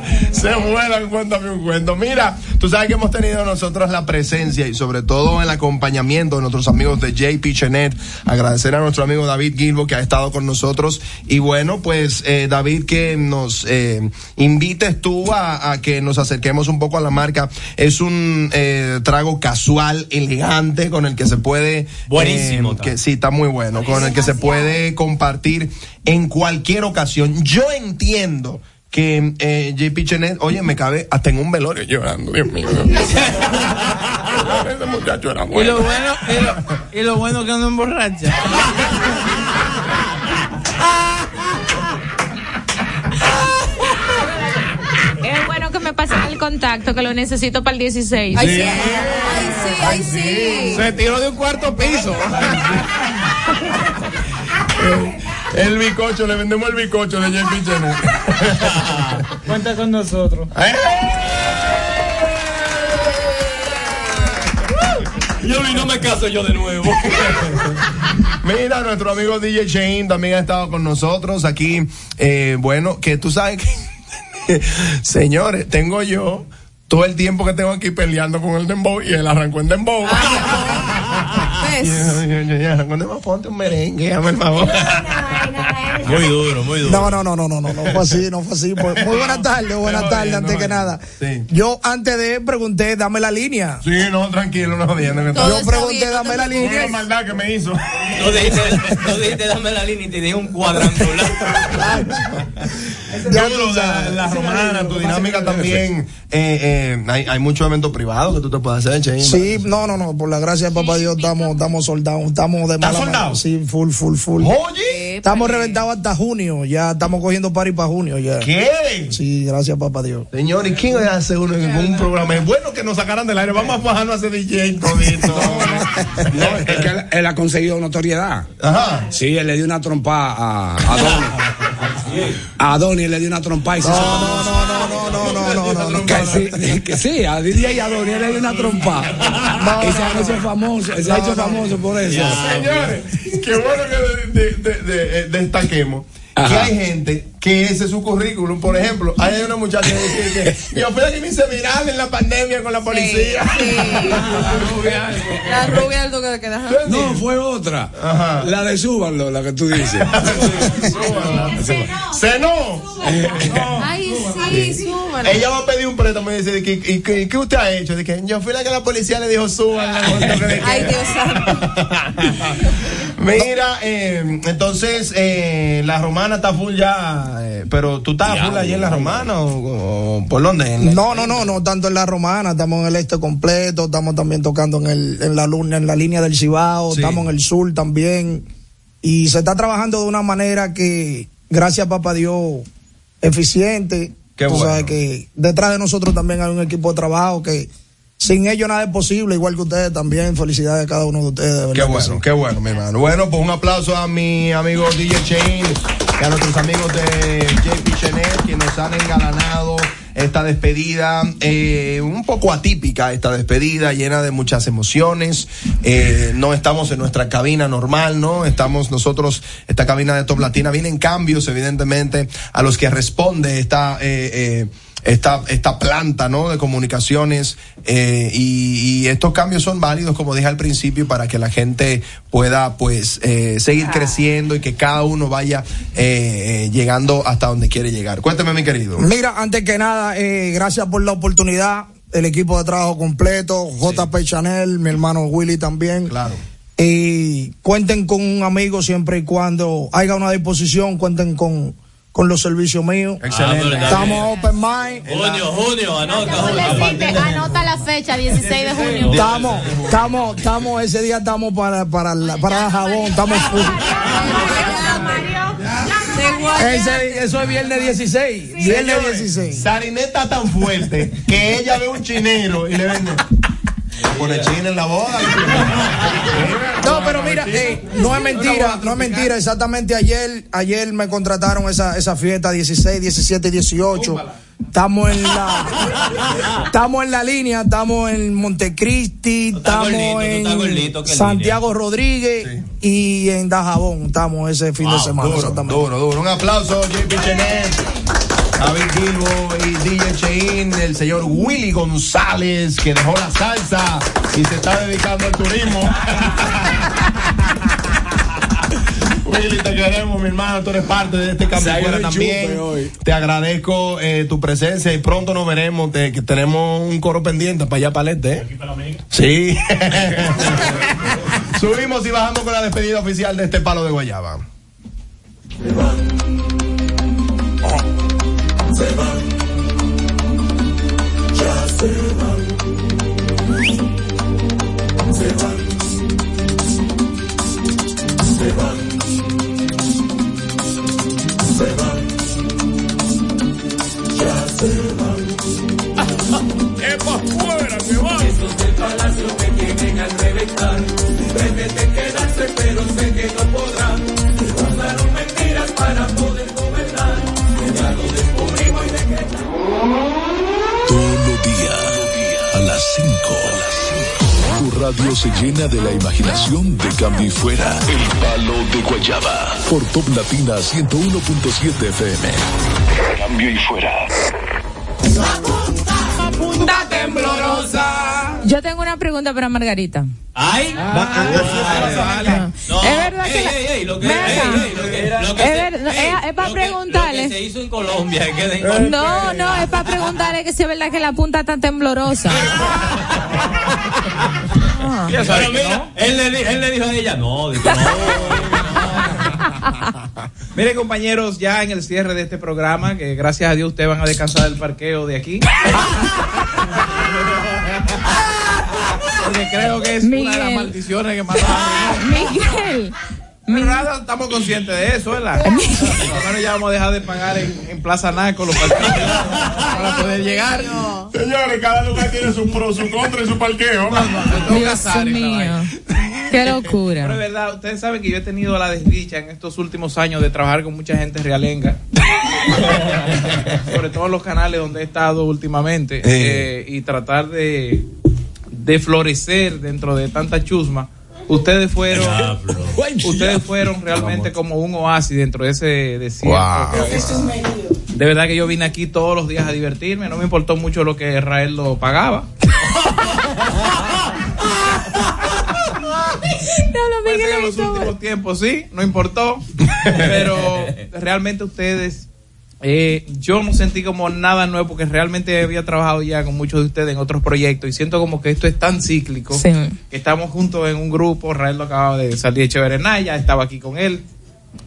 Se vuelan, cuéntame un cuento. Mira, tú sabes que hemos tenido nosotros la presencia y sobre todo el acompañamiento de nuestros amigos de JP Chenet. Agradecer a nuestro amigo David Gilbo que ha estado con nosotros. Y bueno, pues eh, David, que nos eh, invites tú a, a que nos acerquemos un poco a la marca. Es un eh, trago casual, elegante, con el que se puede... Buenísimo, eh, que, sí, está muy bueno. Con el que se puede compartir en cualquier ocasión. Yo entiendo que eh, JP Chenet, oye, me cabe hasta en un velorio llorando, Dios mío. Ese muchacho era Y bueno. lo bueno, y lo, y lo bueno que no emborracha. Es bueno que me pasen el contacto, que lo necesito para el 16. Ay, sí. Ay, sí, ay, sí. Se tiró de un cuarto piso. El bicocho, le vendemos el bicocho de JP Chenet. Cuenta con nosotros. Yo y no me caso yo de nuevo. Mira, nuestro amigo DJ Shane también ha estado con nosotros aquí. Eh, bueno, que tú sabes que, señores, tengo yo todo el tiempo que tengo aquí peleando con el Dembow y él arrancó en Dembow. Yo, yo, yo, arrancó en Dembow, ponte un merengue, hazme el favor. Muy duro, muy duro. No, no, no, no, no, no, no fue así, no fue así. Pues, Muy buenas tardes, buenas tardes, antes que nada. Yo antes de pregunté, dame la línea. Sí, no, tranquilo, no jodiendo. Yo pregunté, dame la línea. La maldad que me hizo. Tú dijiste, tú dijiste, dame la línea y te dije un cuadrangular. Ya la, la romana, tu dinámica también. Eh, eh, hay, hay muchos eventos privados que tú te puedes hacer, Shane. Sí, no, no, no, por la gracia de papá Dios estamos, estamos soldados, estamos de mala manera. Sí, full, full, full. Oye. Estamos reventados hasta junio, ya estamos cogiendo party para junio ya. ¿Qué? Sí, gracias papá Dios. Señor, ¿y quién hace uno en un programa? Es bueno que nos sacaran del aire. Vamos a bajarnos a hacer DJ todito. No, es que él, él ha conseguido notoriedad. Ajá. Sí, él le dio una trompa a, a Don. A Donnie le dio una trompa y se No, no, no, no, no, no, no, no. Que sí, que sí, a Didier y a Donnie le dio una trompa. y se ha hecho famoso, se ha hecho famoso por eso. Señores, qué bueno que de- de- de- eh, destaquemos que Ajá. hay gente que ese es su currículum. Por ejemplo, hay una muchacha que dice que yo fui la que me hice viral en la pandemia con la policía. La rubia del toque de queda. No, fue otra. La de Súbanlo, la que tú dices. ¡Senó! Ay, sí, súbalo. Ella va a pedir un préstamo y dice, ¿y, qué- y qué- qué usted ha hecho? Dice, yo fui la que la policía le dijo, suban. Ay, Dios santo. Mira, eh, entonces eh, la romana está full ya, eh, pero tú estás full allí en la romana o, o por dónde? No, no, no, no tanto en la romana, estamos en el este completo, estamos también tocando en, el, en, la, luna, en la línea del Cibao, Sí. estamos en el sur también. Y se está trabajando de una manera que, gracias a papá Dios, eficiente. Qué Tú bueno. sabes que detrás de nosotros también hay un equipo de trabajo que sin ellos nada es posible, igual que ustedes también. Felicidades a cada uno de ustedes. de verdad Qué que bueno, sí. qué bueno, mi hermano. Bueno, pues un aplauso a mi amigo DJ Chain a nuestros amigos de JP Chanel que nos han engalanado esta despedida, eh, un poco atípica esta despedida, llena de muchas emociones. Eh, no estamos en nuestra cabina normal, ¿no? Estamos nosotros, esta cabina de Top Latina, vienen cambios, evidentemente, a los que responde esta, eh, eh, esta, esta planta ¿no? de comunicaciones eh, y, y estos cambios son válidos como dije al principio para que la gente pueda pues eh, seguir creciendo y que cada uno vaya eh, eh, llegando hasta donde quiere llegar cuénteme mi querido Mira, antes que nada, eh, gracias por la oportunidad. El equipo de trabajo completo, JP Chanel, mi hermano Willy también. Claro. Y cuenten con un amigo siempre y cuando haya una disposición, cuenten con, con los servicios míos. Excelente. Ah, Estamos open mind. Junio, junio, anota, Pobrecito, Anota la fecha, 16 de junio. Estamos, estamos, estamos, ese día estamos para, para, la- para el jabón, estamos full. Ese- eso es viernes 16. Viernes Señores, 16. Sarinet está tan fuerte que ella ve un chinero y le vende pone china en la boda No, pero mira, no es mentira, no es mentira. Exactamente ayer, ayer me contrataron esa, esa fiesta 16, 17 y 18. Estamos en la, estamos en la línea, estamos en Montecristi, estamos en estás gordito, ¿qué Santiago Rodríguez y en Dajabón. Estamos ese fin de semana. duro, duro. Un aplauso, JP Chenet, David Gilbo y DJ Chein, el señor Willy González, que dejó la salsa y se está dedicando al turismo. Willy, te queremos, mi hermano. Tú eres parte de este el también. hoy. Te agradezco eh, tu presencia y pronto nos veremos. te- que tenemos un coro pendiente para allá para el este. ¿eh? Sí. Subimos y bajamos con la despedida oficial de este palo de Guayaba. Se van, ya se van, se van, se van, se van, ya se van. ¡Epa fuera, que van! Esos del palacio me tienen al reventar. Pretenden quedarse, pero sé que no podrán. Usaron mentiras para poder 5. Tu radio se llena de la imaginación de Cambio y Fuera. El palo de Guayaba. Por Top Latina 101.7 FM. Cambio y Fuera. Punta temblorosa. Yo tengo una pregunta para Margarita. Ay, No, Es verdad que lo Es se- ver- no, ey, es- es pa' lo que- preguntarle. Se hizo en Colombia. No, no, es para preguntarle que si es verdad que la punta está temblorosa. Pero mira, él, le, di- él le dijo a ella, no, dijo, no. Miren compañeros, ya en el cierre de este programa, que gracias a Dios ustedes van a descansar del parqueo de aquí. Porque creo que es una de las maldiciones que más Miguel. Pero nada, estamos conscientes de eso, ¿verdad? Por lo menos ya vamos a dejar de pagar en, en Plaza Naco los parqueos para poder llegar. Señores, cada lugar tiene su pro, su contra y su parqueo. Dios mío. vaina. Qué locura. Pero es verdad, ustedes saben que yo he tenido la desdicha en estos últimos años de trabajar con mucha gente realenga. Sobre todo en los canales donde he estado últimamente. eh, y tratar de, de florecer dentro de tanta chusma. Ustedes fueron, ustedes fueron realmente como un oasis dentro de ese desierto. Wow. De verdad que yo vine aquí todos los días a divertirme. No me importó mucho lo que Israel lo pagaba. Ser en los últimos tiempos, sí, no importó. Pero realmente ustedes, eh, yo no sentí como nada nuevo porque realmente había trabajado ya con muchos de ustedes en otros proyectos y siento como que esto es tan cíclico Sí. que estamos juntos en un grupo. Rael lo acaba de salir de Cheverenaya, estaba aquí con él.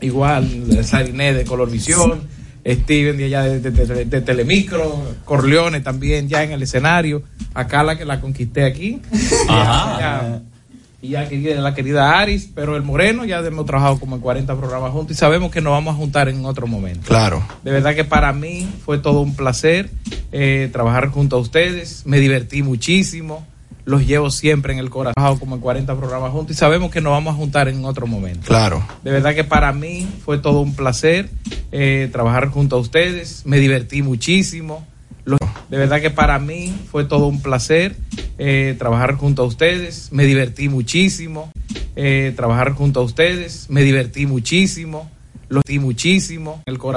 Igual, Sariné de Color Visión, Steven de allá de, de- de- de Telemicro, Corleone también ya en el escenario. Acá la que la conquisté aquí. Ajá. Ya- y ya querida, la querida Aris, pero el Moreno ya hemos trabajado como en 40 programas juntos y sabemos que nos vamos a juntar en otro momento. Claro. De verdad que para mí fue todo un placer eh, trabajar junto a ustedes. Me divertí muchísimo. Los llevo siempre en el corazón. Trabajado como en 40 programas juntos y sabemos que nos vamos a juntar en otro momento. Claro. De verdad que para mí fue todo un placer eh, trabajar junto a ustedes. Me divertí muchísimo. De verdad que para mí fue todo un placer eh, trabajar junto a ustedes. Me divertí muchísimo. eh, trabajar junto a ustedes. Me divertí muchísimo. Los divertí muchísimo. El corazón.